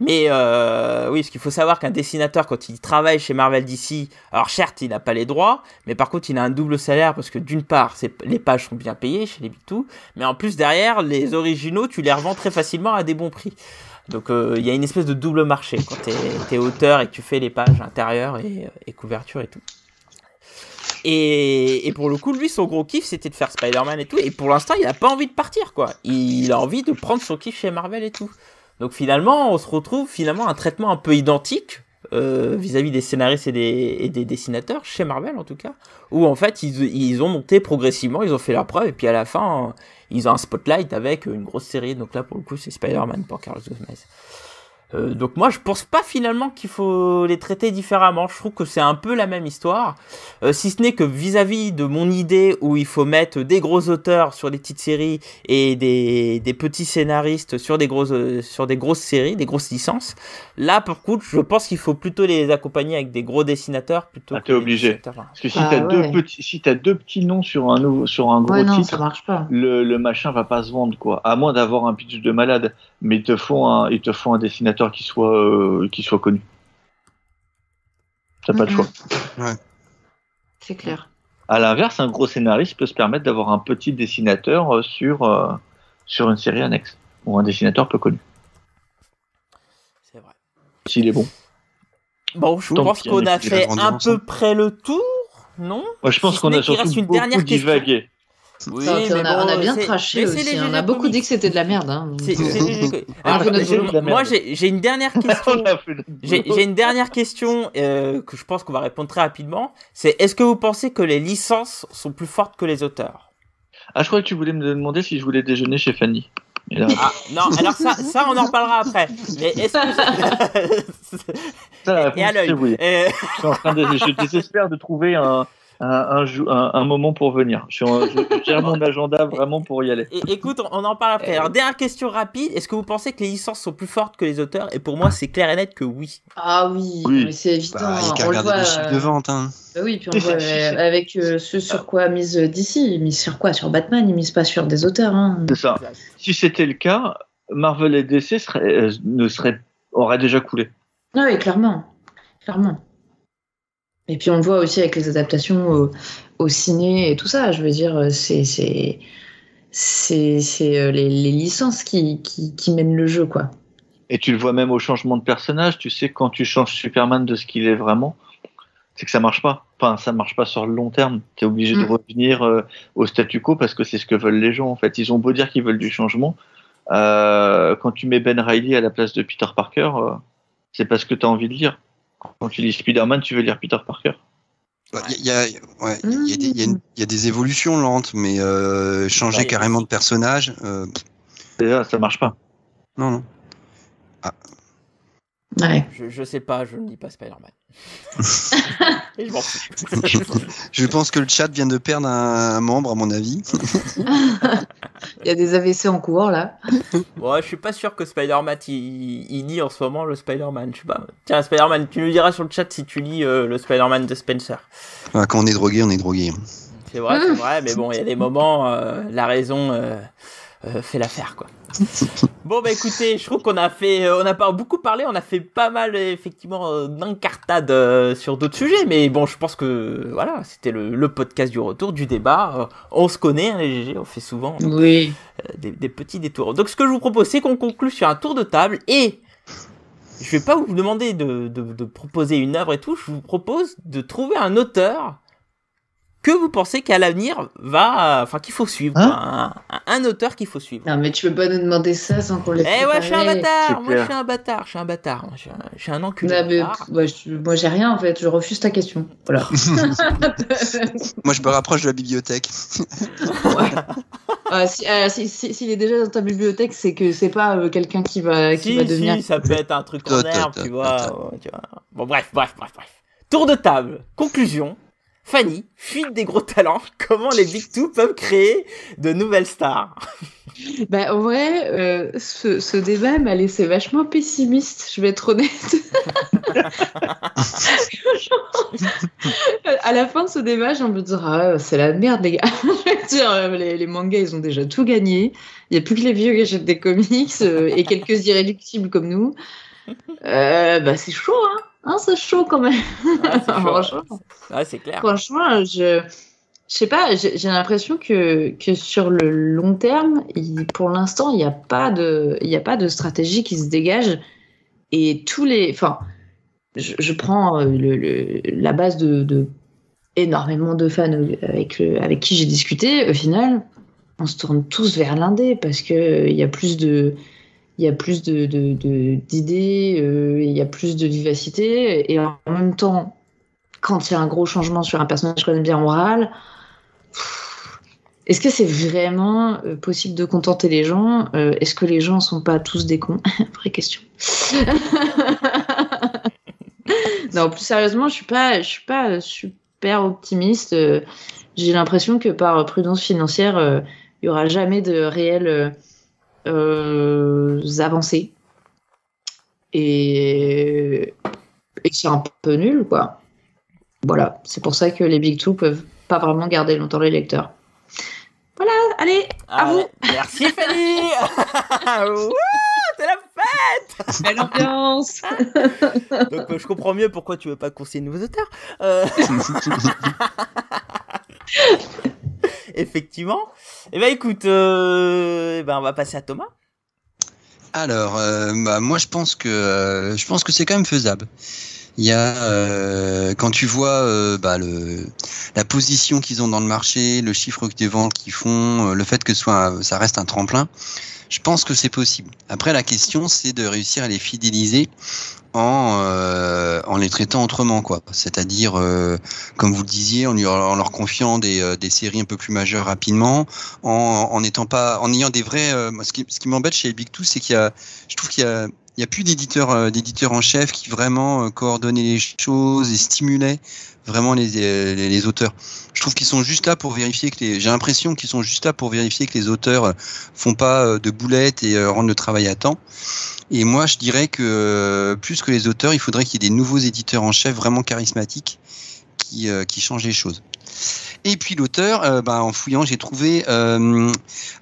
Mais euh, oui, parce qu'il faut savoir qu'un dessinateur, quand il travaille chez Marvel DC, alors certes, il n'a pas les droits, mais par contre, il a un double salaire parce que d'une part, les pages sont bien payées chez les Big mais en plus, derrière, les originaux, tu les revends très facilement à des bons prix. Donc euh, il y a une espèce de double marché quand t'es es auteur et que tu fais les pages intérieures et, et couverture et tout. Et, et pour le coup, lui, son gros kiff, c'était de faire Spider-Man et tout. Et pour l'instant, il a pas envie de partir, quoi. Il a envie de prendre son kiff chez Marvel et tout. Donc finalement, on se retrouve finalement un traitement un peu identique euh, vis-à-vis des scénaristes et des, dessinateurs, chez Marvel en tout cas, où en fait ils, ils ont monté progressivement, ils ont fait leur preuve, et puis à la fin, euh, ils ont un spotlight avec une grosse série. Donc là, pour le coup, c'est Spider-Man pour Carlos Gomez. Euh, donc moi je pense pas finalement qu'il faut les traiter différemment. Je trouve que c'est un peu la même histoire, Euh, si ce n'est que vis-à-vis de mon idée où il faut mettre des gros auteurs sur des petites séries et des, des petits scénaristes sur des grosses euh, sur des grosses séries, des grosses licences. Là pour contre, je pense qu'il faut plutôt les accompagner avec des gros dessinateurs plutôt. Ah, que t'es des obligé. dessinateurs. Parce que si Ah, t'as ouais. deux petits, si t'as deux petits noms sur un nouveau, sur un gros Ouais, non, titre, ça marche pas. le, le machin va pas se vendre quoi. À moins d'avoir un pitch de malade, mais ils te font un, ils te font un dessinateur qui soit, euh, qui soit connu. T'as pas de Mhm. choix. C'est clair. À l'inverse, un gros scénariste peut se permettre d'avoir un petit dessinateur euh, sur, euh, sur une série annexe ou un dessinateur peu connu, C'est vrai. s'il est bon. Bon, je Tant pense qu'on on a fait un peu près le tour, non? Moi, je pense Si qu'on a surtout une beaucoup dernière question. divagué. Oui, on, a, on a bon, bien craché aussi. les On a beaucoup comics. dit que c'était de la merde. Hein. C'est- c'est les jeux comics. On a Alors, fait [LAUGHS] notre j'ai- boulot. de la merde. moi, j'ai une dernière [LAUGHS] question. J'ai une dernière question euh, que je pense qu'on va répondre très rapidement. C'est est-ce que vous pensez que les licences sont plus fortes que les auteurs? Ah, je crois que tu voulais me demander si je voulais déjeuner chez Fanny. Là, Ah non, alors ça, ça on en reparlera après. Mais est-ce que ça, la [LAUGHS] et à l'œil oui. Euh, Je suis en train de, je désespère de trouver un, un, moment pour venir. Je, gère mon agenda vraiment pour y aller. écoute, on- en parle après. Alors dernière question rapide. Est-ce que vous pensez que les licences sont plus fortes que les auteurs? Et pour moi, c'est clair et net que oui. Ah oui, c'est évident. Bah, il y a qu'à on le regarder voit. les chiffres de euh, vente. Hein. bah oui, puis on voit [LAUGHS] euh, avec euh, ce sur quoi mise DC. Ils misent sur quoi? Sur Batman, ils misent pas sur des auteurs. Hein. C'est ça. Si c'était le cas, Marvel et DC seraient, euh, ne seraient, auraient déjà coulé. Ah oui, clairement. Clairement. Et puis on le voit aussi avec les adaptations au, au ciné et tout ça. Je veux dire, c'est euh, les, les licences qui, qui, qui mènent le jeu, quoi. Et tu le vois même au changement de personnage. Tu sais, quand tu changes Superman de ce qu'il est vraiment, c'est que ça marche pas. Enfin, ça marche pas sur le long terme. Tu es obligé de Mm. revenir euh, au statu quo parce que c'est ce que veulent les gens. En fait, ils ont beau dire qu'ils veulent du changement. Euh, quand tu mets Ben Riley à la place de Peter Parker, euh, c'est parce que tu as envie de lire. Quand tu lis Spider-Man, tu veux lire Peter Parker. Il Bah, y, a, ouais, il y, a des- il y a une- il y a des évolutions lentes, mais euh, changer Ouais. carrément de personnage, euh, Déjà, ça marche pas. non, non. Ouais. Je, je sais pas, je ne dis pas Spider-Man. [LAUGHS] Et je m'en fous. Je pense que le chat vient de perdre un, un membre, à mon avis. [LAUGHS] Il y a des AVC en cours là. Ouais, je suis pas sûr que Spider-Man il, il lit en ce moment le Spider-Man. Je sais pas. Tiens, Spider-Man, tu nous diras sur le chat si tu lis euh, le Spider-Man de Spencer. Ah, Quand on est drogué, on est drogué. C'est vrai, c'est vrai, mais bon, il y a des moments, euh, la raison euh, euh, fait l'affaire, quoi. [LAUGHS] bon, bah écoutez, je trouve qu'on a fait, euh, on a pas beaucoup parlé, on a fait pas mal, effectivement, euh, d'incartades euh, sur d'autres sujets, mais bon, je pense que, voilà, c'était le, le podcast du retour, du débat. Euh, on se connaît, hein, les GG, on fait souvent Oui. euh, des, des petits détours. Donc, ce que je vous propose, c'est qu'on conclue sur un tour de table et. Je vais pas vous demander de, de, de proposer une œuvre et tout, je vous propose de trouver un auteur que vous pensez qu'à l'avenir va, enfin qu'il faut suivre, Hein un, un- un auteur qu'il faut suivre. Non, mais tu peux pas nous demander ça sans qu'on l'ait Eh ouais, je suis un bâtard, moi je suis un bâtard, je suis un bâtard, je suis un, je suis un enculé. Non, mais, ouais, je- moi j'ai rien en fait, je refuse ta question. Voilà. [LAUGHS] Moi, je me rapproche de la bibliothèque. [LAUGHS] Si, ah, si- si- S'il est déjà dans ta bibliothèque, c'est que c'est pas euh, quelqu'un qui va, qui Si, va devenir. si, ça peut être un truc en herbe, ouais, tu vois. Bon, bref, bref, bref, bref. Tour de table, conclusion. Fanny, fuite des gros talents, [LAUGHS] comment les Big Two peuvent créer de nouvelles stars? [LAUGHS] Bah, en vrai, euh, ce, ce débat m'a laissé vachement pessimiste, je vais être honnête. [LAUGHS] à la fin de ce débat, j'ai envie de dire ah, c'est la merde, les gars. je vais dire, euh, les, les mangas, ils ont déjà tout gagné. Il n'y a plus que les vieux qui achètent des comics euh, et quelques irréductibles comme nous. Euh, bah, c'est chaud, hein. Hein, c'est chaud quand même. Ah, c'est [LAUGHS] Franchement. Clair. Franchement, je je sais pas, j'ai l'impression que, que sur le long terme, il- pour l'instant, il n'y a, pas de- il y a pas de stratégie qui se dégage. Et tous les. Enfin, je, je prends euh, le, le- la base de, de énormément de fans avec, avec qui j'ai discuté. Au final, on se tourne tous vers l'indé parce qu'il y a plus de. Il y a plus de, de- de- d'idées, euh, il y a plus de vivacité, et en même temps, quand il y a un gros changement sur un personnage qu'on aime bien. Pff, Est-ce que c'est vraiment euh, possible de contenter les gens? Euh, Est-ce que les gens sont pas tous des cons? [LAUGHS] Vraie question. [LAUGHS] non, plus sérieusement, je suis suis pas euh, super optimiste. Euh, J'ai l'impression que par prudence financière, euh, il y aura jamais de euh, euh, avancées. Et, et c'est un peu nul, quoi. Voilà, c'est pour ça que les Big Two peuvent pas vraiment garder longtemps les lecteurs. Voilà, allez, à Allez, vous. Merci [LAUGHS] Fanny C'est la fête Belle ambiance. Donc euh, je comprends mieux pourquoi tu veux pas conseiller de nouveaux auteurs. Euh, [LAUGHS] [LAUGHS] Effectivement. Eh ben écoute, euh, eh ben on va passer à Thomas. Alors, euh, bah, moi, je pense que euh, je pense que c'est quand même faisable. Il y a euh, quand tu vois bah, la position qu'ils ont dans le marché, le chiffre des ventes qu'ils font, le fait que soit ça reste un tremplin, je pense que c'est possible. Après, la question, c'est de réussir à les fidéliser en euh, en les traitant autrement, quoi. C'est-à-dire, euh, comme vous le disiez, en, leur confiant des, euh, des séries un peu plus majeures rapidement, en, en étant pas, en ayant des vrais. euh, moi, ce qui, ce qui m'embête chez Big Two, c'est qu'il y a, je trouve qu'il y a, il y a plus d'éditeurs, euh, d'éditeurs en chef qui vraiment coordonnaient les choses et stimulaient vraiment les, euh, les, les auteurs. Je trouve qu'ils sont juste là pour vérifier que les. J'ai l'impression qu'ils sont juste là pour vérifier que les auteurs euh, font pas euh, de boulettes et rendent le travail à temps. Et moi, je dirais que plus que les auteurs, il faudrait qu'il y ait des nouveaux éditeurs en chef vraiment charismatiques qui, qui changent les choses. Et puis l'auteur, euh, bah, en fouillant, j'ai trouvé. euh,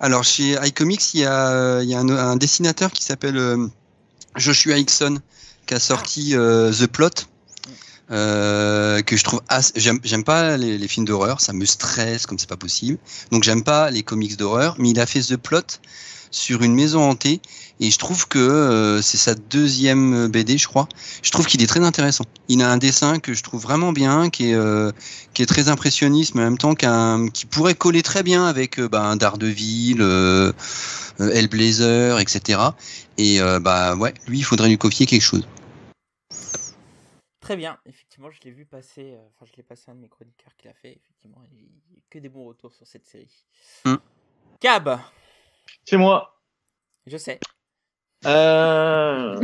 alors chez iComics, il y a, il y a un, dessinateur qui s'appelle Joshua Hickson qui a sorti The Plot. Euh, que je trouve assez... j'aime pas les, les films d'horreur ça me stresse comme c'est pas possible. Donc j'aime pas les comics d'horreur mais il a fait The Plot sur une maison hantée et je trouve que euh, c'est sa deuxième BD je crois. Je trouve qu'il est très intéressant. Il a un dessin que je trouve vraiment bien qui est euh, qui est très impressionniste mais en même temps qu'un qui pourrait coller très bien avec euh, bah, un Daredevil euh, euh, Hellblazer etc et euh, bah ouais lui il faudrait lui confier quelque chose Très bien, effectivement, je l'ai vu passer, euh, enfin je l'ai passé à un de mes chroniqueurs qui l'a fait, effectivement, et il y a que des bons retours sur cette série. Hmm. Cab, C'est moi. je sais. Euh...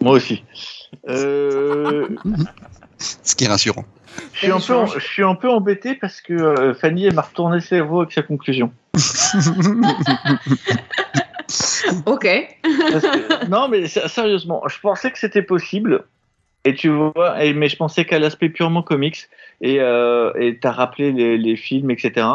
Moi aussi. Euh, [LAUGHS] Ce qui est rassurant. je, suis un peu, en- je suis un peu embêté parce que euh, Fanny m'a retourné le cerveau avec sa conclusion. [LAUGHS] Ok. Que- non, mais sérieusement, je pensais que c'était possible. Et tu vois, mais je pensais qu'à l'aspect purement comics. Et euh, t'as rappelé les, films, etc.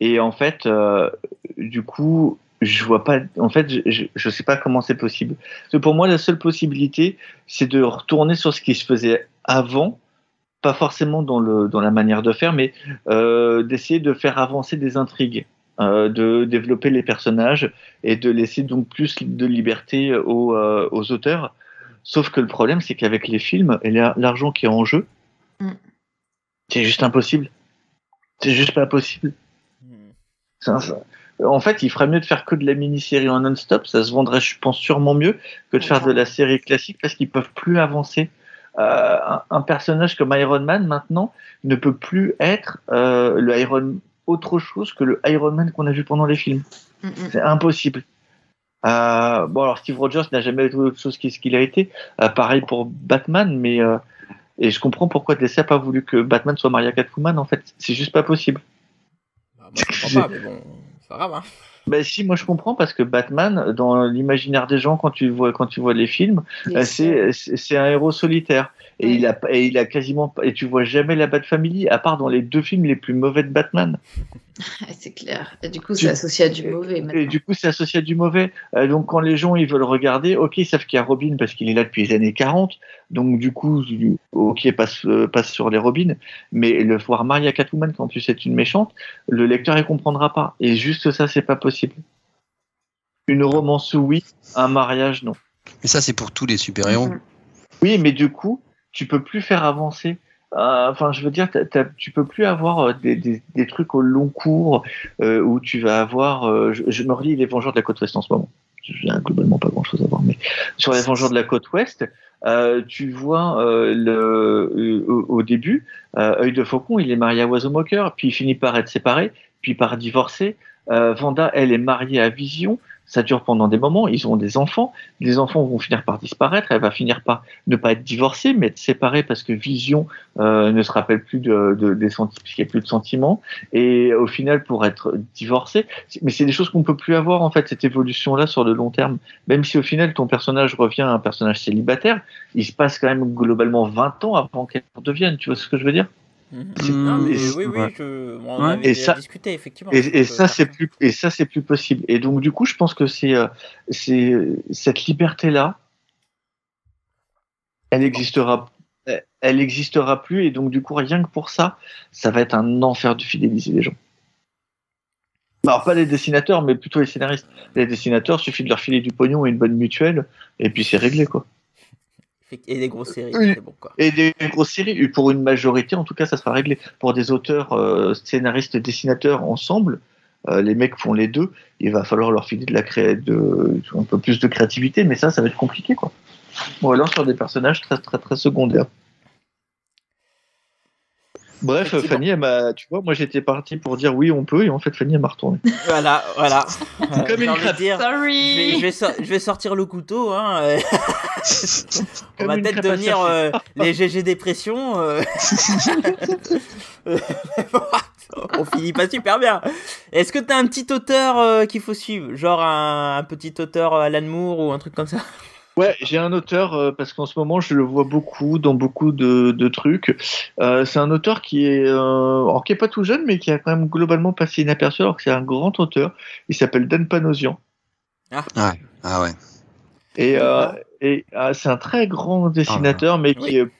Et en fait, euh, du coup, je vois pas. En fait, je, sais pas comment c'est possible. Pour moi, la seule possibilité, c'est de retourner sur ce qui se faisait avant. Pas forcément dans, la manière de faire, mais euh, d'essayer de faire avancer des intrigues, euh, de développer les personnages et de laisser donc plus de liberté aux auteurs. Sauf que le problème, c'est qu'avec les films et la- l'argent qui est en jeu, Mm. c'est juste impossible. C'est juste pas possible. Ça- En fait, il ferait mieux de faire que de la mini-série en non-stop. Ça se vendrait, je pense, sûrement mieux que de faire de la série classique parce qu'ils peuvent plus avancer. Euh, un, un personnage comme Iron Man, maintenant, ne peut plus être euh, le Iron autre chose que le Iron Man qu'on a vu pendant les films. Mm, mm. C'est impossible. Euh, bon, alors Steve Rogers n'a jamais été autre chose qu'il a été. Euh, pareil pour Batman, mais euh, et je comprends pourquoi DC n'a pas voulu que Batman soit marié à Catwoman. En fait, c'est juste pas possible. Bah, grave. Hein. Ben si, moi je comprends parce que Batman, dans l'imaginaire des gens, quand tu vois quand tu vois les films, euh, c'est c'est un héros solitaire et Ouais. il a et il a quasiment et tu vois jamais la Bat Family à part dans les deux films les plus mauvais de Batman. [LAUGHS] C'est clair. Et du coup, c'est associé à du mauvais Et du coup, c'est associé à du mauvais. Donc, quand les gens ils veulent regarder, ok, ils savent qu'il y a Robin parce qu'il est là depuis les années 40. Donc, du coup, ok, passe, euh, passe sur les Robins. Mais le voir marié à Catwoman quand tu sais c'est une méchante, le lecteur il comprendra pas. Et juste ça, c'est pas possible. Une romance, oui. Un mariage, non. Mais ça, c'est pour tous les super-héros. Mhm. Oui, mais du coup, tu peux plus faire avancer. Euh, Enfin, je veux dire, t'as- t'as- tu peux plus avoir euh, des, des, des trucs au long cours euh, où tu vas avoir. euh, je, je me relis les Vengeurs de la côte ouest en ce moment. J'ai globalement pas grand chose à voir, mais sur les Vengeurs de la côte ouest, euh, tu vois euh, le, euh, au, au début, euh, œil de faucon, il est marié à Oiseau Moqueur, puis il finit par être séparé, puis par divorcer. Euh, Vanda, elle est mariée à Vision. Ça dure pendant des moments. Ils ont des enfants. Les enfants vont finir par disparaître. Elle va finir par ne pas être divorcée, mais être séparée parce que Vision euh, ne se rappelle plus de, de- des sentiments, qu'il n'y a plus de sentiments. Et au final, pour être divorcée, mais c'est des choses qu'on peut plus avoir en fait cette évolution-là sur le long terme. Même si au final ton personnage revient à un personnage célibataire, il se passe quand même globalement 20 ans avant qu'elle redevienne. Tu vois ce que je veux dire? Non, mais et- oui, oui, on Ouais. avait Et ça- discuté, effectivement. Et, et Donc, ça euh, c'est plus et ça c'est plus possible. Et donc du coup, je pense que c'est euh, c'est cette liberté là, elle existera elle existera plus et donc du coup rien que pour ça, ça va être un enfer de fidéliser les gens. Alors pas les dessinateurs, mais plutôt les scénaristes. Les dessinateurs, suffit de leur filer du pognon et une bonne mutuelle, et puis c'est réglé quoi. Et des grosses séries, Oui. c'est bon quoi. Et des grosses séries, pour une majorité, en tout cas, ça sera réglé. Pour des auteurs, euh, scénaristes, dessinateurs ensemble, euh, les mecs font les deux. Il va falloir leur filer de la cré... de... un peu plus de créativité, mais ça, ça va être compliqué, quoi. Ou alors sur des personnages très, très, très secondaires. Bref. Fanny, elle m'a, tu vois, moi j'étais parti pour dire oui, on peut, et en fait, Fanny, elle m'a retourné. Voilà, voilà. [LAUGHS] Euh, Comme j'ai une crêpe. dire, je vais, Sorry. je vais sor- je vais sortir le couteau. Hein. euh. [LAUGHS] On va peut-être devenir euh, les GG dépression. euh. [LAUGHS] On finit pas super bien. Est-ce que t'as un petit auteur euh, qu'il faut suivre? Genre un, un petit auteur euh, Alan Moore ou un truc comme ça? Ouais, j'ai un auteur euh, parce qu'en ce moment je le vois beaucoup dans beaucoup de, de trucs. Euh, c'est un auteur qui est, euh, alors qui est pas tout jeune, mais qui a quand même globalement passé inaperçu, alors que c'est un grand auteur. Il s'appelle Dan Panosian Ah ouais. et, euh, et ah, c'est un très grand dessinateur, mais qui Oui. est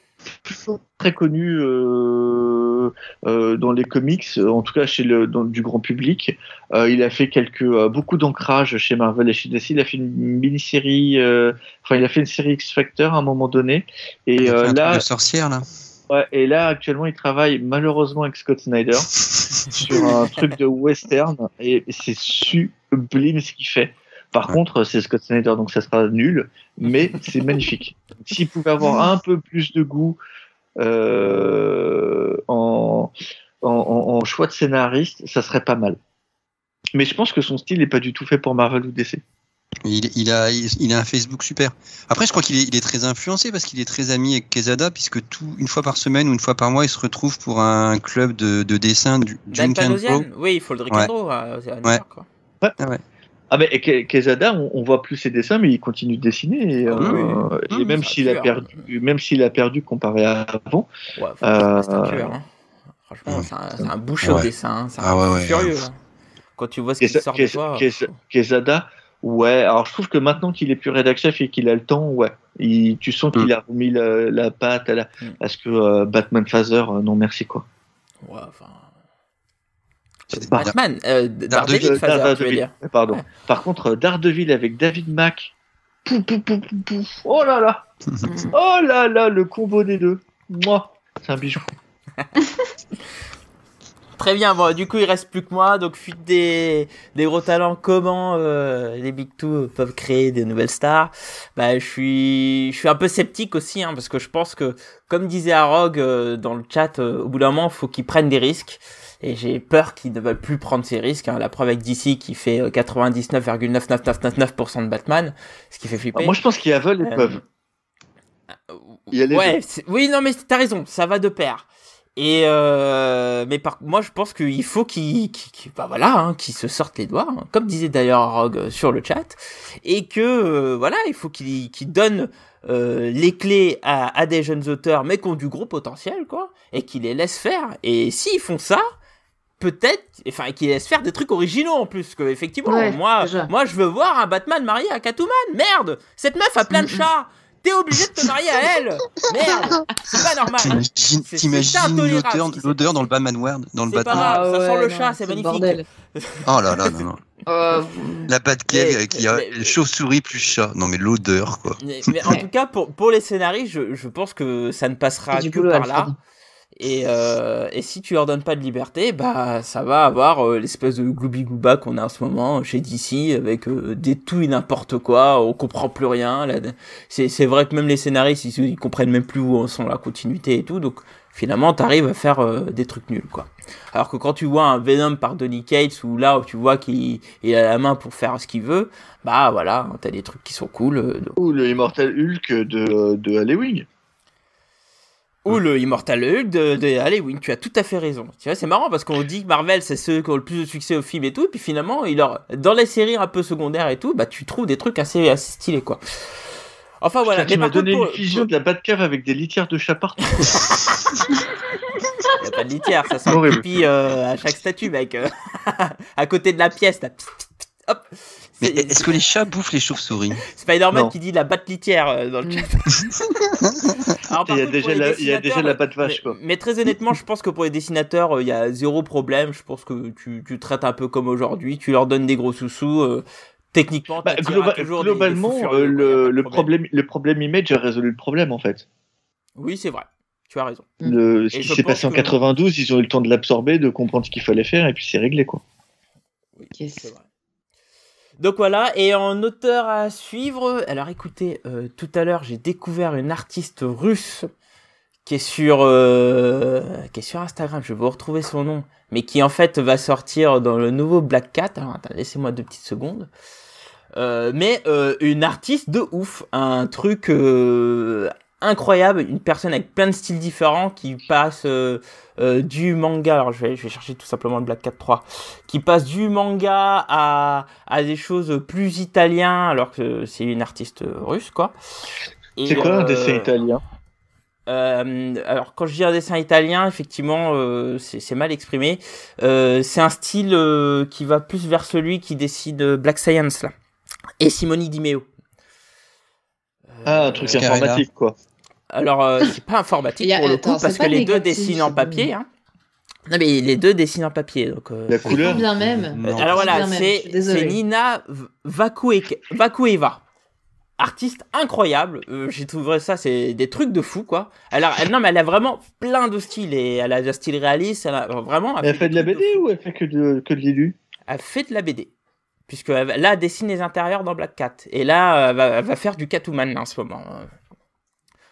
très connu euh, euh, dans les comics, en tout cas chez le dans, du grand public. Euh, il a fait quelques euh, beaucoup d'ancrage chez Marvel et chez DC. Il a fait une mini-série, euh, enfin il a fait une série X Factor à un moment donné. Et euh, là, de sorcière là. ouais, et là actuellement il travaille malheureusement avec Scott Snyder [LAUGHS] sur un truc de western et c'est sublime ce qu'il fait. Par Ouais. contre, c'est Scott Snyder, donc ça sera nul, mais [LAUGHS] c'est magnifique. S'il pouvait avoir un peu plus de goût euh, en, en, en- en choix de scénariste, ça serait pas mal. Mais je pense que son style n'est pas du tout fait pour Marvel ou DC. Il, il a, il, a un Facebook super. Après, je crois qu'il est, il est très influencé parce qu'il est très ami avec Quesada, puisque tout, une fois par semaine ou une fois par mois, il se retrouve pour un club de, de dessin du Dan. Oui, il faut le Ouais. and draw, à- à New Ouais. York, quoi. Ah ouais. Ah mais Quesada, on, on voit plus ses dessins, mais il continue de dessiner. Et, Ah oui, euh, oui. et Mmh, même s'il a perdu, même s'il a perdu comparé à avant, Ouais, Euh, c'est un tueur, hein. Franchement, Ouais. c'est un, c'est un Ouais. dessin. hein. C'est un Ah ouais, ouais. furieux. hein. Quand tu vois ce qu'il Kesa- sort de Kes- toi. Quesada, ouais. Alors je trouve que maintenant qu'il est plus rédac chef et qu'il a le temps, ouais, il- tu sens qu'il Mm. a remis la, la patte à, la, Mm. à ce que euh, Batman Phaser, euh, non merci quoi. Ouais, enfin. Bah, Batman, euh, Daredevil, veux Daredevil, dire. Pardon. Ouais. Par contre, euh, Daredevil avec David Mack, pou, pou, pou, pou, pou. oh là là, [LAUGHS] oh là là, le combo des deux, moi, c'est un bijou. [LAUGHS] Très bien, bon, du coup, il reste plus que moi. Donc, fuite des, des gros talents. Comment euh, les Big Two peuvent créer des nouvelles stars? Bah, je, suis, je suis un peu sceptique aussi, hein, parce que je pense que, comme disait Arog euh, dans le chat, euh, au bout d'un moment, il faut qu'ils prennent des risques. Et j'ai peur qu'ils ne veulent plus prendre ces risques. Hein. La preuve avec DC qui fait euh, 99,99999% de Batman, ce qui fait flipper. Moi, je pense qu'ils veulent et Euh, peuvent. Il y a les ouais, oui, non, mais t'as raison, ça va de pair. Et euh, mais par, moi, je pense qu'il faut qu'ils, qu'ils- bah voilà, hein, qu'ils se sortent les doigts, hein, comme disait d'ailleurs Rogue euh, sur le chat, et que euh, voilà, il faut qu'ils, qu'ils donnent euh, les clés à, à des jeunes auteurs, mais qui ont du gros potentiel, quoi, et qu'ils les laissent faire. Et s'ils font ça, peut-être, enfin, qu'ils laissent faire des trucs originaux en plus, que effectivement, Ouais, moi, déjà. moi, je veux voir un Batman marié à Catwoman. Merde, cette meuf a plein de chats. T'es obligé de te marier à elle. Merde, c'est pas normal. T'imagines l'odeur, qui dans le Batman World, dans le pas Batman. grave. ça sent le non, chat, c'est magnifique. Oh là là, non, non. Euh, La Batcave y a chauve-souris plus chat. Non mais l'odeur quoi. Mais, mais en tout cas, pour, pour les scénaristes, je, je pense que ça ne passera que par là. Et, euh, et si tu leur donnes pas de liberté, bah ça va avoir euh, l'espèce de gloubi glouba qu'on a en ce moment chez DC avec euh, des tout et n'importe quoi, on comprend plus rien. C'est vrai que même les scénaristes ils, ils comprennent même plus où sont la continuité et tout, donc finalement t'arrives à faire euh, des trucs nuls quoi. Alors que quand tu vois un Venom par Donny Cates ou là où tu vois qu'il il a la main pour faire ce qu'il veut, bah voilà, t'as des trucs qui sont cool. euh, Ou le Immortal Hulk de, de Halloween. Ou le Immortal Hulk de, de Halloween, tu as tout à fait raison. Tu vois, c'est marrant parce qu'on dit que Marvel, c'est ceux qui ont le plus de succès au film et tout, et puis finalement, il leur, dans les séries un peu secondaires et tout, bah tu trouves des trucs assez, assez stylés, quoi. Enfin voilà, tu mais m'as donné pour- une vision de la Batcave avec des litières de chat partout. [LAUGHS] y a pas de litière, ça sent pipi euh, à chaque statue, mec. [LAUGHS] à côté de la pièce, là. Hop. Mais est-ce que les chats bouffent les chauves-souris? Spider-Man qui dit la batte litière euh, dans le chat. [LAUGHS] Alors, par Il y a déjà la- il y a déjà dessinateurs, la patte vache, mais, quoi. mais très honnêtement, je pense que pour les dessinateurs, euh, il y a zéro problème. Je pense que tu, tu traites un peu comme aujourd'hui. Tu leur donnes des gros sous-sous. euh, techniquement, Bah, t'attireras globa- toujours des- des globalement, euh, le, problème, le problème image a résolu le problème en fait. Oui, c'est vrai. Tu as raison. Mm. Le, ce Et qui s'est passé en que- 92, ils ont eu le temps de l'absorber, de comprendre ce qu'il fallait faire, et puis c'est réglé quoi. Yes. C'est vrai. Donc voilà, et en auteur à suivre, alors écoutez, euh, tout à l'heure j'ai découvert une artiste russe qui est sur euh, qui est sur Instagram, je vais vous retrouver son nom, mais qui en fait va sortir dans le nouveau Black Cat. Alors laissez-moi deux petites secondes. Euh, mais une artiste de ouf, un truc incroyable, une personne avec plein de styles différents qui passe euh, euh, du manga, alors je vais, je vais chercher tout simplement le Black Cat 3, qui passe du manga à, à des choses plus italiens, alors que c'est une artiste russe, quoi. C'est quoi un euh, dessin italien? Euh, alors quand je dis un dessin italien, effectivement, euh, c'est mal exprimé. Euh, c'est un style euh, qui va plus vers celui qui décide euh, Black Science là. Et Simone Di Meo. Ah, un truc informatique quoi. Alors euh, c'est pas informatique a- pour le attends, coup parce que les deux dessinent en papier. Hein. Non mais les deux dessinent en papier donc. euh, La c'est- couleur. bien même. Non. Alors voilà, c'est Nina Vakueva. Artiste incroyable, Euh, j'ai trouvé ça, c'est des trucs de fou quoi. Elle a, elle, non mais elle a vraiment plein de styles et elle a un style réaliste, elle a vraiment. Elle fait de la BD ou elle fait que de, que de l'élu? Elle fait de la BD, puisque elle, là elle dessine les intérieurs dans Black Cat et là elle va, elle va faire du Catwoman en ce moment.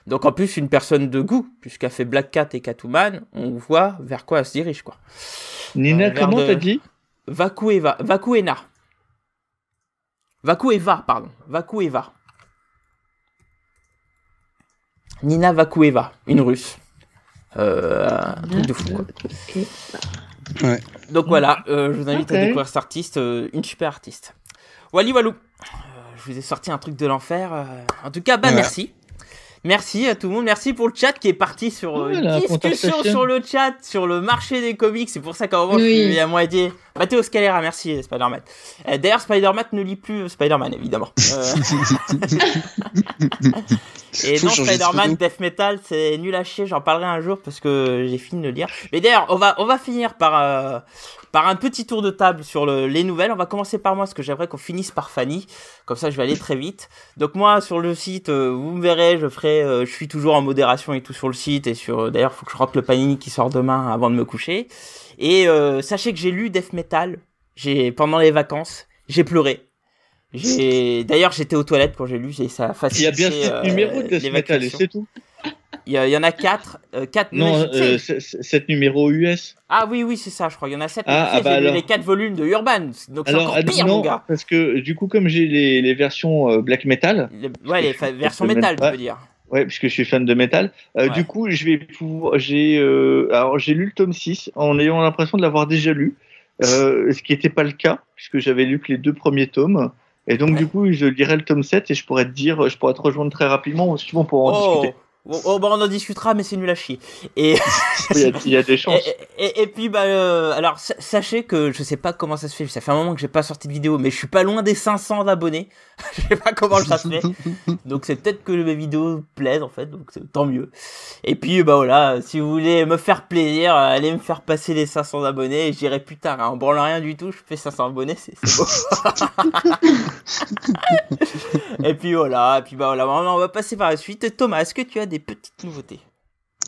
Donc en plus une personne de goût, puisqu'elle fait Black Cat et Catwoman, on voit vers quoi elle se dirige quoi. Nina, Euh, comment de- t'as dit? Vakueva, Vakuena. Vakueva, pardon. Vakueva. Nina Vakueva, une russe. Euh, un truc de fou. Quoi. Ouais. Donc voilà, euh, je vous invite à découvrir cet artiste, euh, une super artiste. Wally Walou, Euh, je vous ai sorti un truc de l'enfer. euh, En tout cas, bah Ouais. merci. Merci à tout le monde, merci pour le chat qui est parti sur euh, une la discussion sur le chat, sur le marché des comics. C'est pour ça qu'à un moment, je suis à moitié. Mathéo Scalera, merci Spider-Man. Euh, D'ailleurs, Spider-Man ne lit plus euh, Spider-Man, évidemment. Euh, [LAUGHS] Et non, Spider-Man. Death Metal, c'est nul à chier. J'en parlerai un jour parce que j'ai fini de le lire. Mais d'ailleurs, on va, on va finir par, euh, par un petit tour de table sur le- les nouvelles. On va commencer par moi parce que j'aimerais qu'on finisse par Fanny. Comme ça, je vais aller très vite. Donc moi, sur le site, euh, vous me verrez, je ferai, euh, je suis toujours en modération et tout sur le site et sur. euh, D'ailleurs, faut que je rentre le panini qui sort demain avant de me coucher. Et sachez que j'ai lu Death Metal. J'ai pendant les vacances, j'ai pleuré. J'ai d'ailleurs j'étais aux toilettes quand j'ai lu et ça a Il y facilité a bien sept euh, numéros de Death Metal c'est tout. Il y, en a quatre. euh, quatre Non, je euh, c'est- c'est- sept numéros US. Ah oui, oui, c'est ça, je crois. Il y en a sept. Ah, ah bah alors. les quatre volumes de Urban. Donc c'est Alors, encore pire, non, mon gars. parce que du coup, comme j'ai les, les versions euh, black metal, ouais, les fa- versions je- tu ouais. veux dire. ouais, puisque je suis fan de métal, euh, Ouais. du coup, je vais pouvoir. J'ai euh, alors j'ai lu le tome 6 en ayant l'impression de l'avoir déjà lu, ce qui n'était pas le cas, puisque j'avais lu que les deux premiers tomes. Et donc, Ouais. du coup, je lirai le tome 7 et je pourrais te dire, je pourrais te rejoindre très rapidement, on pourra en Oh, discuter. Oh, oh, bah on en discutera, mais c'est nul à chier. Et, [LAUGHS] Il y a, il y a des [LAUGHS] chances. et, et- et puis, bah, euh, alors, sa- sachez que je sais pas comment ça se fait. Ça fait un moment que j'ai pas sorti de vidéo, mais je suis pas loin des 500 abonnés. [LAUGHS] je sais pas comment ça se fait. Donc c'est peut-être que mes vidéos plaisent en fait, donc tant mieux. Et puis bah voilà, si vous voulez me faire plaisir, allez me faire passer les 500 abonnés. Et je dirais putain, hein, en branlant rien du tout, je fais 500 abonnés, c'est beau. et puis voilà, et puis bah voilà, on va passer par la suite. Thomas, est-ce que tu as des petites nouveautés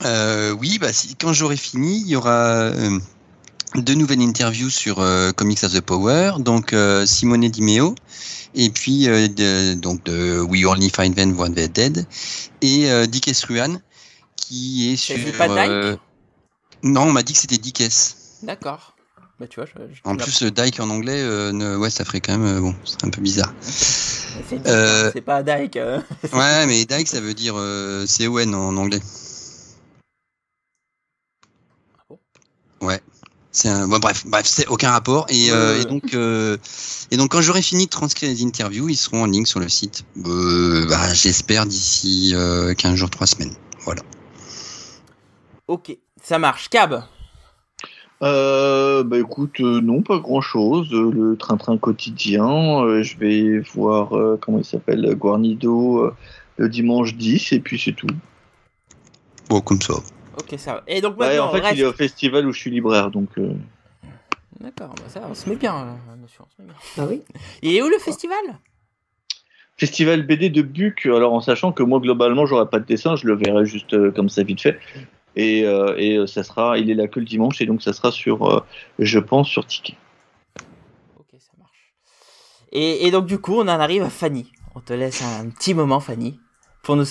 Euh, oui, bah, si, quand j'aurai fini, il y aura euh, deux nouvelles interviews sur euh, Comics as the Power, donc euh, Simone Di Meo, et puis euh, de, donc de We Only Find Them When They're Dead, et Dick S. Ruan, qui est sur... pas Dyke non, on m'a dit que c'était Dick S. D'accord. Bah tu vois, je, je En plus, Dyke en anglais, ne- ouais, ça ferait quand même, bon, c'est un peu bizarre. [LAUGHS] c'est euh, hein, c'est pas Dyke. euh. [LAUGHS] Ouais, mais Dyke, ça veut dire euh, C-O-N en anglais. Ah bon? Ouais. C'est un... bon, bref, bref, c'est aucun rapport. Et, euh, et donc, euh, et donc, quand j'aurai fini de transcrire les interviews, ils seront en ligne sur le site. Euh, bah, j'espère d'ici euh, 15 jours, 3 semaines. Voilà. Ok, ça marche. Cab? Euh, bah écoute, euh, non, pas grand chose. le train-train quotidien, euh, je vais voir, euh, comment il s'appelle, Guarnido euh, le dimanche 10, et puis c'est tout. Bon, comme ça. Ok, ça va. Et donc Ouais, maintenant, en fait, reste- il est au festival où je suis libraire, donc. euh, D'accord, bah ça, on se met bien, euh, monsieur, on se met bien. Bah oui. Il est où le festival? Festival BD de Buc, alors en sachant que moi, globalement, j'aurai pas de dessin, je le verrai juste euh, comme ça vite fait. Et, euh, et euh, ça sera, il est là que le dimanche, et donc ça sera sur, euh, je pense, sur Ticket. Ok, ça marche. Et, et donc du coup, on en arrive à Fanny. On te laisse un petit moment, Fanny, pour nous,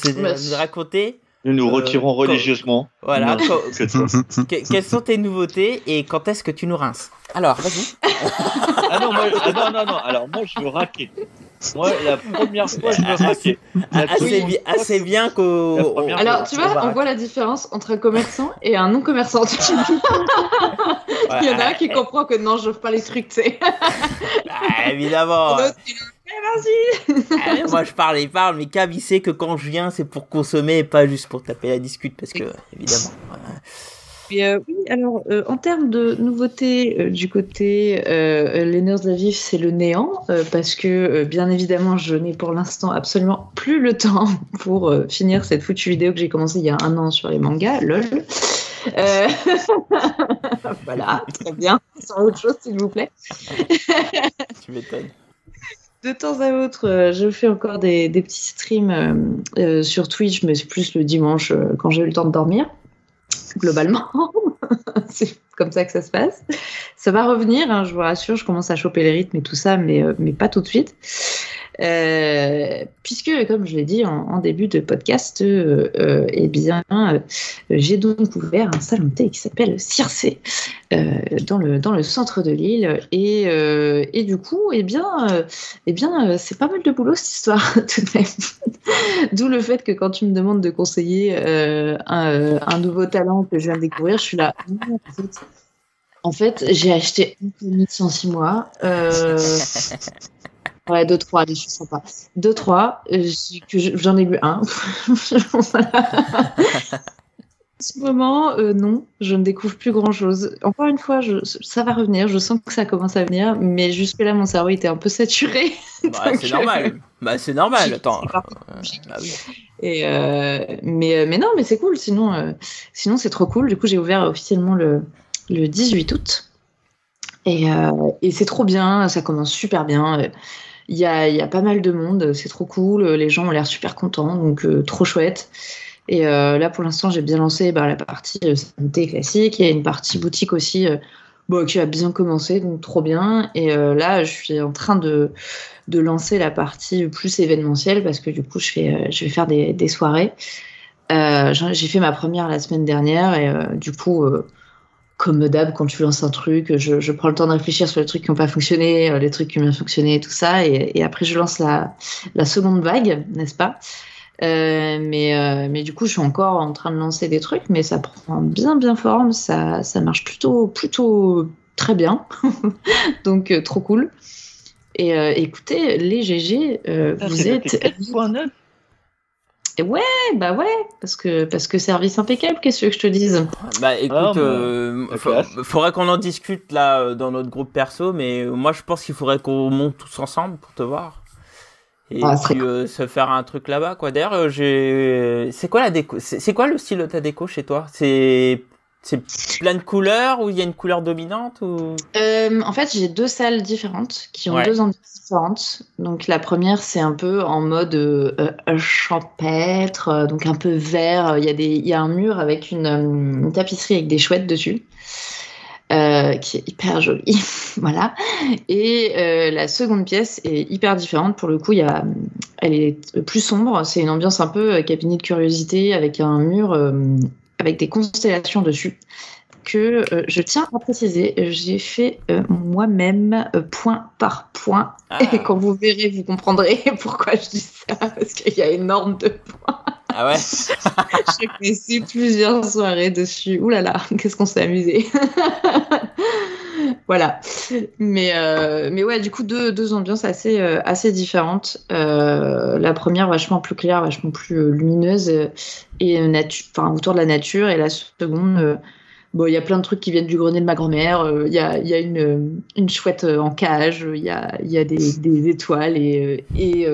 raconter, Nous nous Euh, retirons quand- religieusement. voilà, Non, co- [LAUGHS] que quelles sont tes nouveautés et quand est-ce que tu nous rinces? Alors, vas-y. [LAUGHS] Ah non, moi, ah non, non, non, alors moi, je veux raquer. Moi, la première [LAUGHS] fois, je raquer. La Assez, bi- assez bien qu'au... Alors, tu vois, on voit la différence entre un commerçant et un non-commerçant. [LAUGHS] Il y en a un qui comprend que non, j'offre pas les trucs, tu sais. Ah, évidemment. Eh, vas-y. Ah, moi je parle, il parle, mais Cab il sait que quand je viens c'est pour consommer et pas juste pour taper la discute parce que évidemment. voilà. Mais, euh, oui, alors euh, en termes de nouveautés euh, du côté euh, Les Nerfs d'Aviv, c'est le néant parce que bien évidemment je n'ai pour l'instant absolument plus le temps [LAUGHS] pour finir cette foutue vidéo que j'ai commencé il y a un an sur les mangas, lol. [LAUGHS] Voilà, très bien. Sans autre chose, s'il vous plaît. [LAUGHS] Tu m'étonnes. De temps à autre, je fais encore des, des petits streams euh, euh, sur Twitch, mais c'est plus le dimanche euh, quand j'ai eu le temps de dormir. [LAUGHS] Globalement, [LAUGHS] c'est comme ça que ça se passe. Ça va revenir, hein, je vous rassure, je commence à choper les rythmes et tout ça, mais, euh, mais pas tout de suite. Euh, puisque, comme je l'ai dit en, début de podcast, euh, euh, eh bien, j'ai donc ouvert un salon de thé qui s'appelle Circé dans, le, dans le centre de l'île. Et, et, du coup, eh bien, eh bien c'est pas mal de boulot cette histoire, [LAUGHS] tout de même. D'où le fait que quand tu me demandes de conseiller un, nouveau talent que je viens de découvrir, je suis là. En fait, j'ai acheté un comics en six mois. Ouais, deux, trois, allez, je suis sympa. Deux, trois, euh, j'en ai lu un. [LAUGHS] en ce moment, euh, non, je ne découvre plus grand chose. Encore une fois, je, ça va revenir, je sens que ça commence à venir, mais jusque-là, mon cerveau était un peu saturé. [LAUGHS] Bah, c'est normal. Bah, c'est normal, attends. Bah Et mais, mais non, mais c'est cool, sinon, sinon c'est trop cool. Du coup, j'ai ouvert officiellement le, le 18 août. Et, et c'est trop bien, ça commence super bien. Il y a, pas mal de monde, c'est trop cool, les gens ont l'air super contents, donc euh, trop chouette. Et euh, là, pour l'instant, j'ai bien lancé bah, la partie euh, santé classique. Il y a une partie boutique aussi qui a bien commencé, donc trop bien. Et là, je suis en train de, de, lancer la partie plus événementielle parce que du coup, je, je vais faire des, des soirées. j'ai fait ma première la semaine dernière et du coup, comme d'hab, quand tu lances un truc, je, prends le temps de réfléchir sur les trucs qui n'ont pas fonctionné, euh, les trucs qui ont bien fonctionné, tout ça, et, après je lance la, seconde vague, n'est-ce pas? Euh, mais, euh, mais du coup, je suis encore en train de lancer des trucs, mais ça prend bien, bien forme, ça, ça marche plutôt, plutôt très bien, [LAUGHS] donc trop cool. Et écoutez, les GG, vous êtes ouais, bah ouais, parce que, parce que service impeccable, qu'est-ce que je te dise? Bah écoute, ah, euh, faudrait qu'on en discute là euh, dans notre groupe perso, mais moi je pense qu'il faudrait qu'on monte tous ensemble pour te voir. Et ah, puis euh, se faire un truc là-bas, quoi. D'ailleurs, j'ai. C'est quoi la déco C'est quoi le style de ta déco chez toi? C'est c'est plein de couleurs ou il y a une couleur dominante ou... Euh, en fait, j'ai deux salles différentes qui ont deux ambiances différentes. Donc la première, c'est un peu en mode euh, euh, champêtre, donc un peu vert. Il y, a des, il y a un mur avec une, tapisserie avec des chouettes dessus. qui est hyper jolie, [LAUGHS] voilà. Et la seconde pièce est hyper différente. Pour le coup, y a, elle est plus sombre. C'est une ambiance un peu cabinet de curiosité avec un mur avec des constellations dessus que euh, je tiens à préciser, j'ai fait euh, moi-même euh, point par point. Ah. Et quand vous verrez, vous comprendrez [LAUGHS] pourquoi je dis ça, parce qu'il y a énorme de points. Ah ouais? [LAUGHS] J'ai passé plusieurs soirées dessus. Ouh là là, qu'est-ce qu'on s'est amusé. [LAUGHS] voilà. Mais, mais ouais, du coup, deux, deux ambiances assez, assez différentes. la première, vachement plus claire, vachement plus lumineuse et enfin, autour de la nature. Et la seconde, Bon, il y a plein de trucs qui viennent du grenier de ma grand-mère. Euh, il y, a, y, a, une, une chouette euh, en cage. Il y a, y a des, des, étoiles euh, et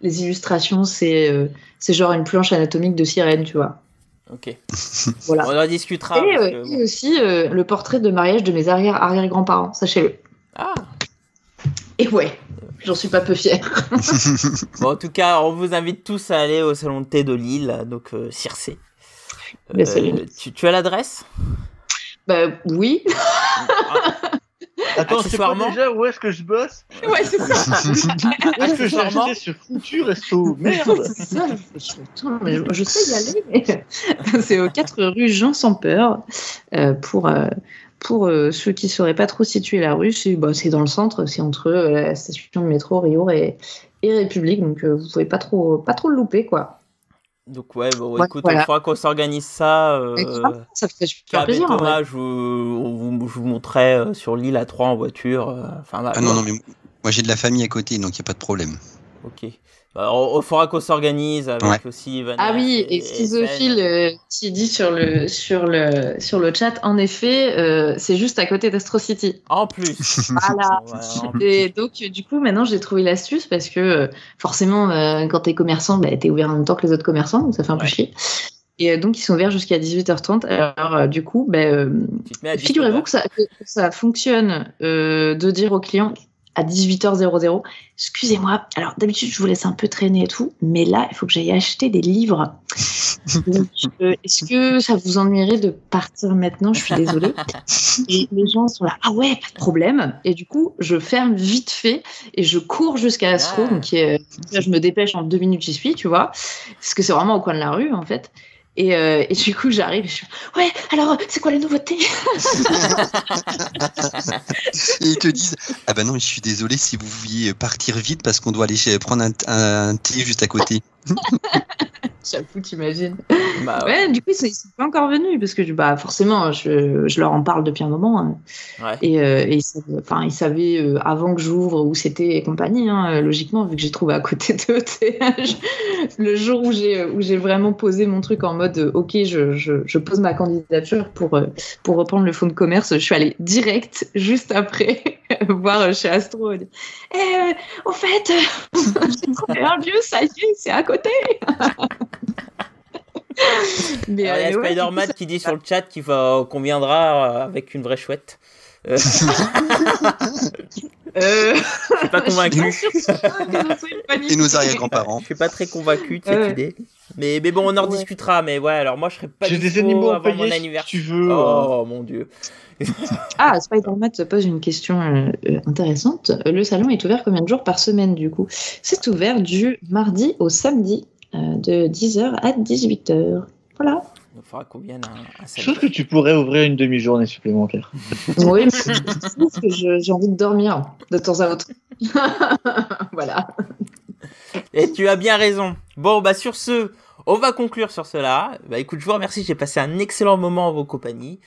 les illustrations, c'est c'est genre une planche anatomique de sirène, tu vois. Ok. [LAUGHS] Voilà. On en discutera. Et, aussi le portrait de mariage de mes arrière-arrière-grands-parents, sachez-le. Ah. Et ouais, j'en suis pas peu fière. [LAUGHS] bon, en tout cas, on vous invite tous à aller au salon de thé de Lille, donc Circé. tu, tu as l'adresse? Bah oui. Attends, c'est pas déjà où est-ce que je bosse [LAUGHS] Ouais, c'est ça. [LAUGHS] est-ce que j'ai acheté ce foutu resto [LAUGHS] Merde C'est ça, mais je, sais y aller, mais c'est aux 4 rue Jean sans peur. Euh, pour euh, pour euh, ceux qui ne sauraient pas trop situer la rue, c'est bah, dans le centre, c'est entre la station de métro Rio et, et République, donc vous pouvez pas trop, pas trop le louper, quoi. Donc ouais, bon, écoute, il faudra qu'on s'organise ça. Euh, ça fait super plaisir. Thomas, je, vous, je vous montrerai euh, sur l'île à 3 en voiture. Euh, ah non, non, mais moi j'ai de la famille à côté, donc il n'y a pas de problème. Ok. Bah, il faudra qu'on s'organise avec aussi Ah oui, et, Schizophile euh, qui dit sur le, sur, le, sur le chat, en effet, euh, c'est juste à côté d'Astro City. En plus. [LAUGHS] Voilà. et donc, du coup, maintenant, j'ai trouvé l'astuce parce que euh, forcément, quand t'es commerçant, bah, t'es ouvert en même temps que les autres commerçants, donc ça fait un peu chier. Et donc, ils sont ouverts jusqu'à 18h30. Alors, du coup, bah, figurez-vous que ça, que ça fonctionne de dire aux clients à 18h00. Excusez-moi, alors d'habitude je vous laisse un peu traîner et tout, mais là il faut que j'aille acheter des livres. [LAUGHS] Euh, est-ce que ça vous ennuierait de partir maintenant? Je suis désolée. Et les gens sont là, ah ouais, pas de problème. Et du coup, je ferme vite fait et je cours jusqu'à Astro. Ah. Donc, je me dépêche en deux minutes, j'y suis, tu vois. Parce que c'est vraiment au coin de la rue en fait. Et, euh, et, du coup, j'arrive et je suis Ouais, alors, c'est quoi la nouveauté? [LAUGHS] Et ils te disent Ah ben non, je suis désolé si vous vouliez partir vite parce qu'on doit aller prendre un, un thé juste à côté. [LAUGHS] J'avoue, t'imagines. Bah, ouais. du coup, ils sont, pas encore venus parce que bah, forcément, je, je leur en parle depuis un moment. Hein. Ouais. Et, euh, et ils, savaient euh, avant que j'ouvre où c'était et compagnie, hein, logiquement, vu que j'ai trouvé à côté d'eux. [LAUGHS] le jour où j'ai, où j'ai vraiment posé mon truc en mode OK, je, je, je pose ma candidature pour, euh, pour reprendre le fonds de commerce, je suis allée direct, juste après, [LAUGHS] voir chez Astro. Et, eh, au fait, [LAUGHS] j'ai trouvé un lieu, ça y est, c'est à côté. Mais il y a euh, Spider-Man qui dit sur le chat qu'on viendra euh, avec une vraie chouette. Euh... [LAUGHS] euh... Je suis pas convaincu. [LAUGHS] Et nos arrière-grands-parents. Je suis pas très convaincu de cette idée. Mais, mais bon, on en discutera. Mais ouais, alors moi je serais pas J'ai des animaux avant mon anniversaire. Si tu veux. Oh mon dieu. [LAUGHS] ah, Spider-Man se pose une question intéressante. Le salon est ouvert combien de jours par semaine du coup? C'est ouvert du mardi au samedi euh, de 10h à 18h. Voilà. Il faudra qu'on vienne un, Je trouve que tu pourrais ouvrir une demi-journée supplémentaire. [LAUGHS] oui, mais [LAUGHS] j'ai envie de dormir de temps à autre. [LAUGHS] voilà. Et tu as bien raison. Bon, bah sur ce, on va conclure sur cela. Bah écoute, je vous remercie, j'ai passé un excellent moment en vos compagnies.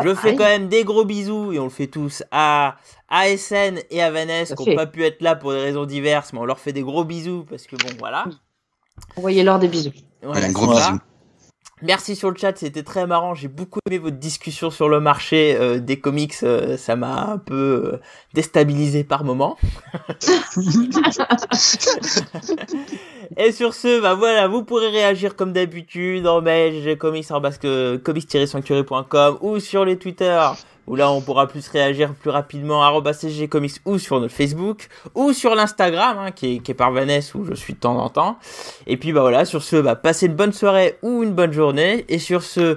Je fais quand même des gros bisous et on le fait tous à ASN et à Vanessa qui n'ont pas pu être là pour des raisons diverses, mais on leur fait des gros bisous parce que bon voilà. Envoyez-leur des bisous. un gros bisou. Merci sur le chat, c'était très marrant. J'ai beaucoup aimé votre discussion sur le marché euh, des comics. Euh, ça m'a un peu euh, déstabilisé par moment. [LAUGHS] Et sur ce, bah voilà, vous pourrez réagir comme d'habitude en mail comics-sanctuary.com ou sur les Twitter où là on pourra plus réagir plus rapidement Comics ou sur notre Facebook ou sur l'Instagram hein, qui, est, qui est par Vanessa où je suis de temps en temps. Et puis bah voilà, sur ce, bah, passez une bonne soirée ou une bonne journée. Et sur ce, euh,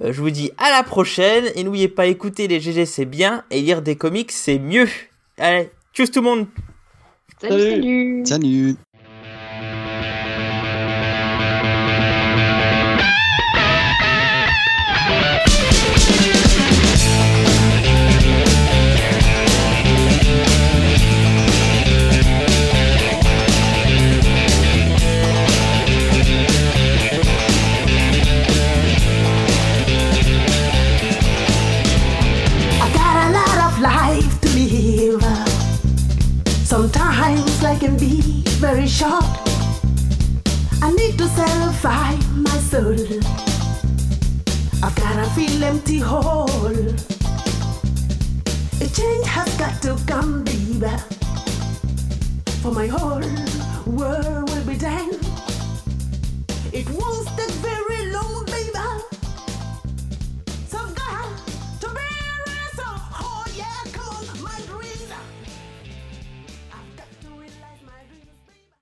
je vous dis à la prochaine et n'oubliez pas écouter les GG c'est bien et lire des comics c'est mieux. Allez, tchuss tout le monde Salut Salut, salut. Very short. I need to satisfy my soul. I've got to feel empty hole. A change has got to come, baby. For my whole world will be done. It take very